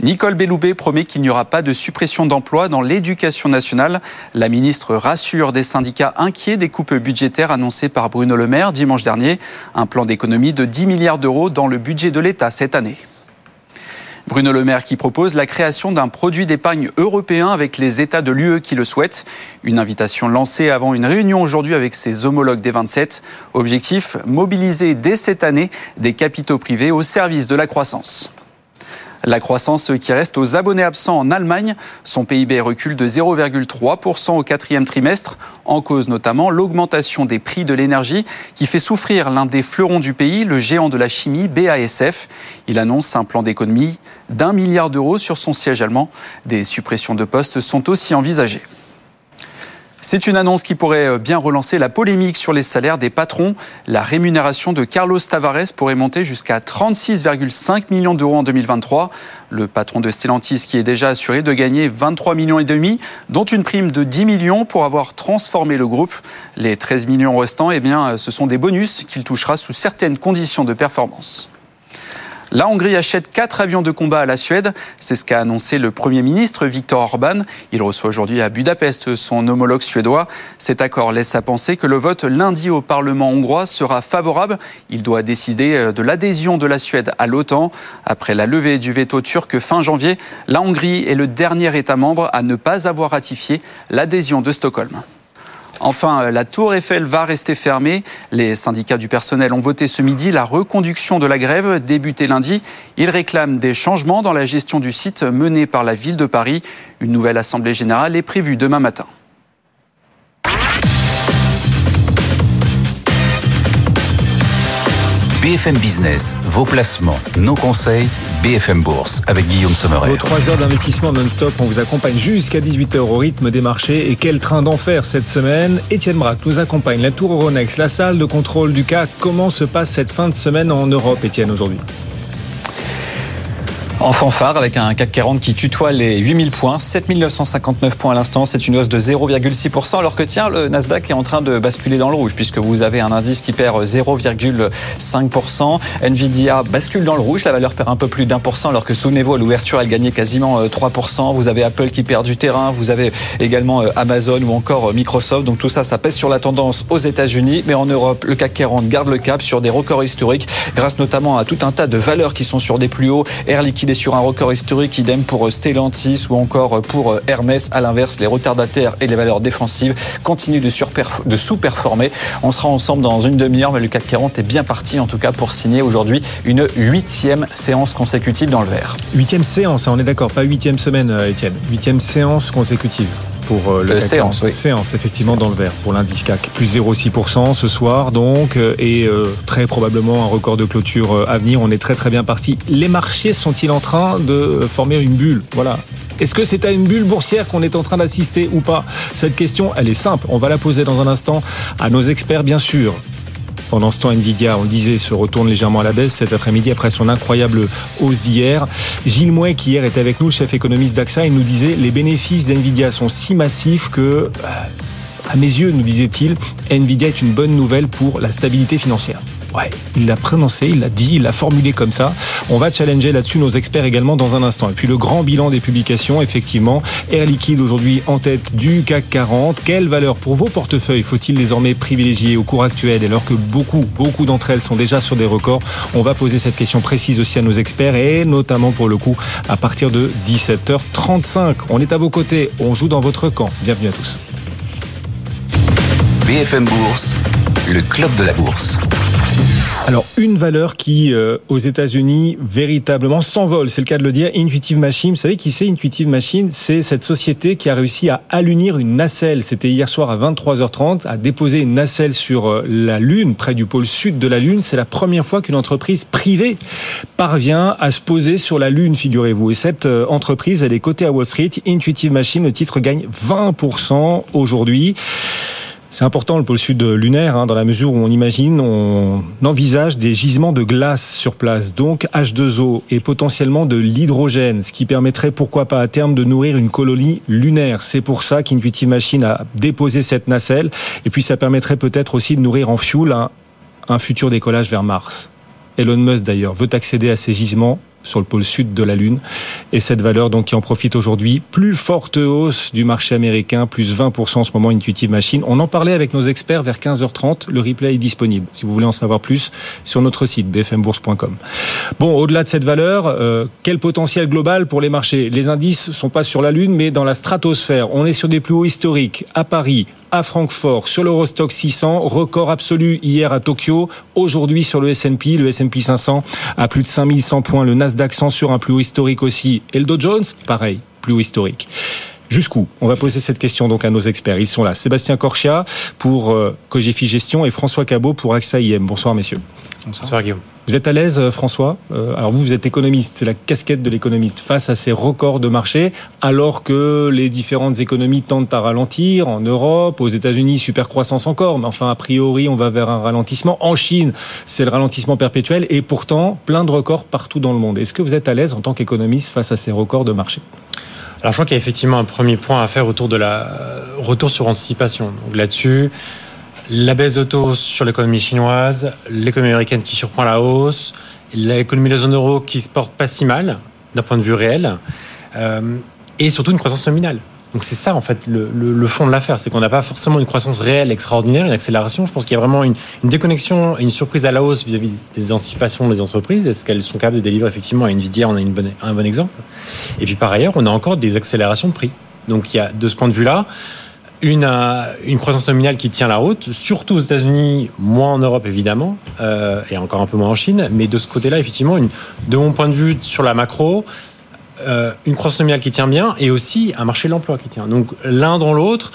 Nicole Belloubet promet qu'il n'y aura pas de suppression d'emplois dans l'éducation nationale. La ministre rassure des syndicats inquiets des coupes budgétaires annoncées par Bruno Le Maire dimanche dernier. Un plan d'économie de 10 milliards d'euros dans le budget de l'État cette année. Bruno Le Maire qui propose la création d'un produit d'épargne européen avec les États de l'UE qui le souhaitent. Une invitation lancée avant une réunion aujourd'hui avec ses homologues des 27. Objectif, mobiliser dès cette année des capitaux privés au service de la croissance. La croissance qui reste aux abonnés absents en Allemagne. Son PIB recule de 0,3% au quatrième trimestre, en cause notamment l'augmentation des prix de l'énergie qui fait souffrir l'un des fleurons du pays, le géant de la chimie BASF. Il annonce un plan d'économie d'un milliard d'euros sur son siège allemand. Des suppressions de postes sont aussi envisagées. C'est une annonce qui pourrait bien relancer la polémique sur les salaires des patrons. La rémunération de Carlos Tavares pourrait monter jusqu'à 36,5 millions d'euros en 2023. Le patron de Stellantis qui est déjà assuré de gagner 23 millions et demi, dont une prime de 10 millions pour avoir transformé le groupe. Les 13 millions restants, eh bien, ce sont des bonus qu'il touchera sous certaines conditions de performance. La Hongrie achète quatre avions de combat à la Suède. C'est ce qu'a annoncé le Premier ministre Viktor Orban. Il reçoit aujourd'hui à Budapest son homologue suédois. Cet accord laisse à penser que le vote lundi au Parlement hongrois sera favorable. Il doit décider de l'adhésion de la Suède à l'OTAN. Après la levée du veto turc fin janvier, la Hongrie est le dernier État membre à ne pas avoir ratifié l'adhésion de Stockholm. Enfin, la Tour Eiffel va rester fermée. Les syndicats du personnel ont voté ce midi la reconduction de la grève débutée lundi. Ils réclament des changements dans la gestion du site menée par la ville de Paris. Une nouvelle assemblée générale est prévue demain matin. BFM Business, vos placements, nos conseils, BFM Bourse avec Guillaume Sommerer. Vos 3 heures d'investissement non-stop, on vous accompagne jusqu'à 18h au rythme des marchés. Et quel train d'enfer cette semaine Étienne Braque nous accompagne. La Tour Euronext, la salle de contrôle du CAC. Comment se passe cette fin de semaine en Europe, Étienne, aujourd'hui? En fanfare avec un CAC 40 qui tutoie les 8000 points, 7959 points à l'instant, c'est une hausse de 0,6%, alors que tiens, le Nasdaq est en train de basculer dans le rouge, puisque vous avez un indice qui perd 0,5%. Nvidia bascule dans le rouge, la valeur perd un peu plus d'un pour cent, alors que souvenez-vous, à l'ouverture, elle gagnait quasiment 3%. Vous avez Apple qui perd du terrain, vous avez également Amazon ou encore Microsoft. Donc tout ça, ça pèse sur la tendance aux États-Unis, mais en Europe, le CAC 40 garde le cap sur des records historiques, grâce notamment à tout un tas de valeurs qui sont sur des plus hauts. Air Liquide sur un record historique, idem pour Stellantis ou encore pour Hermès. À l'inverse, les retardataires et les valeurs défensives continuent de, de sous-performer. On sera ensemble dans une demi-heure, mais le CAC 40 est bien parti en tout cas pour signer aujourd'hui une huitième séance consécutive dans le vert. Huitième séance, hein, on est d'accord, pas huitième semaine, euh, Étienne. Huitième séance consécutive pour euh, le CAC séance, oui. séance effectivement dans le vert pour l'indice CAC plus 0,6% ce soir donc euh, et très probablement un record de clôture à venir. On est très très bien parti. Les marchés sont-ils en train de former une bulle? Voilà. Est-ce que c'est à une bulle boursière qu'on est en train d'assister ou pas? Cette question, elle est simple. On va la poser dans un instant à nos experts, bien sûr. Pendant ce temps, Nvidia, on disait, se retourne légèrement à la baisse cet après-midi après son incroyable hausse d'hier. Gilles Mouet, qui hier était avec nous, chef économiste d'AXA, il nous disait les bénéfices d'Nvidia sont si massifs que, à mes yeux, nous disait-il, Nvidia est une bonne nouvelle pour la stabilité financière. Ouais, il l'a prononcé, il l'a dit, il l'a formulé comme ça. On va challenger là-dessus nos experts également dans un instant. Et puis le grand bilan des publications, effectivement, Air Liquide aujourd'hui en tête du CAC 40. Quelle valeur pour vos portefeuilles faut-il désormais privilégier au cours actuel alors que beaucoup, beaucoup d'entre elles sont déjà sur des records? On va poser cette question précise aussi à nos experts et notamment pour le coup à partir de 17h35. On est à vos côtés, on joue dans votre camp. Bienvenue à tous. BFM Bourse, le club de la bourse. Alors, une valeur qui, euh, aux États-Unis, véritablement s'envole, c'est le cas de le dire, Intuitive Machine. Vous savez qui c'est Intuitive Machine? C'est cette société qui a réussi à allunir une nacelle. C'était hier soir à 23h30, à déposer une nacelle sur euh, la Lune, près du pôle sud de la Lune. C'est la première fois qu'une entreprise privée parvient à se poser sur la Lune, figurez-vous. Et cette euh, entreprise, elle est cotée à Wall Street. Intuitive Machine, le titre gagne 20% aujourd'hui. C'est important le pôle sud lunaire, hein, dans la mesure où on imagine, on envisage des gisements de glace sur place, donc H2O et potentiellement de l'hydrogène, ce qui permettrait pourquoi pas à terme de nourrir une colonie lunaire. C'est pour ça qu'Intuitive Machine a déposé cette nacelle, et puis ça permettrait peut-être aussi de nourrir en fuel un, un futur décollage vers Mars. Elon Musk d'ailleurs veut accéder à ces gisements sur le pôle sud de la Lune. Et cette valeur donc qui en profite aujourd'hui, plus forte hausse du marché américain, plus 20% en ce moment Intuitive Machine. On en parlait avec nos experts vers 15h30. Le replay est disponible si vous voulez en savoir plus sur notre site bfmbourse.com. Bon, au-delà de cette valeur, euh, quel potentiel global pour les marchés? Les indices sont pas sur la Lune, mais dans la stratosphère. On est sur des plus hauts historiques à Paris, à Francfort, sur l'Eurostock 600, record absolu hier à Tokyo, aujourd'hui sur le S&P, le S&P 500 à plus de 5100 points, le Nasdaq 100 sur un plus haut historique aussi, et le Dow Jones, pareil, plus haut historique. Jusqu'où On va poser cette question donc à nos experts. Ils sont là. Sébastien Corchia pour euh, Cogefi Gestion et François Cabot pour AXA IM. Bonsoir messieurs. Bonsoir Guillaume. Vous êtes à l'aise, euh, François euh, Alors vous, vous êtes économiste, c'est la casquette de l'économiste face à ces records de marché, alors que les différentes économies tentent à ralentir en Europe, aux États-Unis, super croissance encore, mais enfin a priori, on va vers un ralentissement. En Chine, c'est le ralentissement perpétuel, et pourtant plein de records partout dans le monde. Est-ce que vous êtes à l'aise en tant qu'économiste face à ces records de marché? Alors je crois qu'il y a effectivement un premier point à faire autour de la retour sur anticipation. Donc là-dessus la baisse de taux sur l'économie chinoise, l'économie américaine qui surprend la hausse, l'économie de la zone euro qui se porte pas si mal d'un point de vue réel, euh, et surtout une croissance nominale. Donc c'est ça en fait le, fond de l'affaire, c'est qu'on n'a pas forcément une croissance réelle extraordinaire, une accélération. Je pense qu'il y a vraiment une, déconnexion et une surprise à la hausse vis-à-vis des anticipations des entreprises. Est-ce qu'elles sont capables de délivrer effectivement à Nvidia On a un bon exemple. Et puis par ailleurs, on a encore des accélérations de prix. Donc il y a de ce point de vue-là, une, euh, une croissance nominale qui tient la route, surtout aux États-Unis, moins en Europe évidemment, euh, et encore un peu moins en Chine. Mais de ce côté-là, effectivement, de mon point de vue sur la macro, euh, une croissance nominale qui tient bien et aussi un marché de l'emploi qui tient. Donc l'un dans l'autre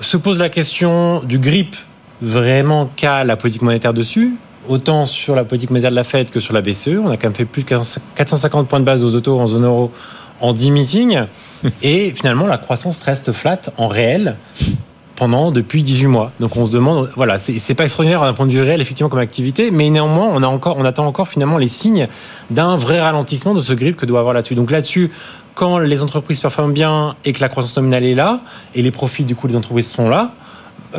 se pose la question du grip vraiment qu'a la politique monétaire dessus. Autant sur la politique monétaire de la Fed que sur la BCE. On a quand même fait plus de 450 points de base aux autos en zone euro en 10 meetings. Et finalement, la croissance reste flat en réel pendant depuis 18 mois. Donc on se demande, voilà, c'est pas extraordinaire d'un point de vue réel effectivement comme activité, mais néanmoins on a encore, on attend encore finalement les signes d'un vrai ralentissement de ce grip que doit avoir là-dessus. Donc là-dessus, quand les entreprises performent bien et que la croissance nominale est là et les profits du coup des entreprises sont là,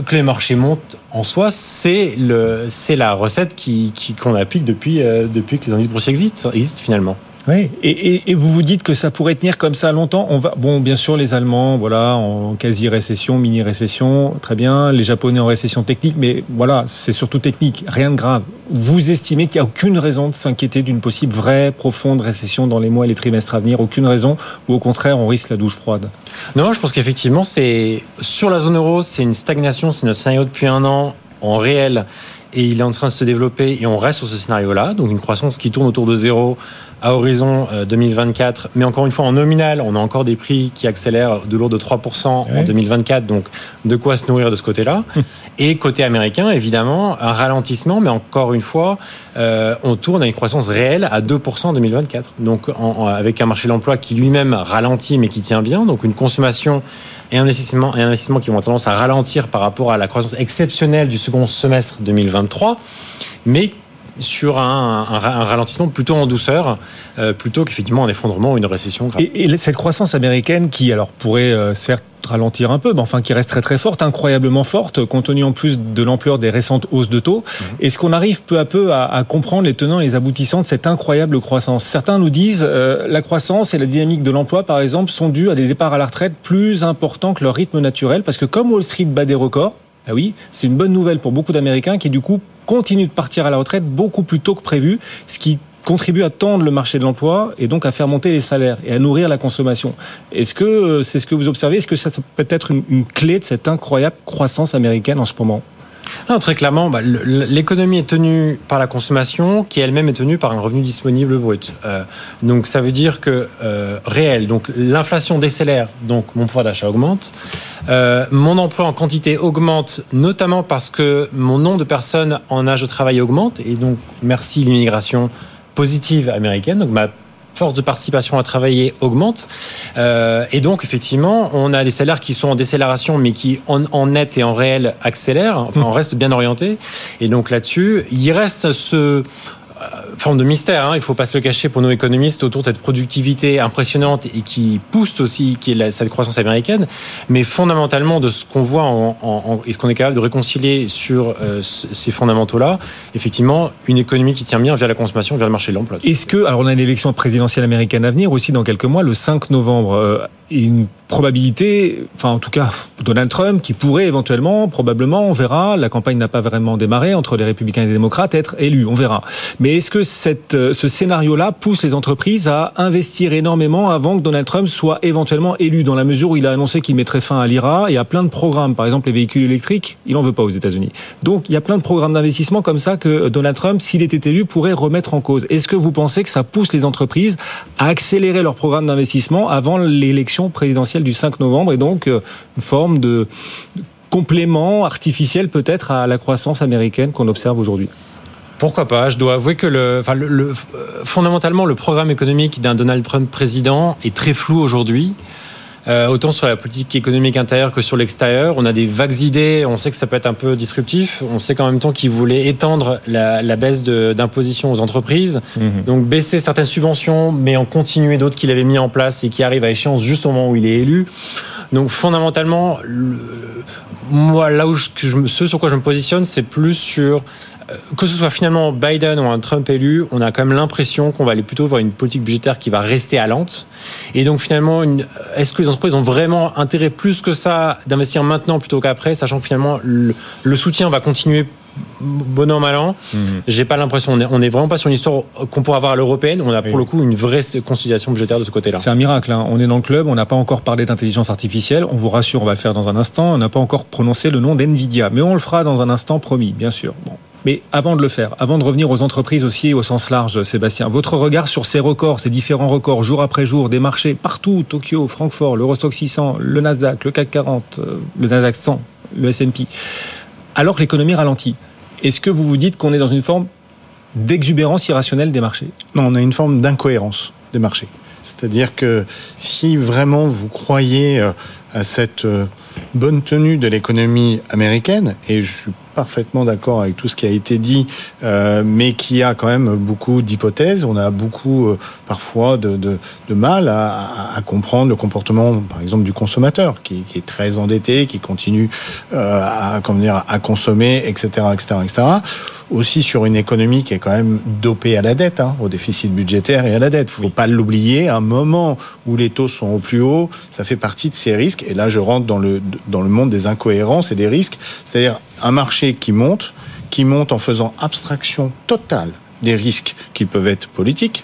que les marchés montent en soi, c'est le, c'est la recette qui, qu'on applique depuis, euh, depuis que les indices boursiers existent, existent finalement. Oui, et, et, vous vous dites que ça pourrait tenir comme ça longtemps. On va, bon, bien sûr, les Allemands, voilà, en quasi récession, mini récession, très bien. Les Japonais en récession technique, mais voilà, c'est surtout technique, rien de grave. Vous estimez qu'il n'y a aucune raison de s'inquiéter d'une possible vraie, profonde récession dans les mois et les trimestres à venir, aucune raison, ou au contraire, on risque la douche froide? Non, je pense qu'effectivement, c'est sur la zone euro, c'est une stagnation, c'est notre scénario depuis un an en réel et il est en train de se développer et on reste sur ce scénario-là, donc une croissance qui tourne autour de zéro à horizon 2024. Euh, Mais encore une fois, en nominal, on a encore des prix qui accélèrent de l'ordre de 3% en 2024. Donc, de quoi se nourrir de ce côté-là. Et côté américain, évidemment, un ralentissement. Mais encore une fois, euh, on tourne à une croissance réelle à 2% en 2024. Donc, avec un marché de l'emploi qui lui-même ralentit, mais qui tient bien. Donc, une consommation et un investissement, et qui vont tendance à ralentir par rapport à la croissance exceptionnelle du second semestre 2023. Mais sur un, ralentissement plutôt en douceur, euh, plutôt qu'effectivement un effondrement ou une récession grave. Et, cette croissance américaine qui alors pourrait euh, certes ralentir un peu, mais enfin qui reste très très forte, incroyablement forte, compte tenu en plus de l'ampleur des récentes hausses de taux. Mhm. Est-ce qu'on arrive peu à peu à, comprendre les tenants et les aboutissants de cette incroyable croissance? Certains nous disent euh, la croissance et la dynamique de l'emploi, par exemple, sont dues à des départs à la retraite plus importants que leur rythme naturel, parce que comme Wall Street bat des records, ah oui, c'est une bonne nouvelle pour beaucoup d'Américains qui du coup continuent de partir à la retraite beaucoup plus tôt que prévu, ce qui contribue à tendre le marché de l'emploi et donc à faire monter les salaires et à nourrir la consommation. Est-ce que euh, c'est ce que vous observez? Est-ce que ça peut être une clé de cette incroyable croissance américaine en ce moment? Non, très clairement, bah, l'économie est tenue par la consommation, qui elle-même est tenue par un revenu disponible brut. Euh, donc ça veut dire que euh, réel, donc l'inflation décélère, donc mon pouvoir d'achat augmente. Euh, mon emploi en quantité augmente, notamment parce que mon nombre de personnes en âge de travail augmente, et donc merci l'immigration positive américaine. Donc ma force de participation à travailler augmente. Euh, et donc, effectivement, on a des salaires qui sont en décélération, mais qui, en, net et en réel, accélèrent. Enfin, on reste bien orienté. Et donc, là-dessus, il reste ce forme de mystère, hein, il ne faut pas se le cacher pour nos économistes autour de cette productivité impressionnante et qui pousse aussi cette croissance américaine, mais fondamentalement de ce qu'on voit et ce qu'on est capable de réconcilier sur euh, ces fondamentaux-là, effectivement, une économie qui tient bien via la consommation, via le marché de l'emploi. Est-ce que, alors on a l'élection présidentielle américaine à venir aussi dans quelques mois, le 5 novembre, euh, une probabilité, enfin en tout cas Donald Trump, qui pourrait éventuellement, probablement, on verra, la campagne n'a pas vraiment démarré entre les républicains et les démocrates, être élu, on verra. Mais est-ce que euh, ce scénario-là pousse les entreprises à investir énormément avant que Donald Trump soit éventuellement élu, dans la mesure où il a annoncé qu'il mettrait fin à l'IRA et à plein de programmes, par exemple les véhicules électriques, il n'en veut pas aux États-Unis. Donc il y a plein de programmes d'investissement comme ça que Donald Trump, s'il était élu, pourrait remettre en cause. Est-ce que vous pensez que ça pousse les entreprises à accélérer leur programme d'investissement avant l'élection présidentielle du 5 novembre et donc euh, une forme de complément artificiel peut-être à la croissance américaine qu'on observe aujourd'hui pourquoi pas? Je dois avouer que le, fondamentalement, le programme économique d'un Donald Trump président est très flou aujourd'hui. Euh, autant sur la politique économique intérieure que sur l'extérieur. On a des vagues idées, on sait que ça peut être un peu disruptif, on sait qu'en même temps qu'il voulait étendre la, la baisse d'imposition aux entreprises, mhm. donc baisser certaines subventions, mais en continuer d'autres qu'il avait mis en place et qui arrivent à échéance juste au moment où il est élu. Donc fondamentalement, le, moi là où je, ce sur quoi je me positionne, c'est plus sur que ce soit finalement Biden ou un Trump élu, on a quand même l'impression qu'on va aller plutôt voir une politique budgétaire qui va rester à lente. Et donc finalement, est-ce que les entreprises ont vraiment intérêt plus que ça d'investir maintenant plutôt qu'après, sachant que finalement le, soutien va continuer bon an mal an? J'ai pas l'impression. On est, on est vraiment pas sur une histoire qu'on pourrait avoir à l'européenne. On a pour le coup une vraie conciliation budgétaire de ce côté-là. C'est un miracle. hein. On est dans le club. On n'a pas encore parlé d'intelligence artificielle. On vous rassure, on va le faire dans un instant. On n'a pas encore prononcé le nom d'Nvidia, mais on le fera dans un instant, promis, bien sûr. Bon. Mais avant de le faire, avant de revenir aux entreprises aussi au sens large, Sébastien, votre regard sur ces records, ces différents records, jour après jour, des marchés partout, Tokyo, Francfort, l'Eurostock 600, le Nasdaq, le CAC 40, euh, le Nasdaq 100, le S&P, alors que l'économie ralentit. Est-ce que vous vous dites qu'on est dans une forme d'exubérance irrationnelle des marchés? Non, on a une forme d'incohérence des marchés. C'est-à-dire que si vraiment vous croyez euh, à cette euh, bonne tenue de l'économie américaine, et je suis parfaitement d'accord avec tout ce qui a été dit, euh, mais qui a quand même beaucoup d'hypothèses. On a beaucoup euh, parfois de, de, de mal à, à, à, comprendre le comportement, par exemple, du consommateur, qui, qui est très endetté, qui continue euh, à, comment dire, à consommer, etc., etc., etc. Aussi sur une économie qui est quand même dopée à la dette, hein, au déficit budgétaire et à la dette. Il ne faut pas l'oublier. Un moment où les taux sont au plus haut, ça fait partie de ces risques. Et là, je rentre dans le dans le monde des incohérences et des risques. C'est-à-dire un marché qui monte, qui monte en faisant abstraction totale des risques qui peuvent être politiques,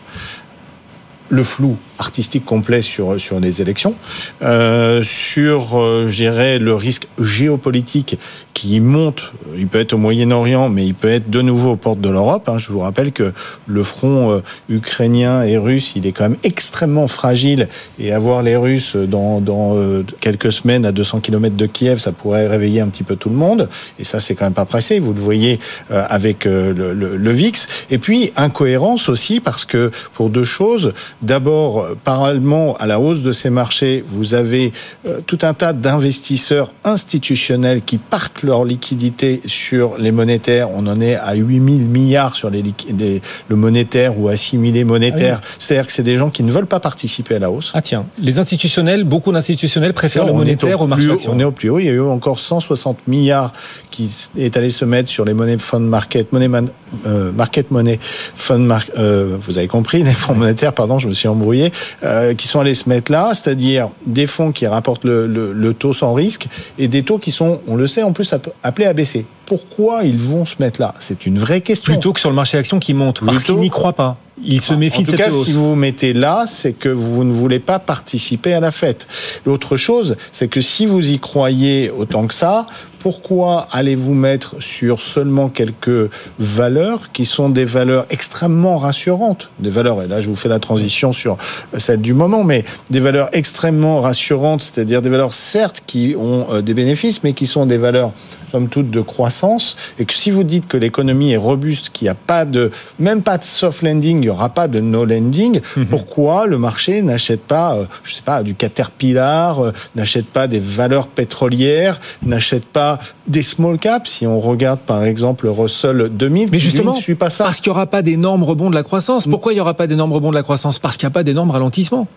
le flou artistique complet sur, sur les élections, euh, sur, euh, dirais, le risque géopolitique qui monte, il peut être au Moyen-Orient, mais il peut être de nouveau aux portes de l'Europe. Hein. Je vous rappelle que le front euh, ukrainien et russe, il est quand même extrêmement fragile, et avoir les Russes dans, dans euh, quelques semaines à 200 km de Kiev, ça pourrait réveiller un petit peu tout le monde, et ça, c'est quand même pas pressé, vous le voyez euh, avec le, le, le VIX. Et puis, incohérence aussi, parce que pour deux choses, d'abord, parallèlement à la hausse de ces marchés, vous avez euh, tout un tas d'investisseurs institutionnels qui partent leur liquidité sur les monétaires. On en est à 8000 milliards sur les, les, le monétaire ou assimilé monétaire. Ah oui. C'est-à-dire que c'est des gens qui ne veulent pas participer à la hausse. Ah tiens, les institutionnels, beaucoup d'institutionnels préfèrent non, le monétaire au, au marché haut, On est au plus haut. Il y a eu encore 160 milliards qui est allé se mettre sur les monnaies fund market, money man, euh, market money, fund market, euh, vous avez compris, les fonds monétaires, pardon, je me suis embrouillé, euh, qui sont allés se mettre là, c'est-à-dire des fonds qui rapportent le, le, le, taux sans risque et des taux qui sont, on le sait, en plus appelés à baisser. Pourquoi ils vont se mettre là? C'est une vraie question. Plutôt que sur le marché action qui monte, parce qu'ils n'y croient pas. Ils se méfient en tout de cette cas, hausse. si vous vous mettez là, c'est que vous ne voulez pas participer à la fête. L'autre chose, c'est que si vous y croyez autant que ça, pourquoi allez-vous mettre sur seulement quelques valeurs qui sont des valeurs extrêmement rassurantes? Des valeurs, et là je vous fais la transition sur celle du moment, mais des valeurs extrêmement rassurantes, c'est-à-dire des valeurs certes qui ont euh, des bénéfices, mais qui sont des valeurs somme toute de croissance et que si vous dites que l'économie est robuste, qu'il n'y a pas de même pas de soft landing, il n'y aura pas de no landing, mmh. pourquoi le marché n'achète pas euh, je sais pas du Caterpillar, euh, n'achète pas des valeurs pétrolières, n'achète pas des small caps? Si on regarde par exemple le Russell 2000 Mais justement, ne suit pas ça. parce qu'il n'y aura pas d'énormes rebonds de la croissance. Pourquoi il n'y aura pas d'énormes rebonds de la croissance? Parce qu'il n'y a pas d'énormes ralentissements.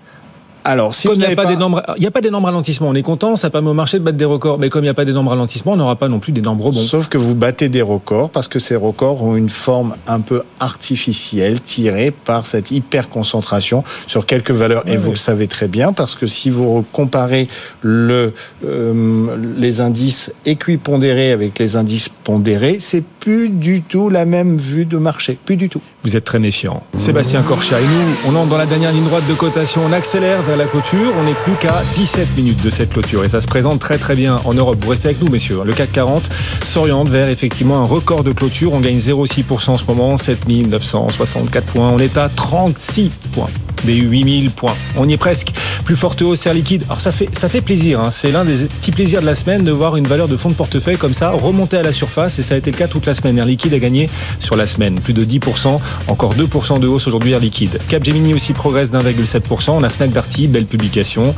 Alors, si comme il n'y a pas, a pas d'énormes ralentissements, on est content, ça permet au marché de battre des records. Mais comme il n'y a pas d'énormes ralentissements, on n'aura pas non plus d'énormes rebonds. Sauf que vous battez des records parce que ces records ont une forme un peu artificielle tirée par cette hyper concentration sur quelques valeurs. Et vous le savez très bien parce que si vous comparez le, euh, les indices équipondérés avec les indices pondérés, c'est plus du tout la même vue de marché. Plus du tout. Vous êtes très méfiant. Sébastien Corchia et nous, on entre dans la dernière ligne droite de cotation. On accélère vers la clôture. On n'est plus qu'à 17 minutes de cette clôture. Et ça se présente très très bien en Europe. Vous restez avec nous, messieurs. Le CAC 40 s'oriente vers effectivement un record de clôture. On gagne 0,6% en ce moment, 7964 points. On est à 36 points des 8000 points. On y est presque. Plus forte hausse Air Liquide. Alors ça fait, ça fait plaisir. Hein. C'est l'un des petits plaisirs de la semaine de voir une valeur de fonds de portefeuille comme ça remonter à la surface. Et ça a été le cas toute la semaine. Air Liquide a gagné sur la semaine plus de 10%. Encore 2% de hausse aujourd'hui Air Liquide. Capgemini aussi progresse d'1,7%. On a Fnac Darty, belle publication.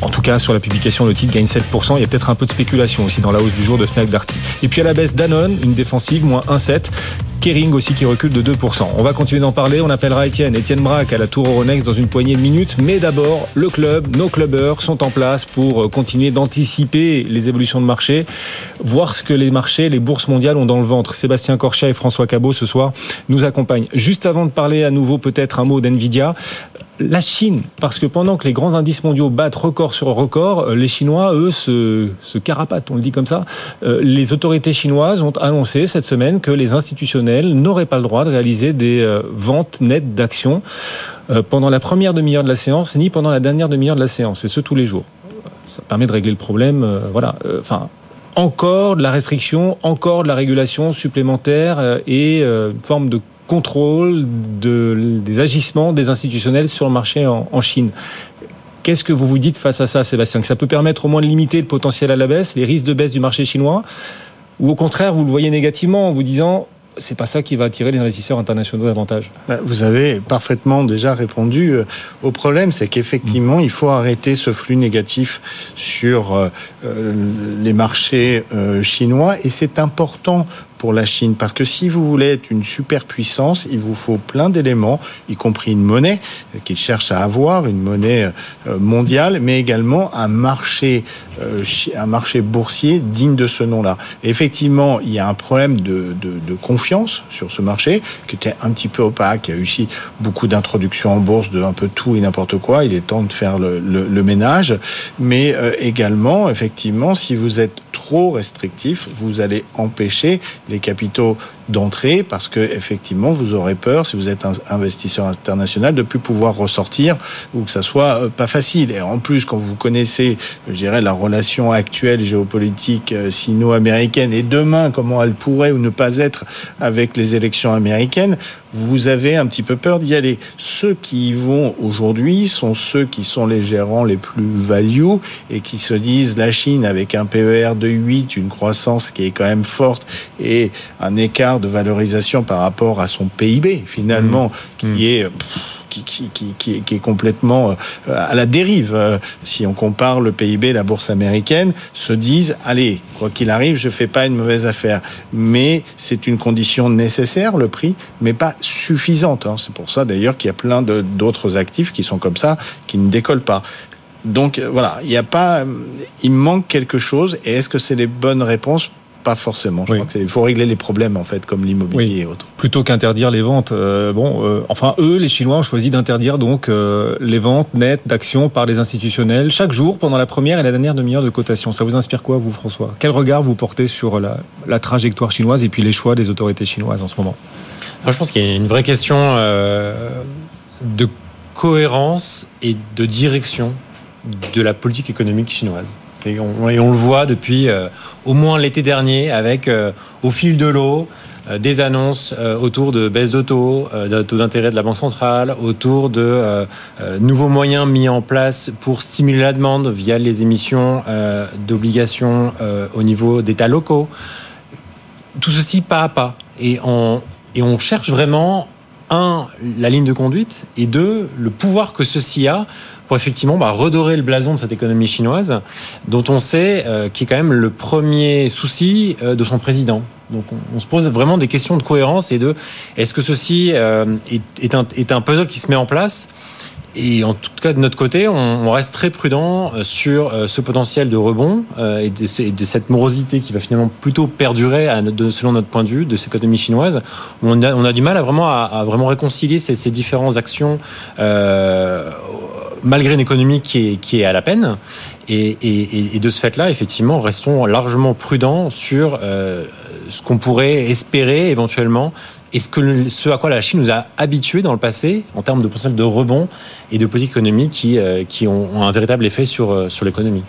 En tout cas, sur la publication, le titre gagne 7%. Il y a peut-être un peu de spéculation aussi dans la hausse du jour de Fnac Darty. Et puis à la baisse Danone, une défensive, moins 1,7%. Kering aussi qui recule de 2%. On va continuer d'en parler. On appellera Étienne, Étienne Braque à la Tour Euronext dans une poignée de minutes. Mais d'abord, le club, nos clubbers sont en place pour euh, continuer d'anticiper les évolutions de marché, voir ce que les marchés, les bourses mondiales ont dans le ventre. Sébastien Corchat et François Cabot ce soir nous accompagnent. Juste avant de parler à nouveau peut-être un mot d'NVIDIA, la Chine, parce que pendant que les grands indices mondiaux battent record sur record, euh, les Chinois, eux, se, se on le dit comme ça. Euh, les autorités chinoises ont annoncé cette semaine que les institutionnels n'auraient pas le droit de réaliser des euh, ventes nettes d'actions pendant la première demi-heure de la séance, ni pendant la dernière demi-heure de la séance, et ce tous les jours. Ça permet de régler le problème, voilà. Encore de la restriction, encore de la régulation supplémentaire et une forme de contrôle de, des agissements des institutionnels sur le marché en, en Chine. Qu'est-ce que vous vous dites face à ça, Sébastien? Que ça peut permettre au moins de limiter le potentiel à la baisse, les risques de baisse du marché chinois? Ou au contraire, vous le voyez négativement en vous disant c'est pas ça qui va attirer les investisseurs internationaux davantage? Bah, vous avez parfaitement déjà répondu euh, au problème, c'est qu'effectivement, il faut arrêter ce flux négatif sur euh, euh, les marchés chinois et c'est important la Chine. Parce que si vous voulez être une superpuissance, il vous faut plein d'éléments, y compris une monnaie qu'ils cherchent à avoir, une monnaie euh, mondiale, mais également un marché, euh, un marché boursier digne de ce nom-là. Effectivement, il y a un problème de, de, de, confiance sur ce marché qui était un petit peu opaque. Il y a eu aussi beaucoup d'introductions en bourse de un peu tout et n'importe quoi. Il est temps de faire le, le, le ménage. Mais euh, également, effectivement, si vous êtes trop restrictif, vous allez empêcher les capitaux d'entrée parce que effectivement vous aurez peur si vous êtes un investisseur international de plus pouvoir ressortir ou que ça soit euh, pas facile. Et en plus quand vous connaissez je dirais la relation actuelle géopolitique euh, sino-américaine et demain comment elle pourrait ou ne pas être avec les élections américaines vous avez un petit peu peur d'y aller. Ceux qui y vont aujourd'hui sont ceux qui sont les gérants les plus value et qui se disent la Chine avec un PER de 8, une croissance qui est quand même forte et un écart de valorisation par rapport à son PIB finalement mmh. qui mmh. est qui, est complètement euh, à la dérive. Euh, si on compare le PIB, la bourse américaine, se disent allez, quoi qu'il arrive, je fais pas une mauvaise affaire. Mais c'est une condition nécessaire, le prix, mais pas suffisante. Hein. C'est pour ça d'ailleurs qu'il y a plein d'autres actifs qui sont comme ça, qui ne décollent pas. Donc euh, voilà, il n'y a pas, il manque quelque chose. Et est-ce que c'est les bonnes réponses? Pas forcément. Je crois qu'il faut régler les problèmes en fait, comme l'immobilier et autres. Plutôt qu'interdire les ventes. Euh, bon, euh, enfin eux, les Chinois ont choisi d'interdire donc euh, les ventes nettes d'actions par les institutionnels chaque jour pendant la première et la dernière demi-heure de cotation. Ça vous inspire quoi, vous, François? Quel regard vous portez sur la, la, trajectoire chinoise et puis les choix des autorités chinoises en ce moment? Alors, Je pense qu'il y a une vraie question de cohérence et de direction de la politique économique chinoise. Et on, le voit depuis euh, au moins l'été dernier avec, euh, au fil de l'eau, euh, des annonces autour de baisse de taux, de taux d'intérêt de la Banque centrale, autour de nouveaux moyens mis en place pour stimuler la demande via les émissions d'obligations au niveau d'États locaux. Tout ceci pas à pas. Et on, et on cherche vraiment, un, la ligne de conduite, et deux, le pouvoir que ceci a pour effectivement bah, redorer le blason de cette économie chinoise, dont on sait euh, est quand même le premier souci euh, de son président. Donc on, se pose vraiment des questions de cohérence et de est-ce que ceci euh, est, un, puzzle qui se met en place? Et en tout cas, de notre côté, on, reste très prudent euh, sur ce potentiel de rebond et de, et de, cette morosité qui va finalement plutôt perdurer, selon notre point de vue, de cette économie chinoise. On a, du mal à vraiment, réconcilier ces, différentes actions malgré une économie qui est, qui est à la peine. Et, et, de ce fait-là, effectivement, restons largement prudents sur euh, ce qu'on pourrait espérer éventuellement et ce, que, ce à quoi la Chine nous a habitués dans le passé en termes de potentiel de rebond et de politiques économiques qui, euh, qui ont, un véritable effet sur, euh, sur l'économie.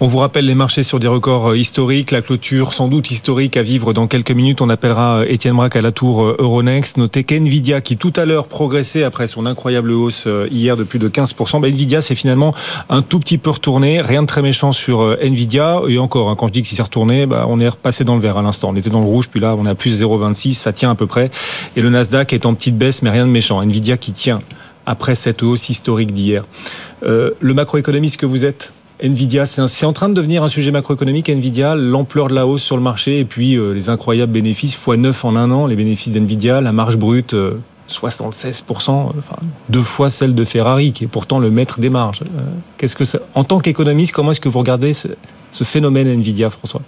On vous rappelle les marchés sur des records euh, historiques, la clôture sans doute historique à vivre dans quelques minutes. On appellera Étienne Braque à la tour Euronext. Notez qu'NVIDIA, qui tout à l'heure progressait après son incroyable hausse hier de plus de 15%, bah NVIDIA c'est finalement un tout petit peu retourné. Rien de très méchant sur NVIDIA. Et encore, hein, quand je dis que c'est retourné, bah, on est repassé dans le vert à l'instant. On était dans le rouge, puis là on à plus 0,26, ça tient à peu près. Et le Nasdaq est en petite baisse, mais rien de méchant. Nvidia qui tient après cette hausse historique d'hier. Euh, le macroéconomiste que vous êtes, Nvidia, c'est en train de devenir un sujet macroéconomique, Nvidia, l'ampleur de la hausse sur le marché et puis euh, les incroyables bénéfices, x 9 en un an, les bénéfices d'Nvidia, la marge brute. Euh, 76%, enfin, deux fois celle de Ferrari, qui est pourtant le maître des marges. Euh, qu'est-ce que ça, en tant qu'économiste, comment est-ce que vous regardez ce phénomène Nvidia, François?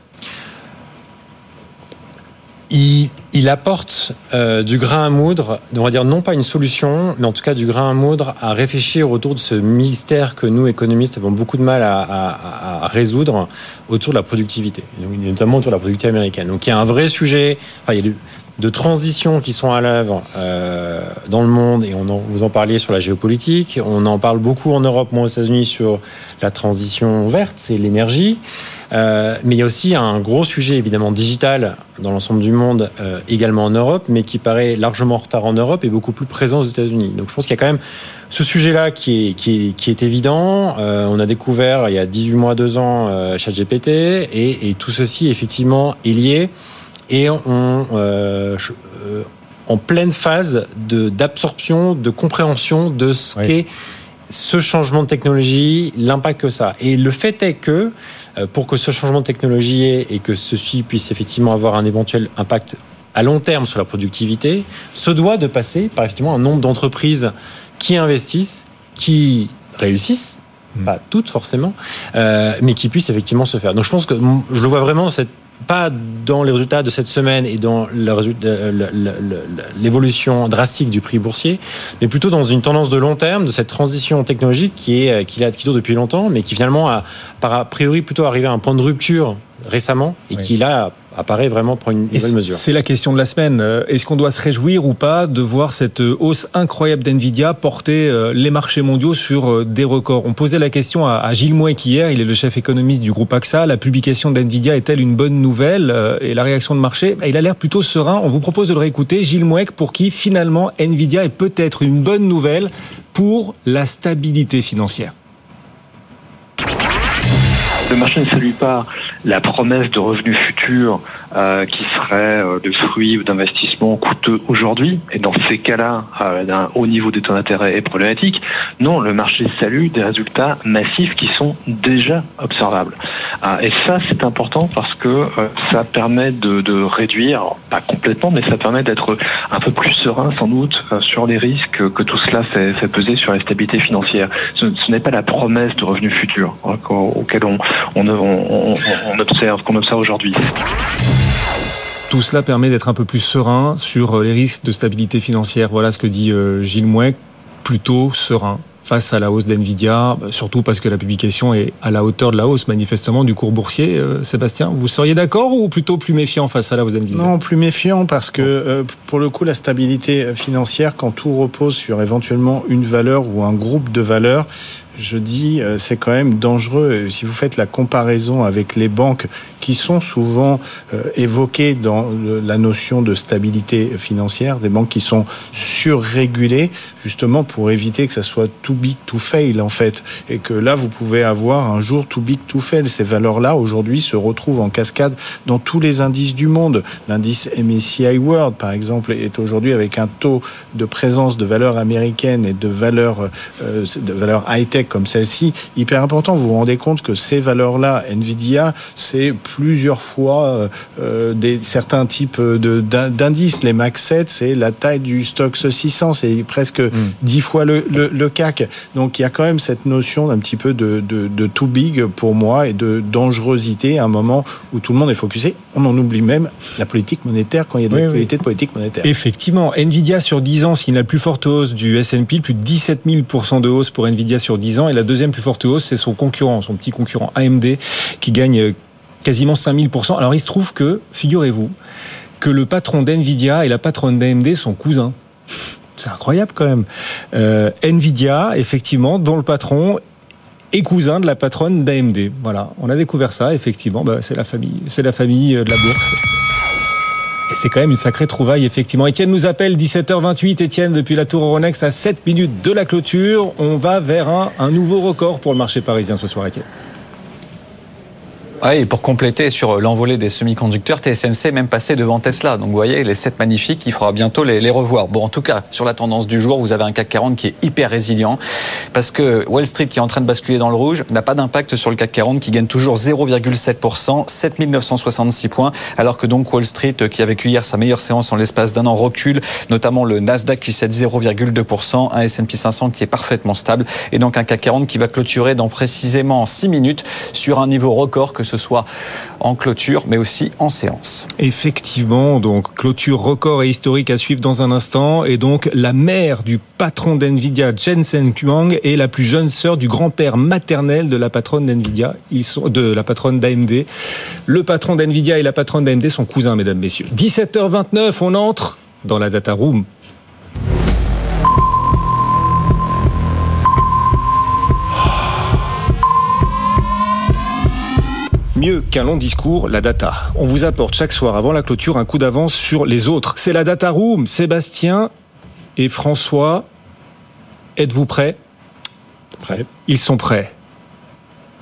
Il apporte euh, du grain à moudre, on va dire non pas une solution, mais en tout cas du grain à moudre à réfléchir autour de ce mystère que nous, économistes, avons beaucoup de mal à, résoudre autour de la productivité, notamment autour de la productivité américaine. Donc il y a un vrai sujet, enfin, il y a de transitions qui sont à l'œuvre euh, dans le monde, et on vous en parliez sur la géopolitique, on en parle beaucoup en Europe, moins aux États-Unis, sur la transition verte, c'est l'énergie. Euh, mais il y a aussi un gros sujet évidemment digital dans l'ensemble du monde, euh, également en Europe, mais qui paraît largement en retard en Europe et beaucoup plus présent aux États-Unis. Donc je pense qu'il y a quand même ce sujet-là qui est, qui est, qui est évident. Euh, on a découvert il y a 18 mois, 2 ans, ChatGPT, et, et tout ceci effectivement est lié et on, en pleine phase d'absorption, de, de, compréhension de ce oui. qu'est ce changement de technologie, l'impact que ça a. Et le fait est que pour que ce changement de technologie ait et que ceci puisse effectivement avoir un éventuel impact à long terme sur la productivité, se doit de passer par effectivement un nombre d'entreprises qui investissent, qui réussississent, mmh. pas toutes forcément, euh, mais qui puissent effectivement se faire. Donc je pense que je le vois vraiment cette pas dans les résultats de cette semaine et dans l'évolution drastique du prix boursier, mais plutôt dans une tendance de long terme de cette transition technologique qui est qui, qui dure depuis longtemps, mais qui finalement a, par a priori plutôt arrivé à un point de rupture récemment et oui. qui là apparaît vraiment pour une nouvelle mesure. C'est la question de la semaine. Est-ce qu'on doit se réjouir ou pas de voir cette hausse incroyable d'NVIDIA porter euh, les marchés mondiaux sur euh, des records? On posait la question à Gilles Mouek hier, il est le chef économiste du groupe AXA. La publication d'NVIDIA est-elle une bonne nouvelle euh, Et la réaction de marché, il a l'air plutôt serein. On vous propose de le réécouter. Gilles Mouek, pour qui finalement NVIDIA est peut-être une bonne nouvelle pour la stabilité financière le marché ne salue pas la promesse de revenus futurs euh, qui serait euh, de fruits ou d'investissements coûteux aujourd'hui. Et dans ces cas-là, euh, d'un haut niveau des taux d'intérêt est problématique. Non, le marché salue des résultats massifs qui sont déjà observables. et ça, c'est important parce que ça permet de, de, réduire, pas complètement, mais ça permet d'être un peu plus serein sans doute sur les risques que tout cela fait, fait peser sur la stabilité financière. Ce, ce n'est pas la promesse de revenus futurs hein, auquel on, on, on, on observe, qu'on observe aujourd'hui. Tout cela permet d'être un peu plus serein sur les risques de stabilité financière. Voilà ce que dit Gilles Mouet, plutôt serein face à la hausse d'NVIDIA, surtout parce que la publication est à la hauteur de la hausse manifestement du cours boursier. Euh, Sébastien, vous seriez d'accord ou plutôt plus méfiant face à la hausse d'NVIDIA? Non, plus méfiant parce que euh, pour le coup, la stabilité financière, quand tout repose sur éventuellement une valeur ou un groupe de valeurs, je dis, c'est quand même dangereux. Si vous faites la comparaison avec les banques qui sont souvent euh, évoquées dans la notion de stabilité financière, des banques qui sont surrégulées, justement pour éviter que ça soit too big to fail en fait, et que là vous pouvez avoir un jour too big to fail. Ces valeurs-là aujourd'hui se retrouvent en cascade dans tous les indices du monde. L'indice MSCI World, par exemple, est aujourd'hui avec un taux de présence de valeurs américaines et de valeurs euh, valeurs high tech comme celle-ci hyper important. Vous vous rendez compte que ces valeurs-là, Nvidia, c'est plusieurs fois euh, des, certains types d'indices. Les Max 7, c'est la taille du stock 600, c'est presque mmh. 10 fois le, le, le, CAC. Donc il y a quand même cette notion d'un petit peu de, de, de, too big pour moi et de dangerosité à un moment où tout le monde est focusé. On en oublie même la politique monétaire quand il y a de oui, l'actualité oui. de politique monétaire. Effectivement, Nvidia sur 10 ans, c'est la plus forte hausse du S&P, plus de 17 000 de hausse pour Nvidia sur 10 ans. Et la deuxième plus forte hausse, c'est son concurrent, son petit concurrent AMD, qui gagne quasiment 5000% Alors il se trouve que, figurez-vous, que le patron d'NVIDIA et la patronne d'AMD sont cousins. C'est incroyable quand même. Euh, Nvidia, effectivement, dont le patron est cousin de la patronne d'AMD. Voilà, on a découvert ça, effectivement. Bah, c'est la famille, c'est la famille de la bourse. Et c'est quand même une sacrée trouvaille, effectivement. Étienne nous appelle, 17h28. Étienne, depuis la Tour Euronext, à 7 minutes de la clôture. On va vers un, un nouveau record pour le marché parisien ce soir, Étienne. Oui, et pour compléter sur l'envolée des semi-conducteurs, TSMC est même passé devant Tesla. Donc vous voyez, les 7 magnifiques, il faudra bientôt les, revoir. Bon, en tout cas, sur la tendance du jour, vous avez un CAC 40 qui est hyper résilient parce que Wall Street qui est en train de basculer dans le rouge n'a pas d'impact sur le CAC 40 qui gagne toujours 0,7%, 7966 points, alors que donc Wall Street qui a vécu hier sa meilleure séance en l'espace d'un an recule, notamment le Nasdaq qui cède 0,2%, un S&P 500 qui est parfaitement stable et donc un CAC 40 qui va clôturer dans précisément 6 minutes sur un niveau record que ce soir en clôture, mais aussi en séance. Effectivement, donc clôture record et historique à suivre dans un instant. Et donc la mère du patron d'NVIDIA, Jensen Huang, est la plus jeune sœur du grand-père maternel de la patronne d'NVIDIA, de la patronne d'AMD. Le patron d'NVIDIA et la patronne d'AMD sont cousins, mesdames, messieurs. 17h29, on entre dans la data room. Mieux qu'un long discours, la data. On vous apporte chaque soir avant la clôture un coup d'avance sur les autres. C'est la data room. Sébastien et François, êtes-vous prêts? Prêts. Ils sont prêts.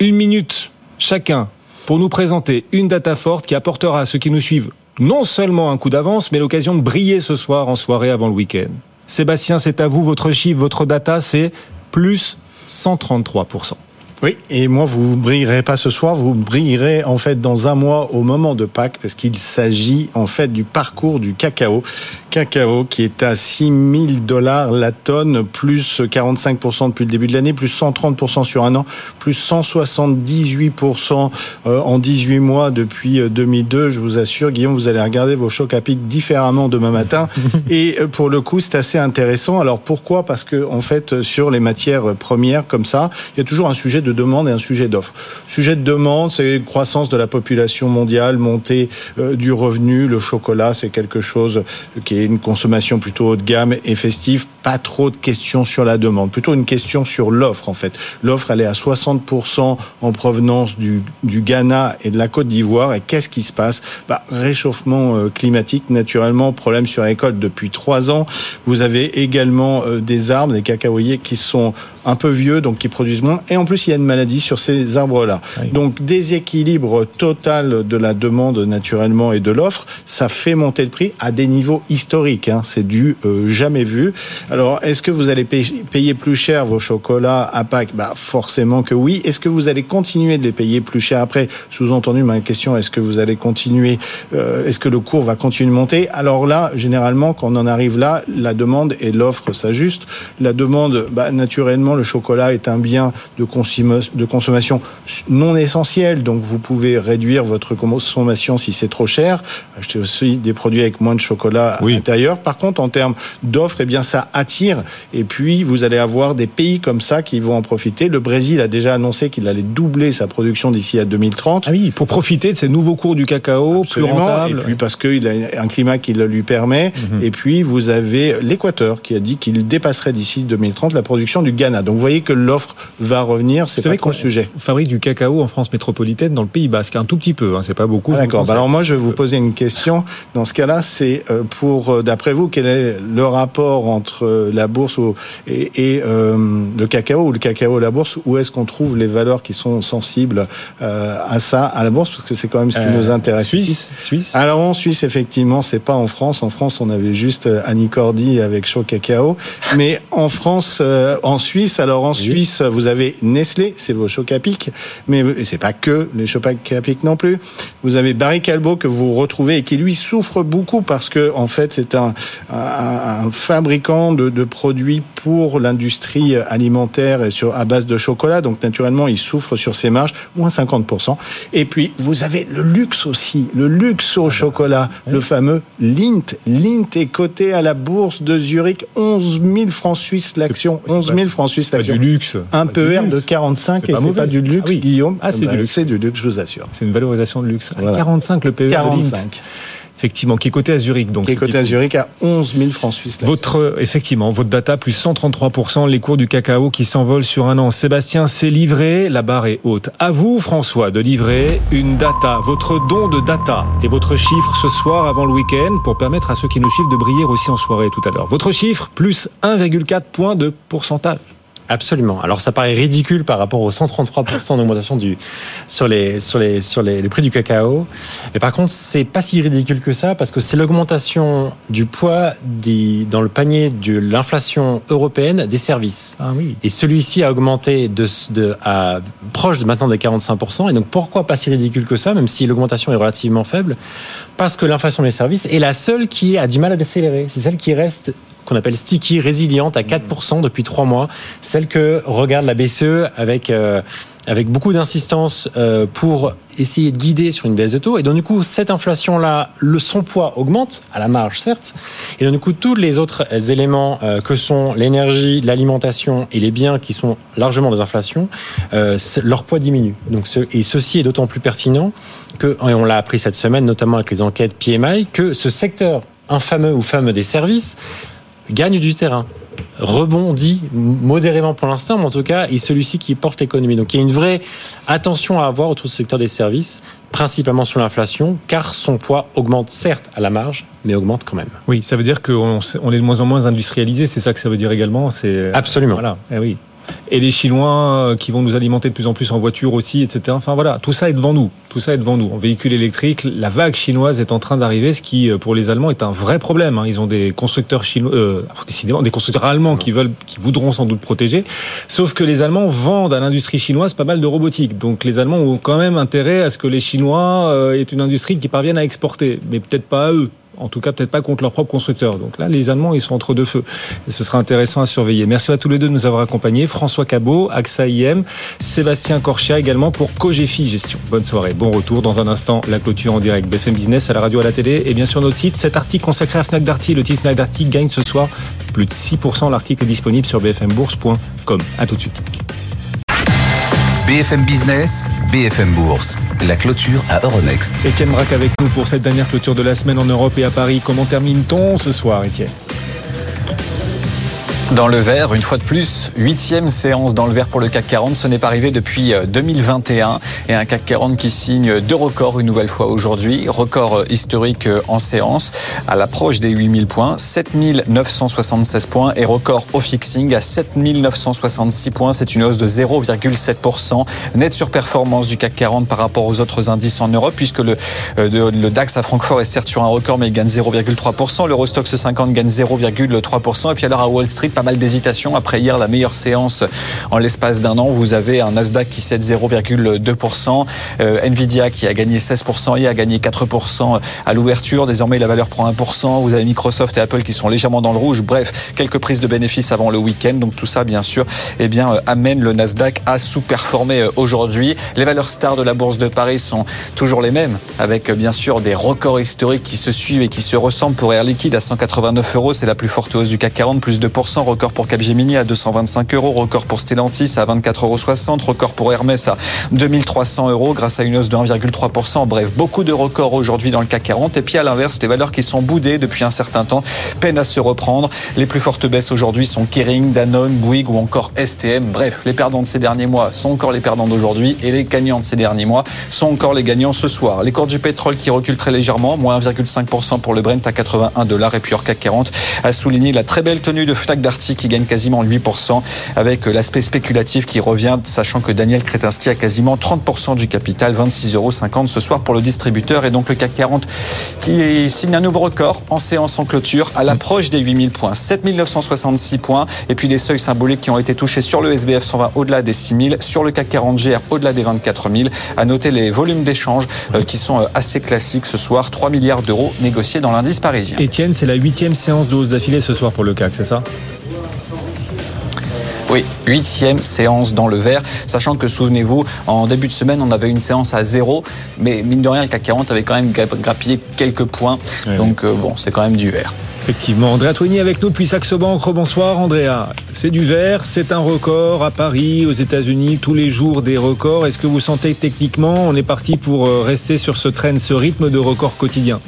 Une minute chacun pour nous présenter une data forte qui apportera à ceux qui nous suivent non seulement un coup d'avance, mais l'occasion de briller ce soir en soirée avant le week-end. Sébastien, c'est à vous, votre chiffre, votre data, c'est plus 133%. Oui, et moi, vous brillerez pas ce soir, vous brillerez en fait dans un mois au moment de Pâques, parce qu'il s'agit en fait du parcours du cacao. Cacao qui est à 6 000 dollars la tonne, plus 45% depuis le début de l'année, plus 130% sur un an, plus 178% euh, en 18 mois depuis 2002. Je vous assure, Guillaume, vous allez regarder vos chocs à pic différemment demain matin. Et euh, pour le coup, c'est assez intéressant. Alors pourquoi? Parce que en fait, sur les matières premières comme ça, il y a toujours un sujet de demande et un sujet d'offre. Sujet de demande, c'est croissance de la population mondiale, montée euh, du revenu. Le chocolat, c'est quelque chose qui est une consommation plutôt haut de gamme et festive. Pas trop de questions sur la demande, plutôt une question sur l'offre en fait. L'offre, elle est à 60% en provenance du, du Ghana et de la Côte d'Ivoire. Et qu'est-ce qui se passe? Bah, Réchauffement euh, climatique, naturellement, problème sur la récolte depuis trois ans. Vous avez également euh, des arbres, des cacaoyers qui sont un peu vieux, donc qui produisent moins. Et en plus, il y a une maladie sur ces arbres-là. Donc, déséquilibre total de la demande naturellement et de l'offre, ça fait monter le prix à des niveaux historiques. Hein. C'est du euh, jamais vu. Alors, est-ce que vous allez payer plus cher vos chocolats à Pâques? Bah, Forcément que oui. Est-ce que vous allez continuer de les payer plus cher? Après Sous-entendu, ma question, est-ce que vous allez continuer euh, Est-ce que le cours va continuer de monter? Alors là, généralement, quand on en arrive là, la demande et l'offre s'ajustent. La demande, bah, naturellement, le chocolat est un bien de, de consommation non essentiel, donc vous pouvez réduire votre consommation si c'est trop cher. Acheter aussi des produits avec moins de chocolat à l'intérieur. Par contre, en termes d'offres, eh bien ça attire. Et puis vous allez avoir des pays comme ça qui vont en profiter. Le Brésil a déjà annoncé qu'il allait doubler sa production d'ici à 2030. Ah oui, pour profiter de ces nouveaux cours du cacao Absolument. plus rentables. Et puis parce qu'il a un climat qui le lui permet. Mhm. Et puis vous avez l'Équateur qui a dit qu'il dépasserait d'ici 2030 la production du Ghana. Donc vous voyez que l'offre va revenir. C'est pas trop qu'on le sujet. fabrique du cacao en France métropolitaine dans le Pays Basque, un tout petit peu, hein, c'est pas beaucoup. Ah, D'accord. Bah alors moi, je vais vous poser une question. Dans ce cas-là, c'est euh, pour, euh, d'après vous, quel est le rapport entre euh, la bourse ou- et, et, euh, le cacao ou le cacao la bourse Où est-ce qu'on trouve les valeurs qui sont sensibles euh, à ça, à la bourse? Parce que c'est quand même ce qui nous intéresse. Suisse. Suisse. Alors en Suisse, effectivement, c'est pas en France. En France, on avait juste Annie Cordy avec Chaud Cacao. Mais en France, en Suisse, alors en Suisse, vous avez Nestlé, c'est vos chocs à pic. Mais c'est pas que les chocs à pic non plus. Vous avez Barry Calbo que vous retrouvez et qui lui souffre beaucoup parce que en fait, c'est un, un, un fabricant de, de produits pour l'industrie alimentaire et sur à base de chocolat. Donc naturellement, il souffre sur ses marges, moins 50%. Et puis vous avez le luxe aussi, le luxe au chocolat, le fameux Lint. Lint est coté à la bourse de Zurich, 11 000 francs suisses l'action. 11 000 francs suisses l'action. du luxe. Un PER de 45 C'est et pas c'est pas du luxe, Ah oui. Guillaume. Ah, c'est Bah, du luxe. C'est du luxe, je vous assure. C'est une valorisation de luxe. Voilà. 45 le PE. de 45. Lint. Effectivement, qui est coté à Zurich. Donc, Qui est coté à Zurich à 11 000 francs suisses. Votre, effectivement, votre data plus 133%, les cours du cacao qui s'envolent sur un an. Sébastien, c'est livré, la barre est haute. À vous, François, de livrer une data, votre don de data et votre chiffre ce soir avant le week-end pour permettre à ceux qui nous suivent de briller aussi en soirée tout à l'heure. Votre chiffre plus 1,4 point de pourcentage. Absolument. Alors ça paraît ridicule par rapport aux 133% d'augmentation du sur les sur les sur les, les prix du cacao. Mais par contre, c'est pas si ridicule que ça parce que c'est l'augmentation du poids des, dans le panier de l'inflation européenne des services. Ah oui. Et celui-ci a augmenté de, de à proche de maintenant des 45%. Et donc pourquoi pas si ridicule que ça, même si l'augmentation est relativement faible? Parce que l'inflation des services est la seule qui a du mal à décélérer. C'est celle qui reste qu'on appelle sticky, résiliente à 4% depuis trois mois, celle que regarde la BCE avec euh, avec beaucoup d'insistance euh, pour essayer de guider sur une baisse de taux. Et donc, du coup, cette inflation-là, son poids augmente, à la marge, certes. Et donc, du coup, tous les autres éléments euh, que sont l'énergie, l'alimentation et les biens qui sont largement des inflations, leur poids diminue. Donc, ce, et ceci est d'autant plus pertinent que, et on l'a appris cette semaine, notamment avec les enquêtes PMI, que ce secteur infameux ou fameux des services gagne du terrain rebondit modérément pour l'instant, mais en tout cas, est celui-ci qui porte l'économie. Donc il y a une vraie attention à avoir autour du secteur des services, principalement sur l'inflation, car son poids augmente certes à la marge, mais augmente quand même. Oui, ça veut dire qu'on est de moins en moins industrialisé, c'est ça que ça veut dire également c'est Absolument. Voilà, eh oui et les Chinois euh, qui vont nous alimenter de plus en plus en voiture aussi, etc. Enfin voilà, tout ça est devant nous. Tout ça est devant nous. En véhicule électrique, la vague chinoise est en train d'arriver, ce qui, euh, pour les Allemands, est un vrai problème. Hein. Ils ont des constructeurs chinois, euh, décidément, des constructeurs allemands qui qui voudront sans doute protéger. Sauf que les Allemands vendent à l'industrie chinoise pas mal de robotique. Donc les Allemands ont quand même intérêt à ce que les Chinois aient une industrie qui parvienne à exporter, mais peut-être pas à eux en tout cas peut-être pas contre leur propre constructeur. Donc là, les Allemands, ils sont entre deux feux. Et ce sera intéressant à surveiller. Merci à tous les deux de nous avoir accompagnés. François Cabot, AXA IM, Sébastien Corchia également pour Cogefi Gestion. Bonne soirée, bon retour. Dans un instant, la clôture en direct BFM Business à la radio, à la télé et bien sûr notre site. Cet article consacré à Fnac Darty, le titre Fnac Darty gagne ce soir plus de 6%. L'article est disponible sur bfmbourse.com. À tout de suite. BFM Business, BFM Bourse. La clôture à Euronext. Étienne Braque avec nous pour cette dernière clôture de la semaine en Europe et à Paris. Comment termine-t-on ce soir, Étienne? Dans le vert, une fois de plus, huitième séance dans le vert pour le CAC 40. Ce n'est pas arrivé depuis 2021 euh, et un CAC 40 qui signe deux records une nouvelle fois aujourd'hui. Record euh, historique euh, en séance à l'approche des 8000 points, 7976 points et record au fixing à 7966 points. C'est une hausse de 0,7%. Nette surperformance du CAC 40 par rapport aux autres indices en Europe puisque le, DAX à Francfort est certes sur un record mais il gagne 0,3%. L'Eurostox 50 gagne 0,3%. Et puis alors à Wall Street, pas mal d'hésitation. Après hier, la meilleure séance en l'espace d'un an. Vous avez un Nasdaq qui cède 0,2%. Euh, Nvidia qui a gagné 16% et a gagné 4% à l'ouverture. Désormais, la valeur prend 1%. Vous avez Microsoft et Apple qui sont légèrement dans le rouge. Bref, quelques prises de bénéfices avant le week-end. Donc tout ça, bien sûr, eh bien, euh, amène le Nasdaq à sous-performer euh, aujourd'hui. Les valeurs stars de la bourse de Paris sont toujours les mêmes, avec bien sûr des records historiques qui se suivent et qui se ressemblent pour Air Liquide à 189 euros. C'est la plus forte hausse du CAC 40, plus 2% record pour Capgemini à 225 euros, record pour Stellantis à 24,60 euros, record pour Hermès à 2300 euros grâce à une hausse de 1,3%. Bref, beaucoup de records aujourd'hui dans le CAC 40. Et puis à l'inverse, les valeurs qui sont boudées depuis un certain temps peinent à se reprendre. Les plus fortes baisses aujourd'hui sont Kering, Danone, Bouygues ou encore STM. Bref, les perdants de ces derniers mois sont encore les perdants d'aujourd'hui et les gagnants de ces derniers mois sont encore les gagnants ce soir. Les cours du pétrole qui reculent très légèrement, moins 1,5% pour le Brent à 81 dollars et puis hors CAC 40 a souligné la très belle tenue de Fnac Darty qui gagne quasiment 8%, avec l'aspect spéculatif qui revient, sachant que Daniel Kretinsky a quasiment 30% du capital, 26,50 euros ce soir pour le distributeur, et donc le CAC 40 qui signe un nouveau record en séance en clôture à l'approche des 8000 points, 7966 points, et puis des seuils symboliques qui ont été touchés sur le SBF 120 au-delà des 6000, sur le CAC 40 GR au-delà des 24 000. À noter les volumes d'échanges euh, qui sont euh, assez classiques ce soir, 3 milliards d'euros négociés dans l'indice parisien. Étienne, c'est la huitième séance de hausse d'affilée ce soir pour le CAC, c'est ça? Oui, huitième séance dans le vert, sachant que souvenez-vous, en début de semaine, on avait une séance à zéro, mais mine de rien, le CAC 40 avait quand même grappillé quelques points, donc euh, bon, c'est quand même du vert. Effectivement, Andrea Twigny avec nous depuis Saxo Bank. Bonsoir Andrea. C'est du vert, c'est un record à Paris, aux États-Unis, tous les jours des records. Est-ce que vous sentez techniquement, on est parti pour euh, rester sur ce train, ce rythme de record quotidien?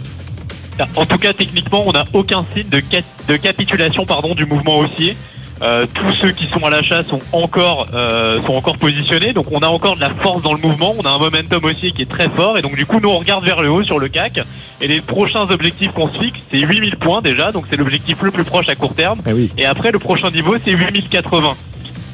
En tout cas, techniquement, on n'a aucun signe de, de capitulation pardon, du mouvement haussier. Euh, tous ceux qui sont à l'achat sont encore euh, sont encore positionnés, donc on a encore de la force dans le mouvement, on a un momentum aussi qui est très fort, et donc du coup nous on regarde vers le haut sur le CAC, et les prochains objectifs qu'on se fixe c'est 8000 points déjà, donc c'est l'objectif le plus proche à court terme, et, et après le prochain niveau c'est 8080.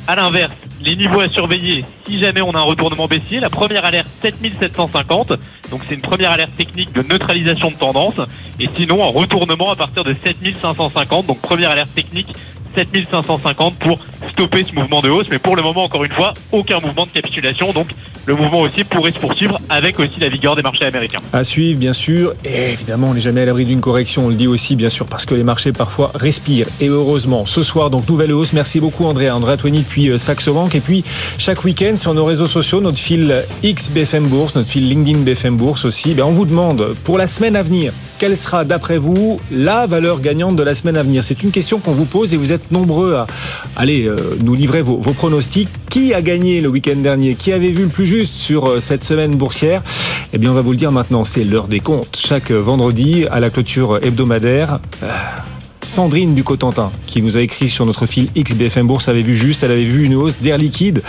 À l'inverse, les niveaux à surveiller si jamais on a un retournement baissier. La première alerte 7750, donc c'est une première alerte technique de neutralisation de tendance. Et sinon, un retournement à partir de 7550, donc première alerte technique 7550 pour stopper ce mouvement de hausse. Mais pour le moment, encore une fois, aucun mouvement de capitulation. Donc le mouvement aussi pourrait se poursuivre avec aussi la vigueur des marchés américains. À suivre, bien sûr. Et évidemment, on n'est jamais à l'abri d'une correction. On le dit aussi, bien sûr, parce que les marchés parfois respirent. Et heureusement, ce soir, donc nouvelle hausse. Merci beaucoup, André. André Atwini depuis euh, Saxo Bank. Et puis, chaque week-end, sur nos réseaux sociaux, notre fil X BFM Bourse, notre fil LinkedIn BFM Bourse aussi, ben, on vous demande pour la semaine à venir, quelle sera, d'après vous, la valeur gagnante de la semaine à venir? C'est une question qu'on vous pose et vous êtes nombreux à aller euh, nous livrer vos, vos pronostics. Qui a gagné le week-end dernier? Qui avait vu le plus juste sur euh, cette semaine boursière? Eh bien, on va vous le dire maintenant. C'est l'heure des comptes. Chaque vendredi, à la clôture hebdomadaire. euh, Sandrine du Cotentin, qui nous a écrit sur notre fil XBFM Bourse, avait vu juste, elle avait vu une hausse d'air liquide.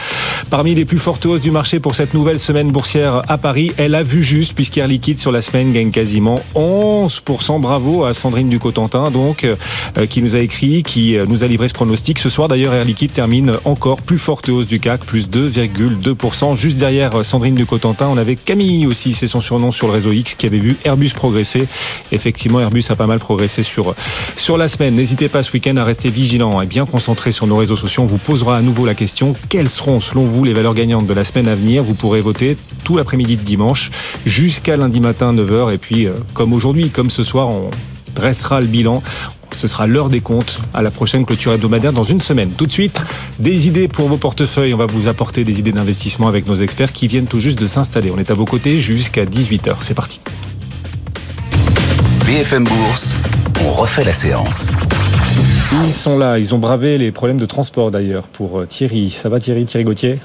Parmi les plus fortes hausses du marché pour cette nouvelle semaine boursière à Paris, elle a vu juste, puisqu'Air Liquide sur la semaine gagne quasiment 11%. Bravo à Sandrine du Cotentin, donc, euh, qui nous a écrit, qui euh, nous a livré ce pronostic. Ce soir, d'ailleurs, Air Liquide termine encore plus forte hausse du CAC, plus 2,2%. Juste derrière euh, Sandrine du Cotentin, on avait Camille aussi, c'est son surnom sur le réseau X, qui avait vu Airbus progresser. Effectivement, Airbus a pas mal progressé sur, sur la semaine. N'hésitez pas ce week-end à rester vigilant et bien concentré sur nos réseaux sociaux. On vous posera à nouveau la question quelles seront selon vous les valeurs gagnantes de la semaine à venir? Vous pourrez voter tout l'après-midi de dimanche jusqu'à lundi matin 9h. Et puis, euh, comme aujourd'hui, comme ce soir, on dressera le bilan. Ce sera l'heure des comptes à la prochaine clôture hebdomadaire dans une semaine. Tout de suite, des idées pour vos portefeuilles. On va vous apporter des idées d'investissement avec nos experts qui viennent tout juste de s'installer. On est à vos côtés jusqu'à 18h. C'est parti. BFM Bourse, on refait la séance. Ils sont là, ils ont bravé les problèmes de transport d'ailleurs pour euh, Thierry. Ça va Thierry, Thierry Gauthier?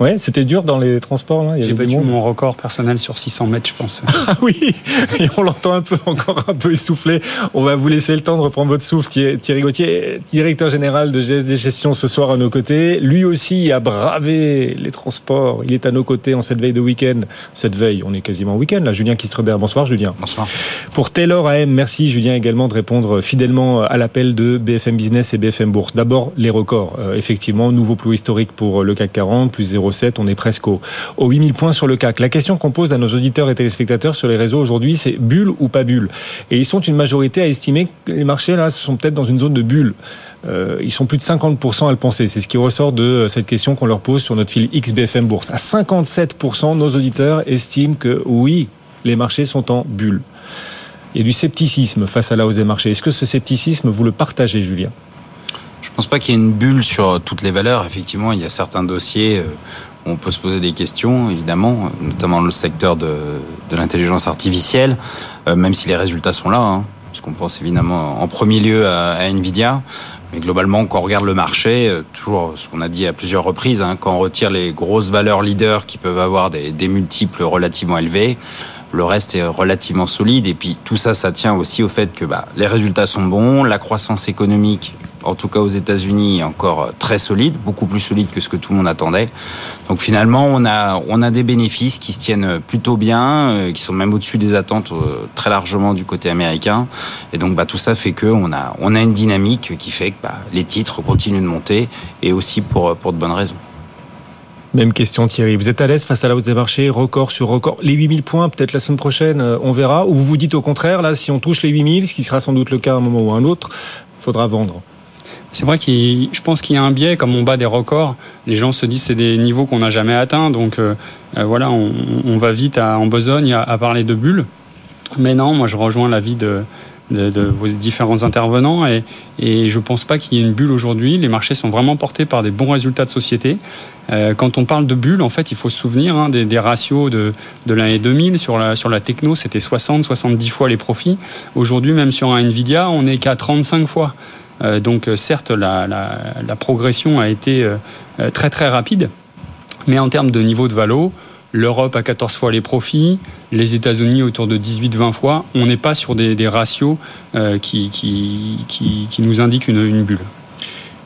Ouais, c'était dur dans les transports là. il y J'ai battu mon record personnel sur 600 mètres, je pense. Ah oui, et on l'entend un peu encore un peu essoufflé. On va vous laisser le temps de reprendre votre souffle. Thierry Gauthier, directeur général de GSD Gestion ce soir à nos côtés. Lui aussi a bravé les transports. Il est à nos côtés en cette veille de week-end. Cette veille, on est quasiment en week-end là. Julien Kistrebert, bonsoir Julien. Bonsoir. Pour Taylor AM, merci Julien également de répondre fidèlement à l'appel de BFM Business et BFM Bourse. D'abord les records. Euh, effectivement, nouveau plus historique pour le CAC 40, plus 0,7. On est presque au, aux 8000 points sur le CAC. La question qu'on pose à nos auditeurs et téléspectateurs sur les réseaux aujourd'hui, c'est bulle ou pas bulle? Et ils sont une majorité à estimer que les marchés là sont peut-être dans une zone de bulle. Euh, ils sont plus de 50% à le penser. C'est ce qui ressort de cette question qu'on leur pose sur notre fil XBFM Bourse. À 57%, nos auditeurs estiment que oui, les marchés sont en bulle. Il y a du scepticisme face à la hausse des marchés. Est-ce que ce scepticisme, vous le partagez, Julien? Pense pas qu'il y ait une bulle sur toutes les valeurs. Effectivement, il y a certains dossiers euh, où on peut se poser des questions, évidemment, notamment le secteur de, l'intelligence artificielle, euh, même si les résultats sont là. Hein, parce qu'on pense évidemment en premier lieu à, Nvidia. Mais globalement, quand on regarde le marché, euh, toujours ce qu'on a dit à plusieurs reprises, hein, quand on retire les grosses valeurs leaders qui peuvent avoir des, des multiples relativement élevés, le reste est relativement solide. Et puis tout ça, ça tient aussi au fait que bah, les résultats sont bons, la croissance économique, en tout cas aux États-Unis, encore euh, très solide, beaucoup plus solide que ce que tout le monde attendait. Donc finalement, on a des bénéfices qui se tiennent plutôt bien, euh, qui sont même au-dessus des attentes euh, très largement du côté américain. Et donc bah, tout ça fait que on a une dynamique qui fait que bah, les titres continuent de monter et aussi pour de bonnes raisons. Même question Thierry. Vous êtes à l'aise face à la hausse des marchés, record sur record? Les 8000 points, peut-être la semaine prochaine, euh, on verra. Ou vous vous dites au contraire, là, si on touche les 8000, ce qui sera sans doute le cas à un moment ou à un autre, faudra vendre. C'est vrai qu'il, je pense qu'il y a un biais, comme on bat des records, les gens se disent c'est des niveaux qu'on n'a jamais atteints, donc euh, euh, voilà, on, va vite en besogne à, parler de bulles. Mais non, moi je rejoins l'avis de, vos différents intervenants et, je pense pas qu'il y ait une bulle aujourd'hui. Les marchés sont vraiment portés par des bons résultats de société. Euh, quand on parle de bulle, en fait, il faut se souvenir hein, des, des ratios de, de l'année 2000 sur la, sur la techno, c'était 60-70 fois les profits. Aujourd'hui, même sur un Nvidia, on n'est qu'à 35 fois. Euh, donc euh, certes, la, progression a été euh, très très rapide, mais en termes de niveau de valo, l'Europe à 14 fois les profits, les États-Unis autour de 18-20 fois, on n'est pas sur des, ratios qui, nous indiquent une, une bulle.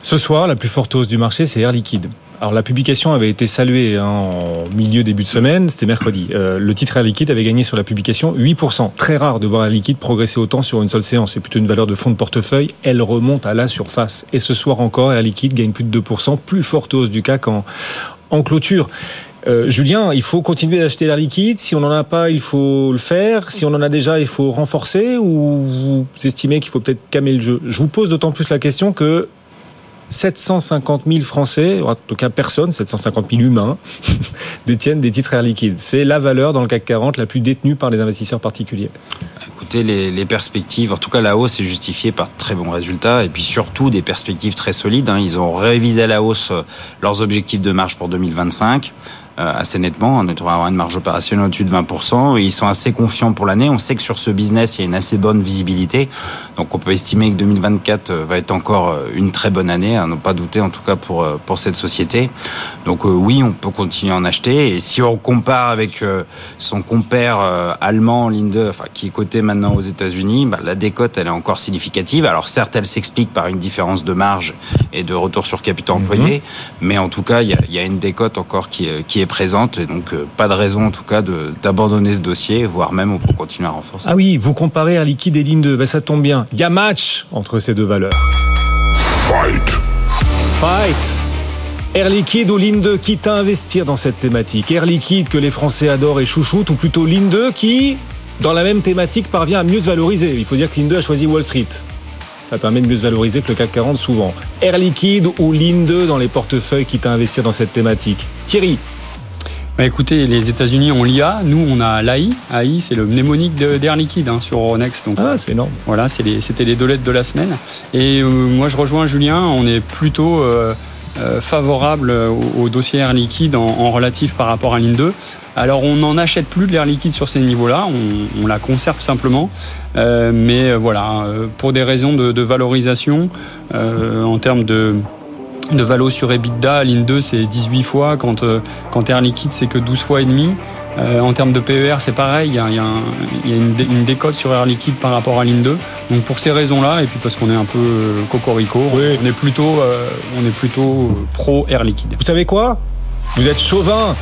Ce soir, la plus forte hausse du marché, c'est Air Liquide. Alors la publication avait été saluée hein, en milieu début de semaine, c'était mercredi. Euh, le titre Air Liquide avait gagné sur la publication 8%. Très rare de voir Air Liquide progresser autant sur une seule séance. C'est plutôt une valeur de fonds de portefeuille. Elle remonte à la surface. Et ce soir encore, Air Liquide gagne plus de 2%. Plus forte hausse du CAC en clôture. Euh, Julien, il faut continuer d'acheter l'air liquide. Si on n'en a pas, il faut le faire. Si on en a déjà, il faut renforcer. Ou vous estimez qu'il faut peut-être calmer le jeu? Je vous pose d'autant plus la question que 750 000 Français, en tout cas personne, 750 000 humains, détiennent des titres Air Liquide. C'est la valeur dans le CAC 40 la plus détenue par les investisseurs particuliers. Écoutez, les, perspectives, en tout cas la hausse est justifiée par de très bons résultats et puis surtout des perspectives très solides. hein. Ils ont révisé à la hausse euh, leurs objectifs de marge pour 2025 euh, assez nettement. On devrait avoir une marge opérationnelle au-dessus de 20%. Et ils sont assez confiants pour l'année. On sait que sur ce business, il y a une assez bonne visibilité. Donc on peut estimer que 2024 euh, va être encore euh, une très bonne année, à ne pas douter en tout cas pour, euh, pour cette société. Donc euh, oui, on peut continuer à en acheter. Et si on compare avec euh, son compère euh, allemand, Linde, enfin, qui est coté maintenant aux États-Unis, bah, la décote, elle est encore significative. Alors certes, elle s'explique par une différence de marge et de retour sur capital employé, mais en tout cas, il y a, y a une décote encore qui, qui est présente. Et donc, euh, pas de raison en tout cas de- d'abandonner ce dossier, voire même on peut continuer à renforcer. Ah oui, vous comparez Air Liquide et Ligne 2, ben ça tombe bien. Il y a match entre ces deux valeurs. Fight Fight Air Liquide ou Ligne 2, quitte à investir dans cette thématique? Air Liquide que les Français adorent et chouchoutent, ou plutôt Ligne 2 qui, dans la même thématique, parvient à mieux se valoriser? Il faut dire que Ligne 2 a choisi Wall Street. Ça permet de mieux se valoriser que le CAC 40 souvent. Air Liquide ou Ligne 2 dans les portefeuilles quitte à investir dans cette thématique? Thierry Bah écoutez, les États-Unis ont l'IA, nous on a l'AI. AI, c'est le mnémonique d'Air Liquide hein, sur Euronext. Donc, ah, c'est énorme. Voilà, c'était les deux lettres de la semaine. Et euh, moi je rejoins Julien, on est plutôt euh, euh, favorable au, au dossier Air Liquide en, en relatif par rapport à Ligne 2. Alors on n'en achète plus de l'air liquide sur ces niveaux-là, on, on la conserve simplement. Euh, mais euh, voilà, euh, pour des raisons de, de valorisation, euh, en termes de, de valo sur EBITDA, ligne 2 c'est 18 fois, quand, euh, quand Air Liquide c'est que 12 fois et demi. Euh, en termes de PER, c'est pareil, il y a, il y a un- il y a une, dé- une décote sur Air Liquide par rapport à ligne 2. Donc pour ces raisons-là, et puis parce qu'on est un peu euh, cocorico, on est plutôt, euh, on est plutôt euh, pro Air Liquide. Vous savez quoi? Vous êtes chauvin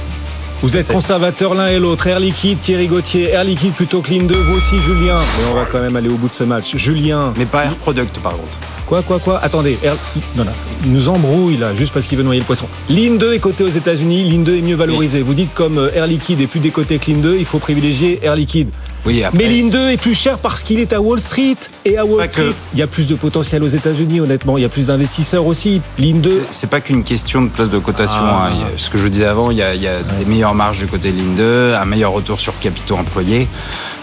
vous êtes conservateur l'un et l'autre. Air Liquide, Thierry Gauthier. Air Liquide plutôt que Ligne 2. Vous aussi, Julien. Mais on va quand même aller au bout de ce match. Julien. Mais pas Air Product, par contre. Quoi, quoi, quoi Attendez. Air... Non, non. Il nous embrouille, là, juste parce qu'il veut noyer le poisson. Ligne 2 est cotée aux États-Unis. Ligne 2 est mieux valorisée. Vous dites comme euh, Air Liquide est plus décoté que Ligne 2, il faut privilégier Air Liquide. Oui, après- Mais Ligne 2 est plus cher parce qu'il est à Wall Street. Et à Wall Pas Street, que. il y a plus de potentiel aux États-Unis, honnêtement. Il y a plus d'investisseurs aussi. Ligne 2. C'est pas qu'une question de place de cotation. Ah. hein. Ce que je disais avant, il y a, il y a des meilleures marges du côté de ligne 2, un meilleur retour sur capitaux employés.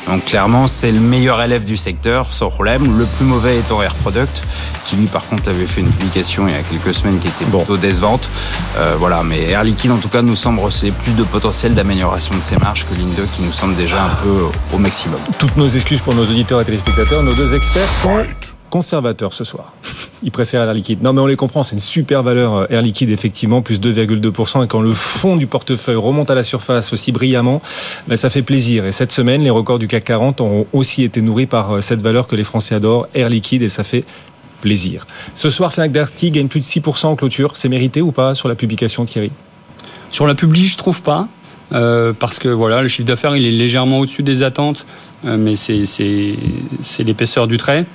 Donc clairement, c'est le meilleur élève du secteur, sans problème. Le plus mauvais étant Air Product, qui lui par contre avait fait une publication il y a quelques semaines qui était plutôt décevante. Euh, voilà, mais Air Liquide en tout cas nous semble receler plus de potentiel d'amélioration de ses marges que ligne 2 qui nous semble déjà un peu au maximum. Toutes nos excuses pour nos auditeurs et téléspectateurs. Nos deux experts sont conservateurs ce soir. Ils préfèrent Air Liquide. Non, mais on les comprend, c'est une super valeur euh, Air Liquide, effectivement, plus 2,2%. Et quand le fond du portefeuille remonte à la surface aussi brillamment, ben, ça fait plaisir. Et cette semaine, les records du CAC 40 ont aussi été nourris par euh, cette valeur que les Français adorent, Air Liquide, et ça fait plaisir. Ce soir, Fnac Darty gagne plus de 6% en clôture. C'est mérité ou pas sur la publication, Thierry? Sur la publi, je trouve pas. euh, parce que voilà, le chiffre d'affaires il est légèrement au-dessus des attentes, mais c'est l'épaisseur du trait.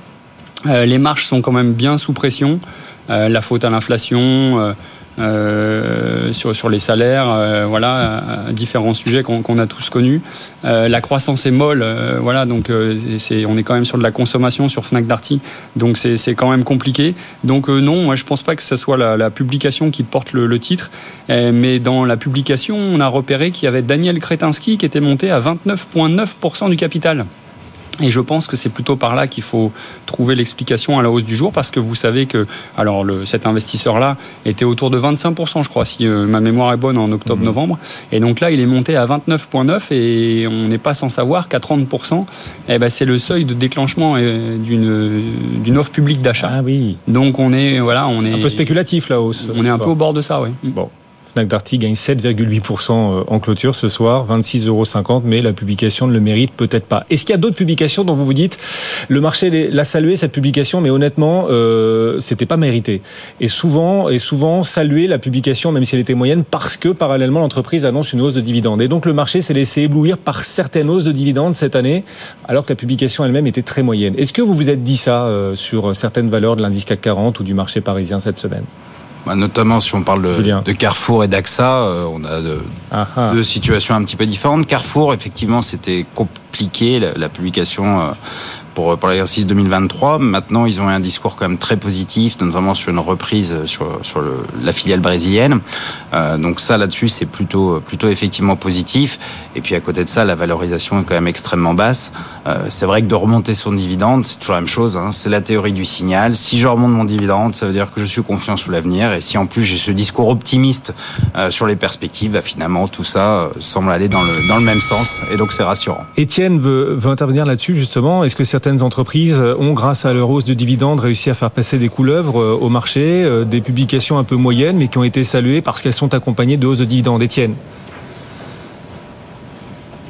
Euh, les marges sont quand même bien sous pression. Euh, la faute à l'inflation, euh, sur, sur les salaires, voilà, différents sujets qu'on a tous connus. La croissance est molle, voilà, donc on est quand même sur de la consommation sur Fnac Darty, donc c'est, quand même compliqué. Donc non, moi je pense pas que ce soit la, publication qui porte le, titre, mais dans la publication, on a repéré qu'il y avait Daniel Kretinsky qui était monté à 29,9% du capital. Et je pense que c'est plutôt par là qu'il faut trouver l'explication à la hausse du jour, parce que vous savez que alors le, cet investisseur-là était autour de 25%, je crois, si euh, ma mémoire est bonne, en octobre-novembre. Et donc là, il est monté à 29,9 et on n'est pas sans savoir qu'à 30%, eh ben, c'est le seuil de déclenchement euh, d'une d'une offre publique d'achat. Ah oui. Donc on est voilà, on est Un peu spéculatif, la hausse. On est un peu au bord de ça, oui. Bon. Fnac Darty gagne 7,8% en clôture ce soir, 26,50 euros, mais la publication ne le mérite peut-être pas. Est-ce qu'il y a d'autres publications dont vous vous dites, le marché l'a salué cette publication, mais honnêtement, euh, c'était pas mérité? Et souvent, et souvent saluer la publication, même si elle était moyenne, parce que parallèlement l'entreprise annonce une hausse de dividendes. Et donc le marché s'est laissé éblouir par certaines hausses de dividendes cette année, alors que la publication elle-même était très moyenne. Est-ce que vous vous êtes dit ça euh, sur certaines valeurs de l'indice CAC 40 ou du marché parisien cette semaine? Bah, notamment si on parle de, de Carrefour et d'AXA, euh, on a de- deux situations un petit peu différentes. Carrefour, effectivement, c'était compliqué la, la publication euh, pour, pour l'exercice 2023. Maintenant, ils ont un discours quand même très positif, notamment sur une reprise sur, sur le, la filiale brésilienne. Euh, donc ça, là-dessus, c'est plutôt, plutôt effectivement positif. Et puis à côté de ça, la valorisation est quand même extrêmement basse. Euh, c'est vrai que de remonter son dividende, c'est toujours la même chose. Hein. C'est la théorie du signal. Si je remonte mon dividende, ça veut dire que je suis confiant sous l'avenir. Et si en plus j'ai ce discours optimiste euh, sur les perspectives, bah, finalement tout ça euh, semble aller dans le, dans le même sens. Et donc c'est rassurant. Étienne veut, veut intervenir là-dessus justement. Est-ce que certaines entreprises ont, grâce à leur hausse de dividendes, réussi à faire passer des couleuvres au marché, des publications un peu moyennes, mais qui ont été saluées parce qu'elles sont accompagnées de hausses de dividendes? Étienne?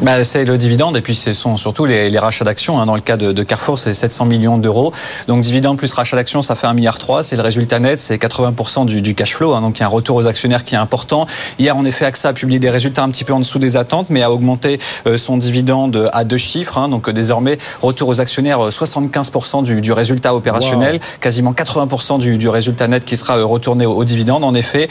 Bah, c'est le dividende et puis ce sont surtout les, les rachats d'actions. Hein. Dans le cas de, de Carrefour, c'est 700 millions d'euros. Donc dividende plus rachat d'actions, ça fait 1,3 milliard. C'est le résultat net, c'est 80% du, du, cash flow. Hein. Donc il y a un retour aux actionnaires qui est important. Hier, en effet, AXA a publié des résultats un petit peu en dessous des attentes, mais a augmenté euh, son dividende à deux chiffres. Hein. Donc euh, désormais, retour aux actionnaires, 75% du, du, résultat opérationnel, wow. quasiment 80% du, du, résultat net qui sera euh, retourné au, au, dividende. En effet,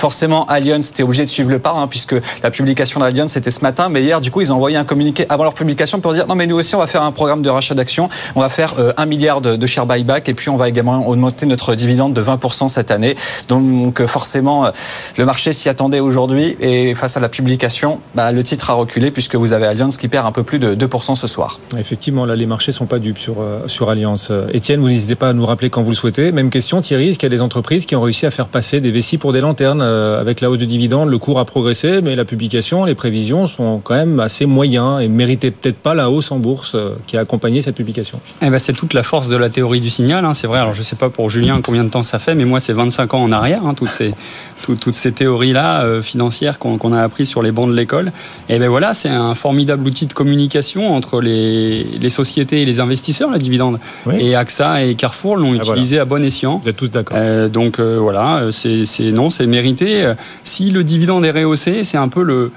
forcément, Allianz était obligé de suivre le pas, hein, puisque la publication d'Allianz c'était ce matin. Mais hier, du coup, ils ont envoyé un communiqué avant leur publication pour dire non mais nous aussi on va faire un programme de rachat d'actions, on va faire euh, un milliard de, de share buyback et puis on va également augmenter notre dividende de 20% cette année. Donc euh, forcément euh, le marché s'y attendait aujourd'hui et face à la publication, bah, le titre a reculé puisque vous avez Allianz qui perd un peu plus de 2% ce soir. Effectivement là les marchés sont pas dupes sur sur Allianz. Étienne, vous n'hésitez pas à nous rappeler quand vous le souhaitez. Même question Thierry, est-ce qu'il y a des entreprises qui ont réussi à faire passer des vessies pour des lanternes avec la hausse de dividendes, le cours a progressé mais la publication, les prévisions sont quand même assez moyennes et méritait peut-être pas la hausse en bourse qui a accompagné cette publication. Eh ben, c'est toute la force de la théorie du signal. Hein. C'est vrai. Alors je sais pas pour Julien combien de temps ça fait, mais moi c'est 25 ans en arrière. Hein, toutes ces tout, toutes ces théories là euh, financières qu'on qu a appris sur les bancs de l'école. Et ben voilà, c'est un formidable outil de communication entre les, les sociétés et les investisseurs, la dividende. Oui. Et AXA et Carrefour l'ont ah, utilisé voilà. à bon escient. Vous êtes tous d'accord. Euh, donc euh, voilà, c'est non, c'est mérité. Si le dividende est rehaussé, c'est un peu le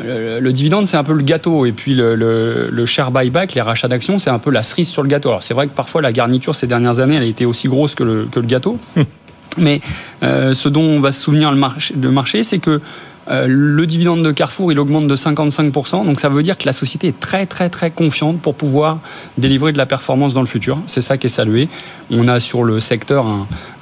le, le, dividende, c'est un peu le gâteau. Et puis le, le, le share buyback, les rachats d'actions, c'est un peu la cerise sur le gâteau. Alors c'est vrai que parfois la garniture ces dernières années, elle a été aussi grosse que le, que le gâteau. Mais euh, ce dont on va se souvenir le marché, le marché c'est que euh, le dividende de Carrefour, il augmente de 55%. Donc ça veut dire que la société est très très très confiante pour pouvoir délivrer de la performance dans le futur. C'est ça qui est salué. On a sur le secteur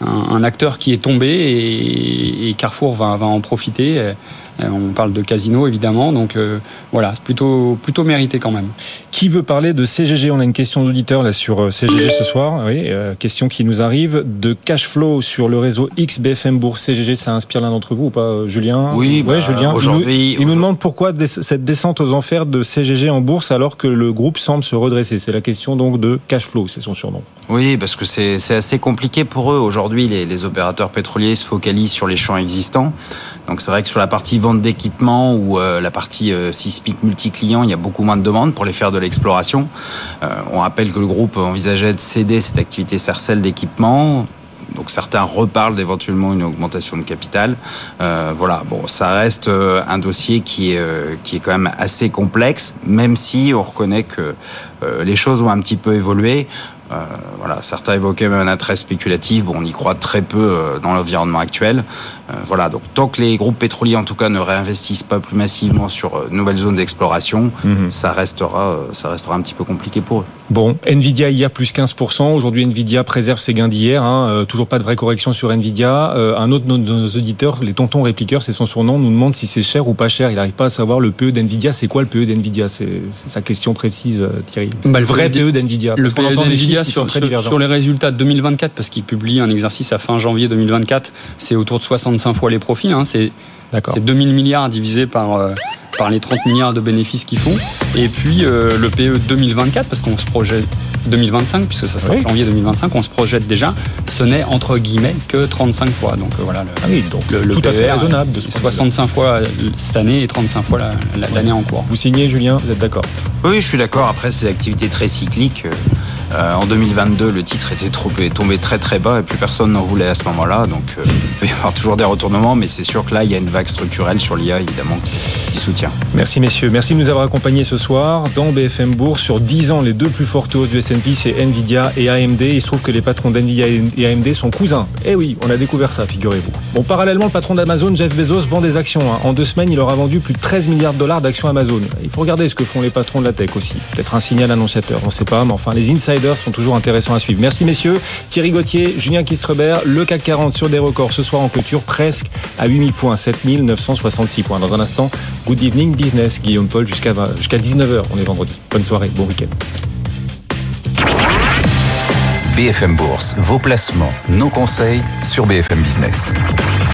un, acteur qui est tombé et, Carrefour va en profiter. On parle de casino évidemment, donc euh, voilà, plutôt plutôt mérité quand même. Qui veut parler de CGG On a une question d'auditeur là sur euh, CGG ce soir. Oui, euh, question qui nous arrive de cash flow sur le réseau XBFM Bourse CGG. Ça inspire l'un d'entre vous ou pas, Julien? Oui, ouais, bah, Julien. Aujourd'hui, il, nous, il nous demande pourquoi cette descente aux enfers de CGG en bourse alors que le groupe semble se redresser. C'est la question donc de cash flow, c'est son surnom. Oui, parce que c'est assez compliqué pour eux. Aujourd'hui, les, les opérateurs pétroliers se focalisent sur les champs existants. Donc c'est vrai que sur la partie vente d'équipements ou euh, la partie euh, sismique multi-client, il y a beaucoup moins de demandes pour les faire de l'exploration. Euh, on rappelle que le groupe envisageait de céder cette activité Cercel d'équipement. Donc certains reparlent d'éventuellement une augmentation de capital. Euh, voilà, bon, ça reste un dossier qui est, qui est quand même assez complexe, même si on reconnaît que les choses ont un petit peu évolué. Euh, voilà, certains évoquaient même un attrait spéculatif. Bon, on y croit très peu euh, dans l'environnement actuel. Euh, voilà, donc tant que les groupes pétroliers, en tout cas, ne réinvestissent pas plus massivement sur de nouvelles zones d'exploration, mm -hmm. ça restera, ça restera un petit peu compliqué pour eux. Bon, Nvidia hier plus 15%. Aujourd'hui, Nvidia préserve ses gains d'hier. Hein. toujours pas de vraie correction sur Nvidia. un autre de nos auditeurs, les tontons répliqueurs, c'est son surnom, nous demande si c'est cher ou pas cher. Il n'arrive pas à savoir le PE d'Nvidia. C'est quoi le PE d'Nvidia? C'est sa question précise, Thierry. Bah, le vrai PE d'Nvidia. Le PE d'Nvidia sur, sur, sur, les résultats de 2024, parce qu'il publie un exercice à fin janvier 2024, c'est autour de 65 fois les profits. Hein, c'est 2000 milliards divisé par, euh, par les 30 milliards de bénéfices qu'ils font. Et puis euh, le PE 2024, parce qu'on se projette 2025, puisque ça sera oui. janvier 2025, on se projette déjà, ce n'est entre guillemets que 35 fois. Donc euh, voilà, le, ah oui, donc le, le tout PER, à fait raisonnable. De ce 65 fois cette année et 35 fois l'année en cours. Vous signez, Julien Vous êtes d'accord? Oui, je suis d'accord. Après, c'est activités très cycliques. Euh, en 2022, le titre était trop, tombé très très bas et plus personne n'en voulait à ce moment-là. Donc euh, il peut y avoir toujours des retournements, mais c'est sûr que là, il y a une vague structurelle sur l'IA, évidemment, qui, soutient. Merci messieurs. Merci de nous avoir accompagnés ce soir dans BFM Bourse. Sur 10 ans, les deux plus fortes hausses du S&P, c'est Nvidia et AMD. Il se trouve que les patrons d'Nvidia et AMD sont cousins. Eh oui, on a découvert ça, figurez-vous. Bon, parallèlement, le patron d'Amazon, Jeff Bezos, vend des actions. Hein. En deux semaines, il aura vendu plus de 13 milliards de dollars d'actions Amazon. Il faut regarder ce que font les patrons de la tech aussi. Peut-être un signal annonciateur, on ne sait pas, mais enfin, les insiders sont toujours intéressants à suivre. Merci messieurs. Thierry Gauthier, Julien Kistrebert, le CAC 40 sur des records ce soir en clôture presque à 8000 points, 7966 points. Dans un instant, Good Evening Business, Guillaume Paul jusqu'à jusqu'à 19h. On est vendredi. Bonne soirée, bon week-end. BFM Bourse, vos placements, nos conseils sur BFM Business.